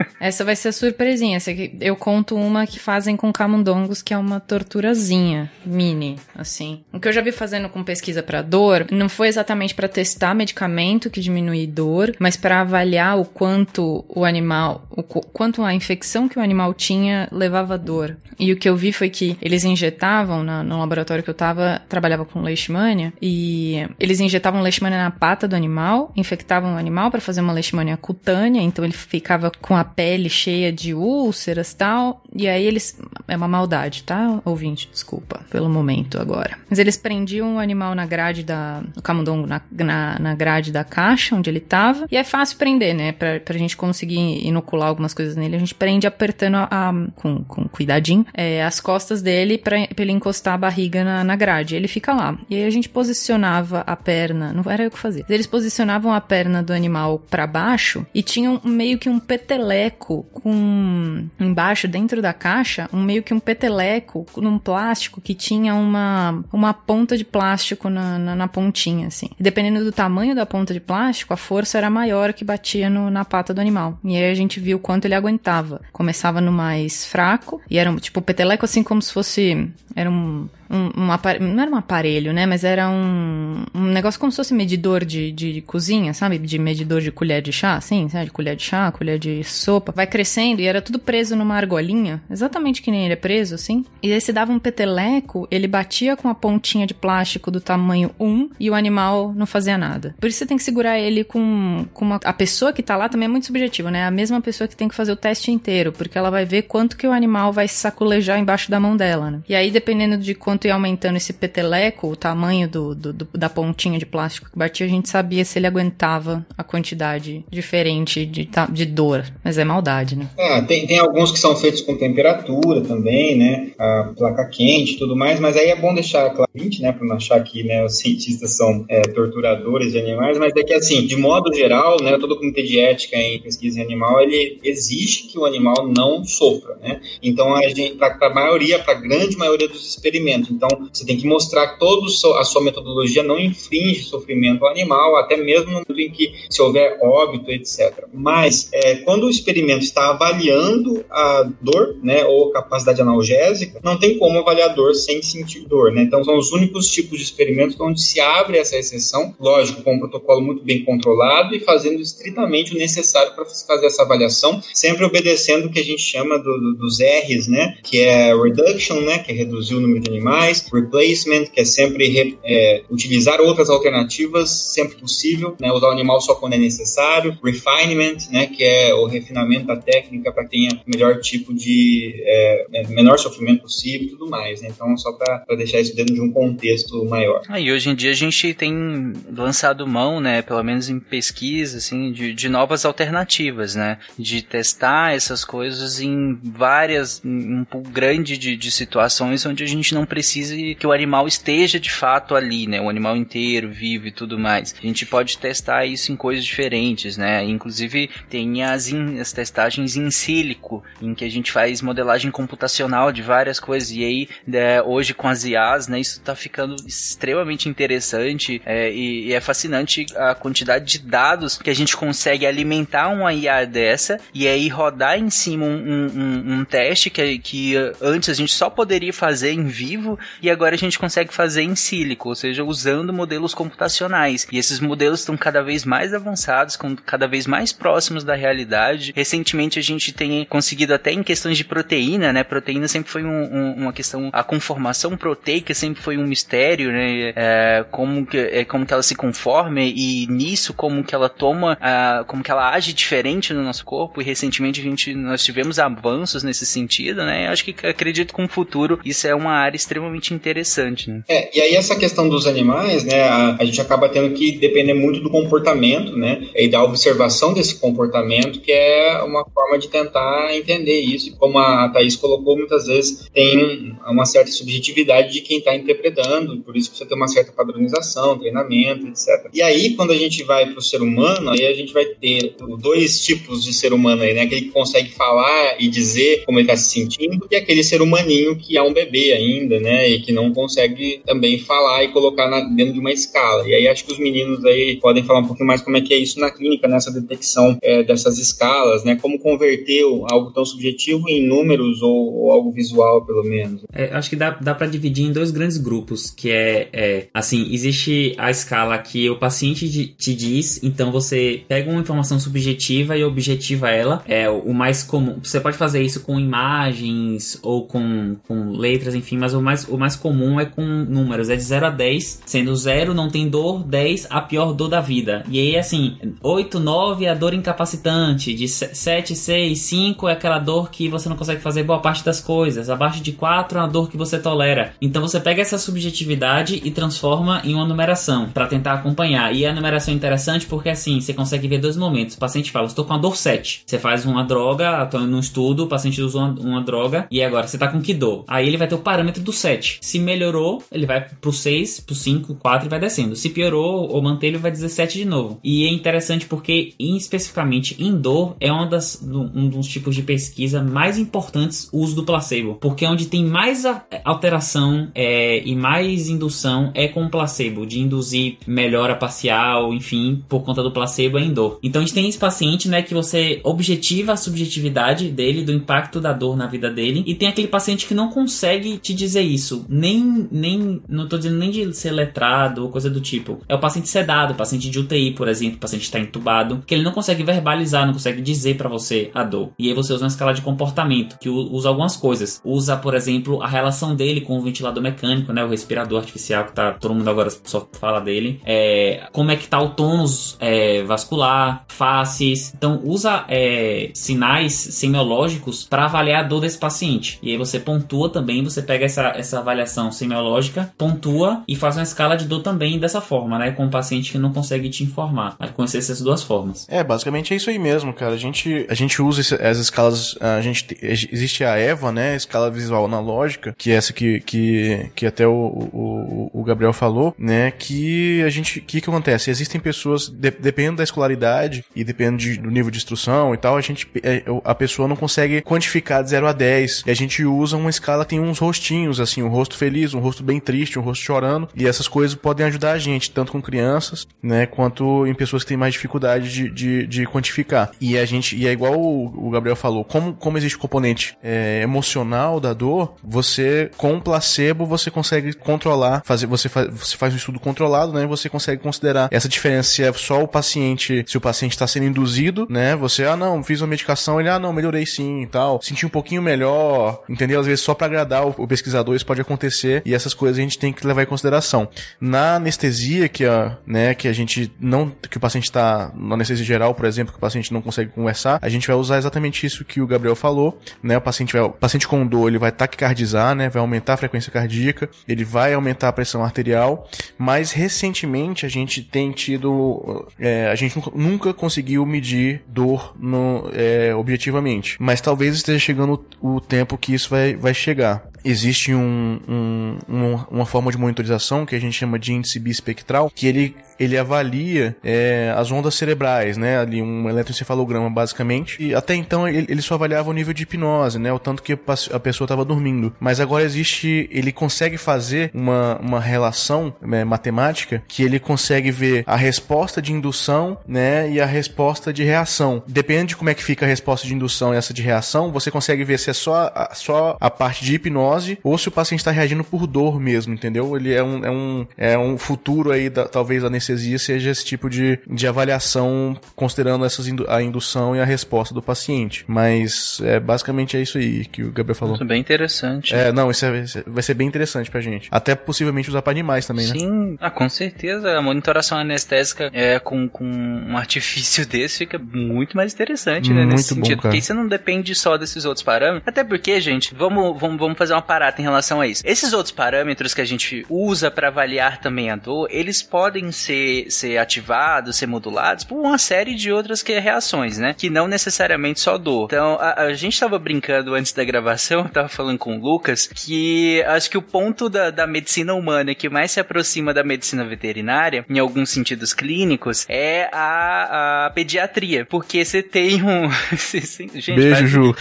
É... Essa vai ser a surpresinha. Eu conto uma que fazem com camundongos, que é uma torturazinha mini, assim. O que eu já vi fazendo com pesquisa para dor não foi exatamente para testar medicamento que diminui dor, mas para avaliar o quanto o animal, o quanto a infecção que o animal tinha levava dor. E o que eu vi foi que eles injetavam na, no laboratório que eu tava, trabalhava com leishmania, e eles injetavam leishmania na pata do animal, infectavam o animal para fazer uma leishmania cutânea, então ele ficava com a pele cheia de úlceras tal, e aí eles é uma maldade, tá, ouvinte? Desculpa pelo momento agora. Mas eles prendiam o animal na grade da. o camundongo na, na, na grade da caixa onde ele tava. E é fácil prender, né? Pra, pra gente conseguir inocular algumas coisas nele, a gente prende apertando a, a com, com cuidadinho é, as costas dele pra, pra ele encostar a barriga na, na grade. Ele fica lá. E aí a gente posicionava a perna. Não era eu que fazia. Eles posicionavam a perna do animal para baixo e tinham meio que um peteleco com. embaixo, dentro da caixa, um meio que um peteleco num plástico que tinha uma, uma ponta de plástico na, na, na pontinha, assim. E dependendo do tamanho da ponta de plástico, a força era maior que batia no, na pata do animal. E aí a gente viu quanto ele aguentava. Começava no mais fraco, e era tipo peteleco assim como se fosse. Era um um, um não era um aparelho, né? Mas era um, um negócio como se fosse medidor de, de, cozinha, sabe? De medidor de colher de chá, assim, sabe? De colher de chá, colher de sopa. Vai crescendo e era tudo preso numa argolinha, exatamente que nem ele é preso, assim. E aí se dava um peteleco, ele batia com a pontinha de plástico do tamanho 1 e o animal não fazia nada. Por isso você tem que segurar ele com, com uma, a pessoa que tá lá também é muito subjetiva, né? A mesma pessoa que tem que fazer o teste inteiro, porque ela vai ver quanto que o animal vai saculejar embaixo da mão dela, né? E aí, dependendo de quanto quanto ia aumentando esse peteleco, o tamanho do, do, do, da pontinha de plástico que batia, a gente sabia se ele aguentava a quantidade diferente de, de dor. Mas é maldade, né? É, tem, tem alguns que são feitos com temperatura também, né? A placa quente e tudo mais, mas aí é bom deixar claro, né? Pra não achar que né, os cientistas são é, torturadores de animais, mas é que assim, de modo geral, né? Todo comitê de ética em pesquisa em animal, ele exige que o animal não sofra, né? Então, a gente, para a maioria, para a grande maioria dos experimentos, então, você tem que mostrar que toda a sua metodologia não infringe sofrimento animal, até mesmo no momento em que se houver óbito, etc. Mas, é, quando o experimento está avaliando a dor, né, ou capacidade analgésica, não tem como avaliar dor sem sentir dor, né? Então, são os únicos tipos de experimentos onde se abre essa exceção, lógico, com um protocolo muito bem controlado e fazendo estritamente o necessário para fazer essa avaliação, sempre obedecendo o que a gente chama do, do, dos R's, né, que é reduction, né, que é reduzir o número de animais, mais, replacement, que é sempre é, utilizar outras alternativas sempre possível, né, usar o animal só quando é necessário, refinement, né, que é o refinamento da técnica para que tenha melhor tipo de é, é, menor sofrimento possível tudo mais. Né? Então, só para deixar isso dentro de um contexto maior. Ah, e hoje em dia a gente tem lançado mão, né, pelo menos em pesquisa, assim, de, de novas alternativas, né, de testar essas coisas em várias, um pool grande de, de situações onde a gente não precisa precise que o animal esteja de fato ali, né? O animal inteiro, vivo e tudo mais. A gente pode testar isso em coisas diferentes, né? Inclusive tem as, in, as testagens em sílico, em que a gente faz modelagem computacional de várias coisas. E aí, né, hoje com as IAs, né? Isso tá ficando extremamente interessante é, e, e, é fascinante a quantidade de dados que a gente consegue alimentar uma IA dessa e aí rodar em cima um, um, um, um teste que, que antes a gente só poderia fazer em vivo e agora a gente consegue fazer em sílico, ou seja, usando modelos computacionais. E esses modelos estão cada vez mais avançados, cada vez mais próximos da realidade. Recentemente a gente tem conseguido até em questões de proteína, né? Proteína sempre foi um, um, uma questão, a conformação proteica sempre foi um mistério, né? É, como que é, como que ela se conforma e nisso como que ela toma, como que ela age diferente no nosso corpo. E recentemente a gente nós tivemos avanços nesse sentido, né? Acho que acredito que com o futuro isso é uma área extremamente interessante. Né? É, e aí essa questão dos animais, né? A, a gente acaba tendo que depender muito do comportamento, né? E da observação desse comportamento, que é uma forma de tentar entender isso. E como a Thaís colocou, muitas vezes tem uma certa subjetividade de quem está interpretando, por isso precisa ter uma certa padronização, treinamento, etc. E aí, quando a gente vai para o ser humano, aí a gente vai ter dois tipos de ser humano aí, né? Aquele que consegue falar e dizer como ele está se sentindo, e aquele ser humaninho que é um bebê ainda, né? E que não consegue também falar e colocar na, dentro de uma escala. E aí acho que os meninos aí podem falar um pouquinho mais como é que é isso na clínica, nessa detecção é, dessas escalas, né? Como converter algo tão subjetivo em números ou, ou algo visual, pelo menos. É, acho que dá, dá para dividir em dois grandes grupos, que é, é, assim, existe a escala que o paciente te diz, então você pega uma informação subjetiva e objetiva ela. É o mais comum. Você pode fazer isso com imagens ou com, com letras, enfim, mas o mais, o mais comum é com números. É de 0 a 10, sendo 0 não tem dor, 10 a pior dor da vida. E aí, assim, 8, 9 é a dor incapacitante, de 7, 6, 5 é aquela dor que você não consegue fazer boa parte das coisas, abaixo de 4 é a dor que você tolera. Então você pega essa subjetividade e transforma em uma numeração para tentar acompanhar. E a numeração é interessante porque assim, você consegue ver dois momentos. O paciente fala, estou com a dor 7. Você faz uma droga, num estudo, o paciente usa uma, uma, droga, e agora você está com que dor? Aí ele vai ter o parâmetro do 7. Se melhorou, ele vai pro 6, pro 5, 4 e vai descendo. Se piorou ou manteve, vai dizer 7 de novo. E é interessante porque, em, especificamente em dor, é uma das, um dos tipos de pesquisa mais importantes o uso do placebo. Porque é onde tem mais alteração é, e mais indução é com o placebo, de induzir melhora parcial, enfim, por conta do placebo é em dor. Então a gente tem esse paciente, né, que você objetiva a subjetividade dele, do impacto da dor na vida dele, e tem aquele paciente que não consegue te dizer isso, nem, nem, não tô dizendo nem de ser letrado ou coisa do tipo. É o paciente sedado, paciente de UTI, por exemplo, o paciente está entubado, que ele não consegue verbalizar, não consegue dizer para você a dor. E aí você usa uma escala de comportamento, que usa algumas coisas. Usa, por exemplo, a relação dele com o ventilador mecânico, né, o respirador artificial, que tá todo mundo agora só fala dele. É, como é que tá o tônus é, vascular, faces. Então usa é, sinais semiológicos para avaliar a dor desse paciente. E aí você pontua também, você pega essa, essa avaliação semiológica, pontua e faz uma escala de dor também dessa forma, né? Com o paciente que não consegue te informar. Vai conhecer essas duas formas. É, basicamente é isso aí mesmo, cara. A gente, a gente usa esse, as escalas. A gente, existe a EVA, né? Escala visual analógica, que é essa que, que, que até o, o, o Gabriel falou, né? Que a gente. O que, que acontece? Existem pessoas, de, dependendo da escolaridade e dependendo de, do nível de instrução e tal, a gente. É, a pessoa não consegue quantificar de 0 a 10. E a gente usa uma escala, tem uns rostinhos, assim, um rosto feliz, um rosto bem triste, um rosto chorando. E essas coisas podem ajudar a gente, tanto com crianças, né? Quanto em pessoas que têm mais dificuldade de, de, de quantificar. E a gente. E é igual o, o Gabriel falou, como, como existe o componente é, emocional da dor, você, com o placebo, você consegue controlar, fazer, você, faz, você faz um estudo controlado, né? Você consegue considerar essa diferença se é só o paciente, se o paciente está sendo induzido, né? Você, ah, não, fiz uma medicação, ele, ah, não, melhorei sim e tal. Senti um pouquinho melhor, entendeu? Às vezes só para agradar o, o, pesquisador pode acontecer e essas coisas a gente tem que levar em consideração. Na anestesia, que a, né, que a gente não, que o paciente está na anestesia geral, por exemplo, que o paciente não consegue conversar, a gente vai usar exatamente isso que o Gabriel falou, né? O paciente vai, o paciente com dor, ele vai taquicardizar, né? Vai aumentar a frequência cardíaca, ele vai aumentar a pressão arterial, mas recentemente a gente tem tido, é, a gente nunca, nunca, conseguiu medir dor no, é, objetivamente, mas talvez esteja chegando o tempo que isso vai, vai chegar existe um, um, uma, forma de monitorização que a gente chama de índice bispectral, que ele, ele avalia é, as ondas cerebrais, né? Ali um eletroencefalograma, basicamente. E até então ele, ele só avaliava o nível de hipnose, né? O tanto que a pessoa estava dormindo. Mas agora existe, ele consegue fazer uma, uma relação né, matemática que ele consegue ver a resposta de indução, né? E a resposta de reação. Dependendo de como é que fica a resposta de indução e essa de reação, você consegue ver se é só só a parte de hipnose ou se o paciente está reagindo por dor mesmo, entendeu? Ele é um, é um, é um futuro aí, da, talvez a anestesia seja esse tipo de, de avaliação, considerando essas indu a indução e a resposta do paciente. Mas é basicamente é isso aí que o Gabriel falou. Isso é bem interessante. É, não, isso é, vai ser bem interessante pra gente. Até possivelmente usar pra animais também, Sim. né? Sim, ah, com certeza. A monitoração anestésica é, com, com um artifício desse fica muito mais interessante, né? Muito nesse bom, sentido. cara. Porque você não depende só desses outros parâmetros. Até porque, gente, vamos, vamos, vamos fazer uma parada em relação a isso. Esses outros parâmetros que a gente usa para avaliar também a dor, eles podem ser, ser ativados, ser modulados por uma série de outras que, reações, né? Que não necessariamente só dor. Então, a, a gente tava brincando antes da gravação, eu tava falando com o Lucas, que acho que o ponto da, da medicina humana que mais se aproxima da medicina veterinária, em alguns sentidos clínicos, é a, a pediatria. Porque você tem um. gente, Beijo, Ju.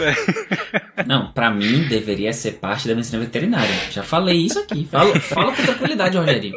Não, pra mim deveria ser parte da medicina veterinária. Já falei isso aqui. Fala, fala com tranquilidade, ser.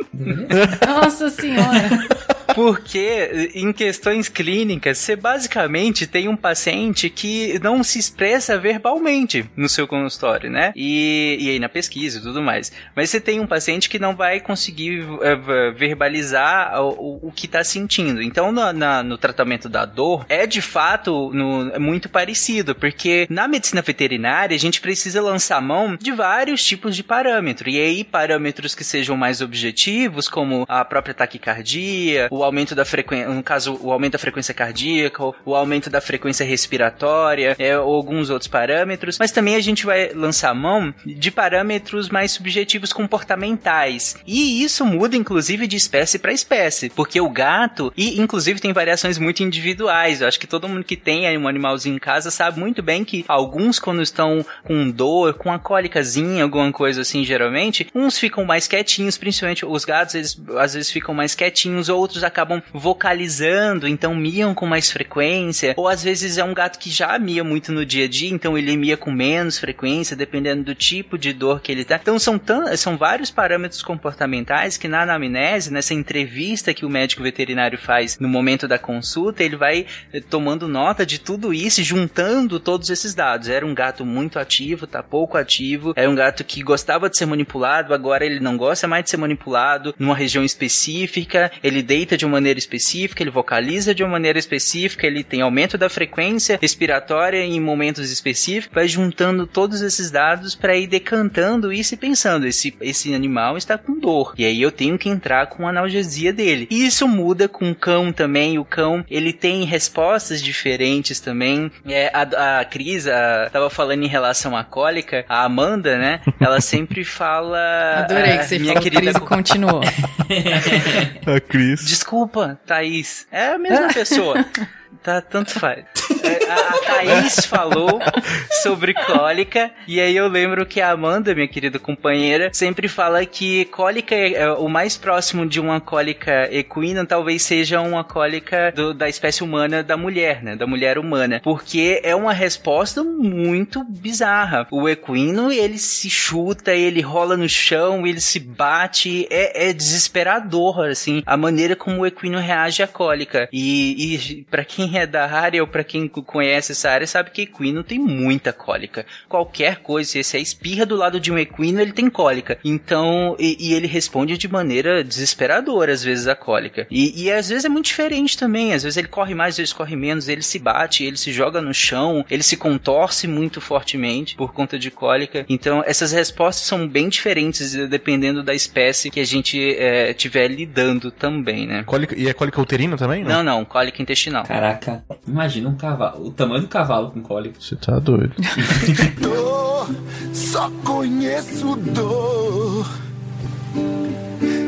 Nossa senhora. Porque em questões clínicas, você basicamente tem um paciente que não se expressa verbalmente no seu consultório, né? E, e aí na pesquisa e tudo mais. Mas você tem um paciente que não vai conseguir v- verbalizar o, o- o que está sentindo. Então, na- na- no tratamento da dor, é de fato no- é muito parecido, porque na medicina veterinária a gente precisa lançar mão de vários tipos de parâmetro. E aí, parâmetros que sejam mais objetivos, como a própria taquicardia, o aumento da frequência, no caso, o aumento da frequência cardíaca, o aumento da frequência respiratória, é, ou alguns outros parâmetros. Mas também a gente vai lançar mão de parâmetros mais subjetivos comportamentais. E isso muda, inclusive, de espécie para espécie, porque o gato, e inclusive tem variações muito individuais. Eu acho que todo mundo que tem um animalzinho em casa sabe muito bem que alguns, quando estão com dor, com a cólicazinha, alguma coisa assim, geralmente, uns ficam mais quietinhos, principalmente os gatos, eles às vezes ficam mais quietinhos, outros acabam vocalizando, então miam com mais frequência, ou às vezes é um gato que já mia muito no dia a dia, então ele mia com menos frequência, dependendo do tipo de dor que ele tá. Então são, tan são vários parâmetros comportamentais que na anamnese, nessa entrevista que o médico veterinário faz no momento da consulta, ele vai eh, tomando nota de tudo isso juntando todos esses dados. Era um gato muito ativo, tá pouco ativo, era um gato que gostava de ser manipulado, agora ele não gosta mais de ser manipulado numa região específica, ele deita de uma maneira específica, ele vocaliza de uma maneira específica, ele tem aumento da frequência respiratória em momentos específicos, vai juntando todos esses dados para ir decantando isso e pensando, esse, esse animal está com dor, e aí eu tenho que entrar com a analgesia dele. E isso muda com o cão também, o cão, ele tem respostas diferentes também. É, a, a Cris, a, tava falando em relação à cólica, a Amanda, né, ela sempre fala... Adorei ah, que você minha querida Cris continuou. A Cris. Desculpa, Thaís. É a mesma pessoa. Tá, tanto faz. É, A, Thaís falou sobre cólica, e aí eu lembro que a Amanda, minha querida companheira, sempre fala que cólica é, é o mais próximo de uma cólica equina, talvez seja uma cólica do- da espécie humana da mulher, né? Da mulher humana. Porque é uma resposta muito bizarra. O equino, ele se chuta, ele rola no chão, ele se bate, é, é desesperador, assim, a maneira como o equino reage à cólica. E, e para quem é da área ou para quem conhece essa área, sabe que equino tem muita cólica. Qualquer coisa, se esse é espirra do lado de um equino, ele tem cólica. Então, e, e ele responde de maneira desesperadora, às vezes, a cólica. E, e às vezes é muito diferente também. Às vezes ele corre mais, às vezes corre menos, ele se bate, ele se joga no chão, ele se contorce muito fortemente por conta de cólica. Então, essas respostas são bem diferentes eh, dependendo da espécie que a gente estiver lidando também, né? Cólica, e é cólica uterina também? Não, não, cólica intestinal. Caraca, imagina um cavalo, o tamanho do cavalo com cólica. Você tá doido. Dor, só conheço dor.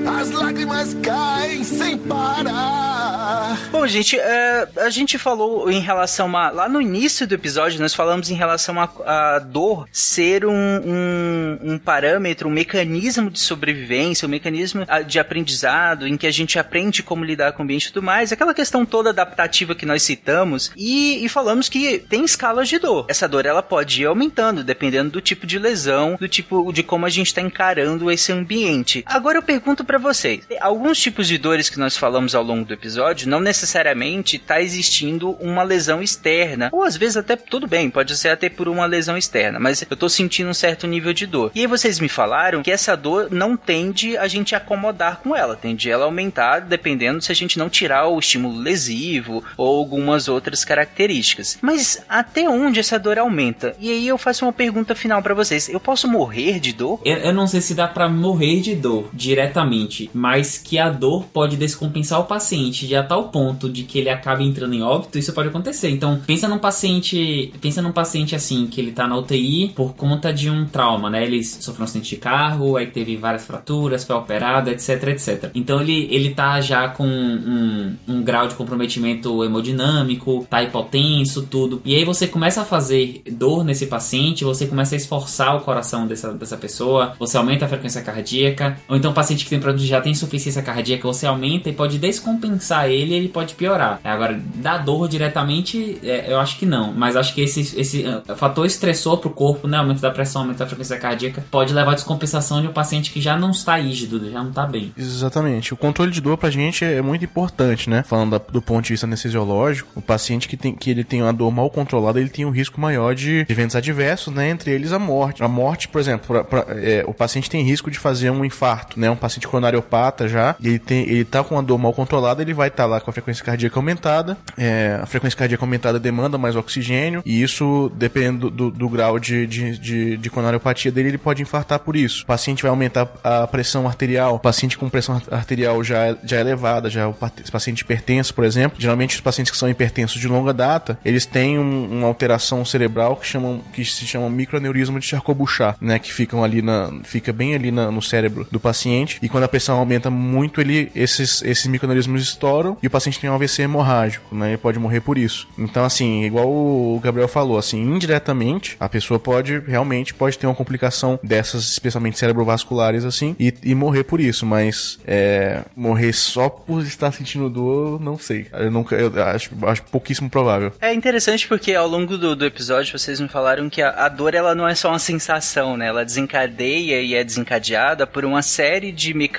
As lágrimas caem sem parar. Bom, gente, é, a gente falou em relação a. Lá no início do episódio, nós falamos em relação a, a dor ser um, um, um parâmetro, um mecanismo de sobrevivência, um mecanismo ah, de aprendizado, em que a gente aprende como lidar com o ambiente e tudo mais. Aquela questão toda adaptativa que nós citamos. E, e falamos que tem escalas de dor. Essa dor ela pode ir aumentando, dependendo do tipo de lesão, do tipo de como a gente está encarando esse ambiente. Agora eu pergunto para vocês: alguns tipos de dores que nós falamos ao longo do episódio não necessariamente está existindo uma lesão externa. Ou às vezes até tudo bem, pode ser até por uma lesão externa, mas eu tô sentindo um certo nível de dor. E aí vocês me falaram que essa dor não tende a gente acomodar com ela, tende ela aumentar dependendo se a gente não tirar o estímulo lesivo ou algumas outras características. Mas até onde essa dor aumenta? E aí eu faço uma pergunta final para vocês. Eu posso morrer de dor? Eu, eu não sei se dá para morrer de dor diretamente, mas que a dor pode descompensar o paciente de a tal ponto de que ele acabe entrando em óbito, isso pode acontecer. Então, pensa num paciente, pensa num paciente assim que ele tá na UTI por conta de um trauma, né? Ele sofreu um acidente de carro, aí teve várias fraturas, foi operado, etc, etc. Então ele, ele tá já com um, um grau de comprometimento hemodinâmico, tá hipotenso, tudo. E aí você começa a fazer dor nesse paciente, você começa a esforçar o coração dessa, dessa pessoa, você aumenta a frequência cardíaca, ou então paciente que tem já tem insuficiência cardíaca, você aumenta e pode descompensar ele ele pode piorar. Agora, da dor diretamente, é, eu acho que não, mas acho que esse, esse uh, fator estressor pro corpo, né, aumento da pressão, aumento da frequência cardíaca, pode levar à descompensação de um paciente que já não está rígido, já não está bem. Exatamente. O controle de dor pra gente é muito importante, né? Falando da, do ponto de vista anestesiológico, o paciente que, tem, que ele tem uma dor mal controlada, ele tem um risco maior de eventos adversos, né? Entre eles a morte. A morte, por exemplo, pra, pra, é, o paciente tem risco de fazer um infarto, né? Um paciente coronariopata já, e ele, tem, ele tá com uma dor mal controlada, ele vai estar tá lá com a frequência cardíaca aumentada. É, a frequência cardíaca aumentada demanda mais oxigênio, e isso, dependendo do, do, grau de, de, de, de coronariopatia dele, ele pode infartar por isso. O paciente vai aumentar a pressão arterial, o paciente com pressão arterial já, já é elevada, já o paciente hipertenso, por exemplo. Geralmente os pacientes que são hipertensos de longa data, eles têm um, uma alteração cerebral que, chamam, que se chama microaneurisma de Charcot-Bouchard, né? Que ficam ali na, fica bem ali na, no cérebro do paciente. E quando a pressão aumenta muito, ele, esses, esses microaneurismos estouram e o paciente tem um AVC hemorrágico, né? Ele pode morrer por isso. Então, assim, igual o Gabriel falou, assim, indiretamente, a pessoa pode realmente pode ter uma complicação dessas, especialmente cerebrovasculares, assim, e, e morrer por isso. Mas é, morrer só por estar sentindo dor, não sei. Eu nunca, eu acho, acho pouquíssimo provável. É interessante porque ao longo do, do episódio vocês me falaram que a, a dor ela não é só uma sensação, né? Ela desencadeia e é desencadeada por uma série de mecanismos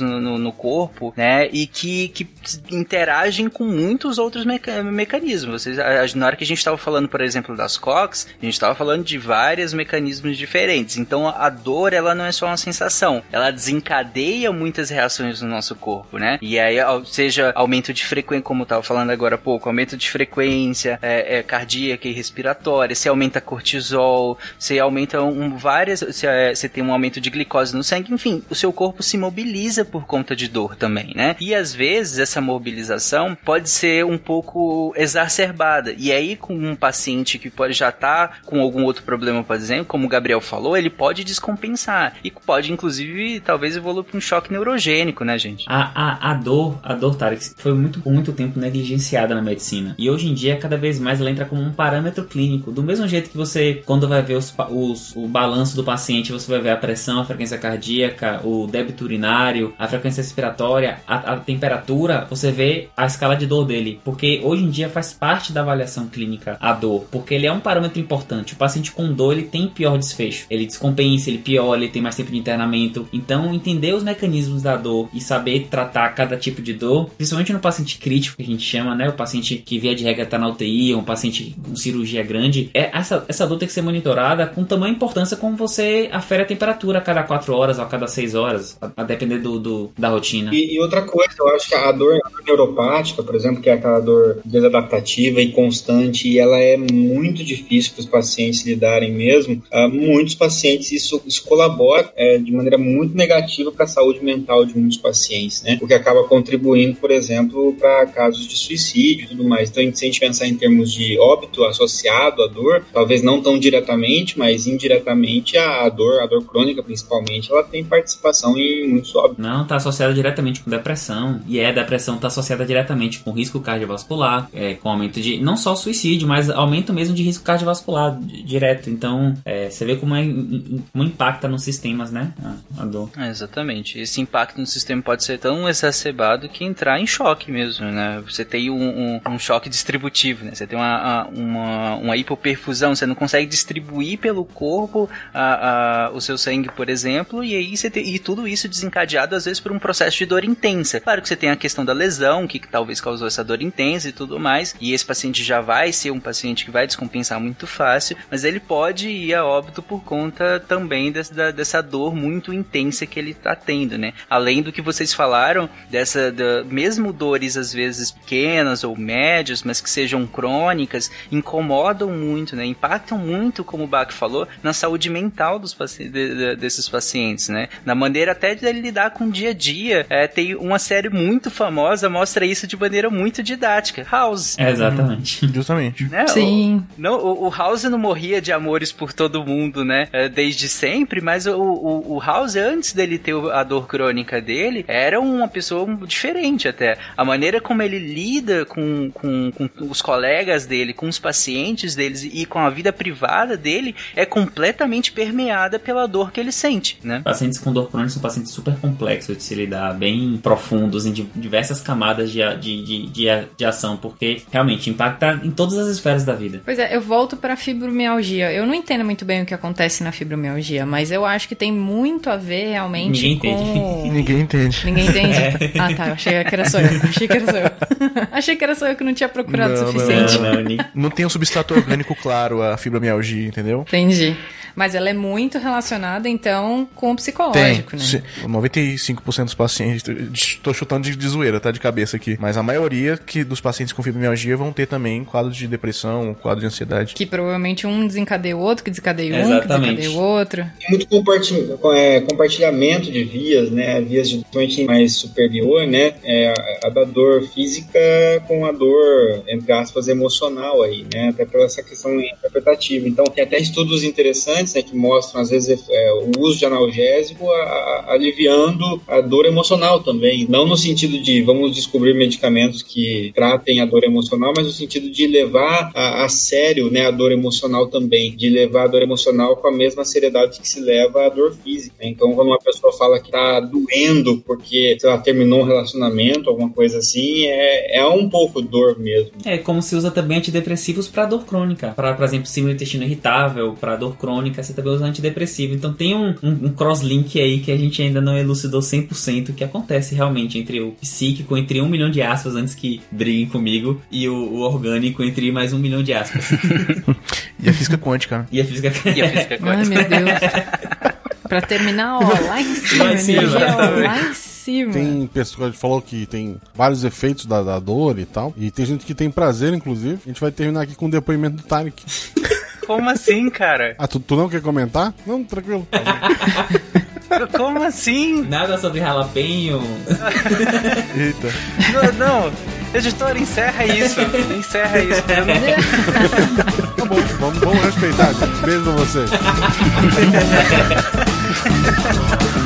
no, no, no corpo, né? E que, que interagem com muitos outros meca mecanismos. Vocês, na hora que a gente estava falando, por exemplo, das COX, a gente estava falando de vários mecanismos diferentes. Então a dor ela não é só uma sensação, ela desencadeia muitas reações no nosso corpo, né? E aí, seja aumento de frequência, como eu estava falando agora há pouco, aumento de frequência é, é, cardíaca e respiratória, se aumenta cortisol, se aumenta um, várias, se é, tem um aumento de glicose no sangue, enfim, o seu corpo se mobiliza por conta de dor também, né? E às vezes essa mobilização pode ser um pouco exacerbada. E aí, com um paciente que pode já estar tá com algum outro problema, por exemplo, como o Gabriel falou, ele pode descompensar. E pode, inclusive, talvez evoluir para um choque neurogênico, né, gente? A, a, a dor, a dor, Tarek, foi muito, por muito tempo negligenciada na medicina. E hoje em dia, cada vez mais ela entra como um parâmetro clínico. Do mesmo jeito que você, quando vai ver os, os, o balanço do paciente, você vai ver a pressão, a frequência cardíaca, o débito urinário, a frequência respiratória, a, a temperatura, você vê a escala de dor dele. Porque hoje em dia faz parte da avaliação clínica a dor. Porque ele é um parâmetro importante. O paciente com dor, ele tem pior desfecho. Ele descompensa, ele piora, ele tem mais tempo de internamento. Então, entender os mecanismos da dor e saber tratar cada tipo de dor, principalmente no paciente crítico, que a gente chama, né? O paciente que via de regra está na UTI, um paciente com cirurgia grande, é essa, essa dor tem que ser monitorada com tamanha importância como você afere a temperatura a cada 4 horas ou a cada 6 horas, a, depender do, do, da rotina. E, e, outra coisa, eu acho que a dor, a dor neuropática, por exemplo, que é aquela dor desadaptativa e constante, e ela é muito difícil para os pacientes lidarem mesmo. Uh, muitos pacientes, isso, isso colabora é, de maneira muito negativa para a saúde mental de muitos pacientes, né? O que acaba contribuindo, por exemplo, para casos de suicídio e tudo mais. Então, se a gente pensar em termos de óbito associado à dor, talvez não tão diretamente, mas indiretamente a dor, a dor crônica principalmente, ela tem participação em muitos óbitos. Não, está associada diretamente com depressão, e é, depressão está associada diretamente com risco cardiovascular, é, com aumento de, não só suicídio, mas aumento mesmo de risco cardiovascular direto. Então, é, você vê como, é, como impacta nos sistemas, né, a, a dor. É, exatamente. Esse impacto no sistema pode ser tão exacerbado que entrar em choque mesmo, né? Você tem um, um, um choque distributivo, né? Você tem uma, uma, uma hipoperfusão, você não consegue distribuir pelo corpo a, a, o seu sangue, por exemplo, e aí você tem, e tudo isso desencadeado às vezes por um processo de dor intensa. Claro que você tem a questão da lesão, que, que talvez causou essa dor intensa e tudo mais. E esse paciente já vai ser um paciente que vai descompensar muito fácil, mas ele pode ir a óbito por conta também dessa, dessa dor muito intensa que ele está tendo, né? Além do que vocês falaram, dessa, da, mesmo dores às vezes pequenas ou médias, mas que sejam crônicas, incomodam muito, né? Impactam muito, como o Bach falou, na saúde mental dos paci de, de, desses pacientes, né? Na maneira até de ele lidar com o dia a dia. É, tem uma série muito famosa, mostra isso de maneira muito didática. House. É, exatamente. Uhum. Justamente. Né? Sim. O, não, o, o, House não morria de amores por todo mundo, né? É, desde sempre, mas o, o, o House, antes dele ter a dor crônica dele, era uma pessoa diferente até. A maneira como ele lida com, com, com os colegas dele, com os pacientes deles e com a vida privada dele é completamente permeada pela dor que ele sente, né? Pacientes com dor crônica são pacientes super complexos de se lidar, bem profundos em diversas camadas de, de, de, de, de ação, porque realmente impacta em todas as esferas da vida. Pois é, eu volto para fibromialgia. Eu não entendo muito bem o que acontece na fibromialgia, mas eu acho que tem muito a ver realmente Ninguém com... entende. Ninguém entende. Ninguém entende? É. Ah, tá. Eu achei que era só eu. Achei que era só eu. achei que era só eu que não tinha procurado o suficiente. Não, não, não tem um substrato orgânico claro a fibromialgia, entendeu? Entendi. Mas ela é muito relacionada, então, com o psicológico, Tem. né? 95% dos pacientes, estou chutando de, de zoeira, tá? De cabeça aqui. Mas a maioria que dos pacientes com fibromialgia vão ter também quadros de depressão, quadro de ansiedade. Que provavelmente um desencadeia o outro, que desencadeia um, Exatamente. que desencadeia o outro. Tem muito compartilhamento, é, compartilhamento de vias, né? Vias de mais superior, né? É, a da dor física com a dor, entre aspas, emocional aí, né? Até pela essa questão interpretativa. Então, tem até estudos interessantes né, que mostram, às vezes, é, o uso de analgésico a, a, aliviando a dor emocional também. Não no sentido de vamos descobrir medicamentos que tratem a dor emocional, mas no sentido de levar a, a sério né, a dor emocional também. De levar a dor emocional com a mesma seriedade que se leva a dor física. Então, quando uma pessoa fala que está doendo porque ela terminou um relacionamento, alguma coisa assim, é, é um pouco dor mesmo. É como se usa também antidepressivos para dor crônica. Para, por exemplo, síndrome do intestino irritável, para dor crônica, você também usa antidepressivo. Então tem um, um, um cross-link aí que a gente ainda não elucidou 100% que acontece realmente entre o psíquico, entre um milhão de aspas, antes que briguem comigo, e o, o orgânico, entre mais um milhão de aspas. e a física quântica. E a física, e a física quântica. Ai, meu Deus. pra terminar, ó, lá em cima, lá em cima, energia, ó, lá em cima. Tem pessoa que falou que tem vários efeitos da, da, dor e tal. E tem gente que tem prazer, inclusive. A gente vai terminar aqui com o depoimento do Tarek. Como assim, cara? Ah, tu, tu não quer comentar? Não, tranquilo. Como assim? Nada sobre jalapeno. Eita. Não, não. Editor, encerra isso. Encerra isso. tá bom, vamos, vamos respeitar. Beijo pra você.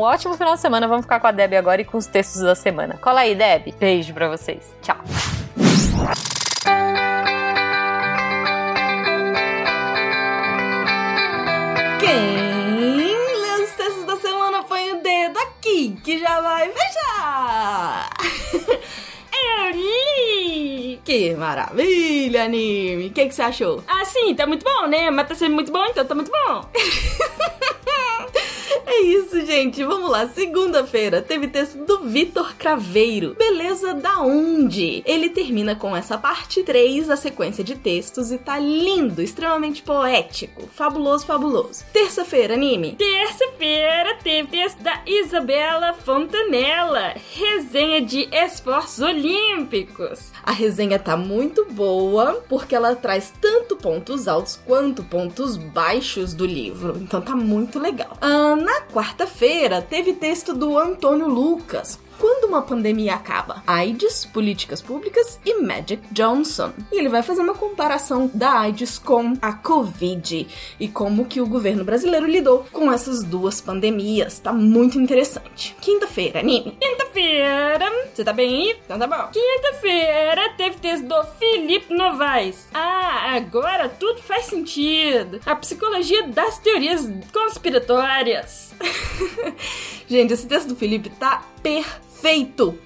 ótimo final de semana. Vamos ficar com a Deb agora e com os textos da semana. Cola aí, Deb. Beijo pra vocês. Tchau. Quem lê os textos da semana põe o dedo aqui, que já vai fechar. Que maravilha, anime! O que, que você achou? Ah, sim, tá muito bom, né? Mas tá sendo muito bom, então tá muito bom. é isso, gente. Vamos lá. Segunda-feira teve texto do Vitor Craveiro. Beleza da onde? Ele termina com essa parte 3 da sequência de textos e tá lindo, extremamente poético. Fabuloso, fabuloso. Terça-feira, anime. Terça-feira teve texto da Isabela Fontanella. Resenha de esforços olímpicos. A resenha tá muito boa porque ela traz tanto pontos altos quanto pontos baixos do livro. Então tá muito legal. Ah, na quarta-feira teve texto do Antônio Lucas quando uma pandemia acaba? AIDS, políticas públicas e Magic Johnson. E ele vai fazer uma comparação da AIDS com a Covid e como que o governo brasileiro lidou com essas duas pandemias. Tá muito interessante. Quinta-feira, anime. Quinta-feira. Você tá bem aí? Então tá bom. Quinta-feira teve texto do Felipe Novaes. Ah, agora tudo faz sentido. A psicologia das teorias conspiratórias. Gente, esse texto do Felipe tá perfeito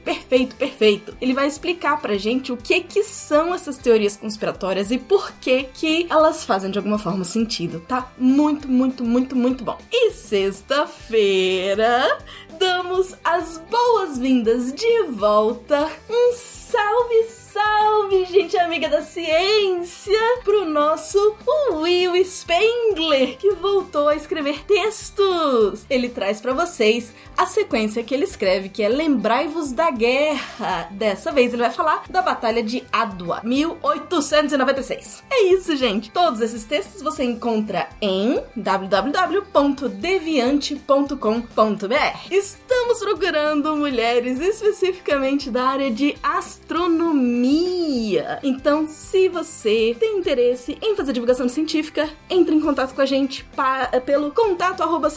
perfeito, perfeito. Ele vai explicar pra gente o que que são essas teorias conspiratórias e por que que elas fazem de alguma forma sentido, tá? Muito, muito, muito, muito bom. E sexta-feira damos as boas-vindas de volta. Um salve, salve, gente amiga da ciência, pro nosso Will Spengler, que voltou a escrever textos. Ele traz para vocês a sequência que ele escreve, que é Lembrai-vos da Guerra. Dessa vez ele vai falar da Batalha de Adwa, 1896. É isso, gente. Todos esses textos você encontra em www.deviante.com.br. Estamos procurando mulheres especificamente da área de astronomia. Então, se você tem interesse em fazer divulgação científica, entre em contato com a gente pelo contato arroba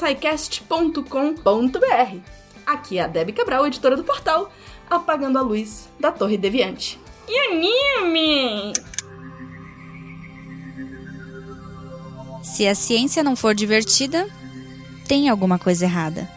Aqui é a Debbie Cabral, editora do portal Apagando a Luz da Torre Deviante. E anime! Se a ciência não for divertida, tem alguma coisa errada.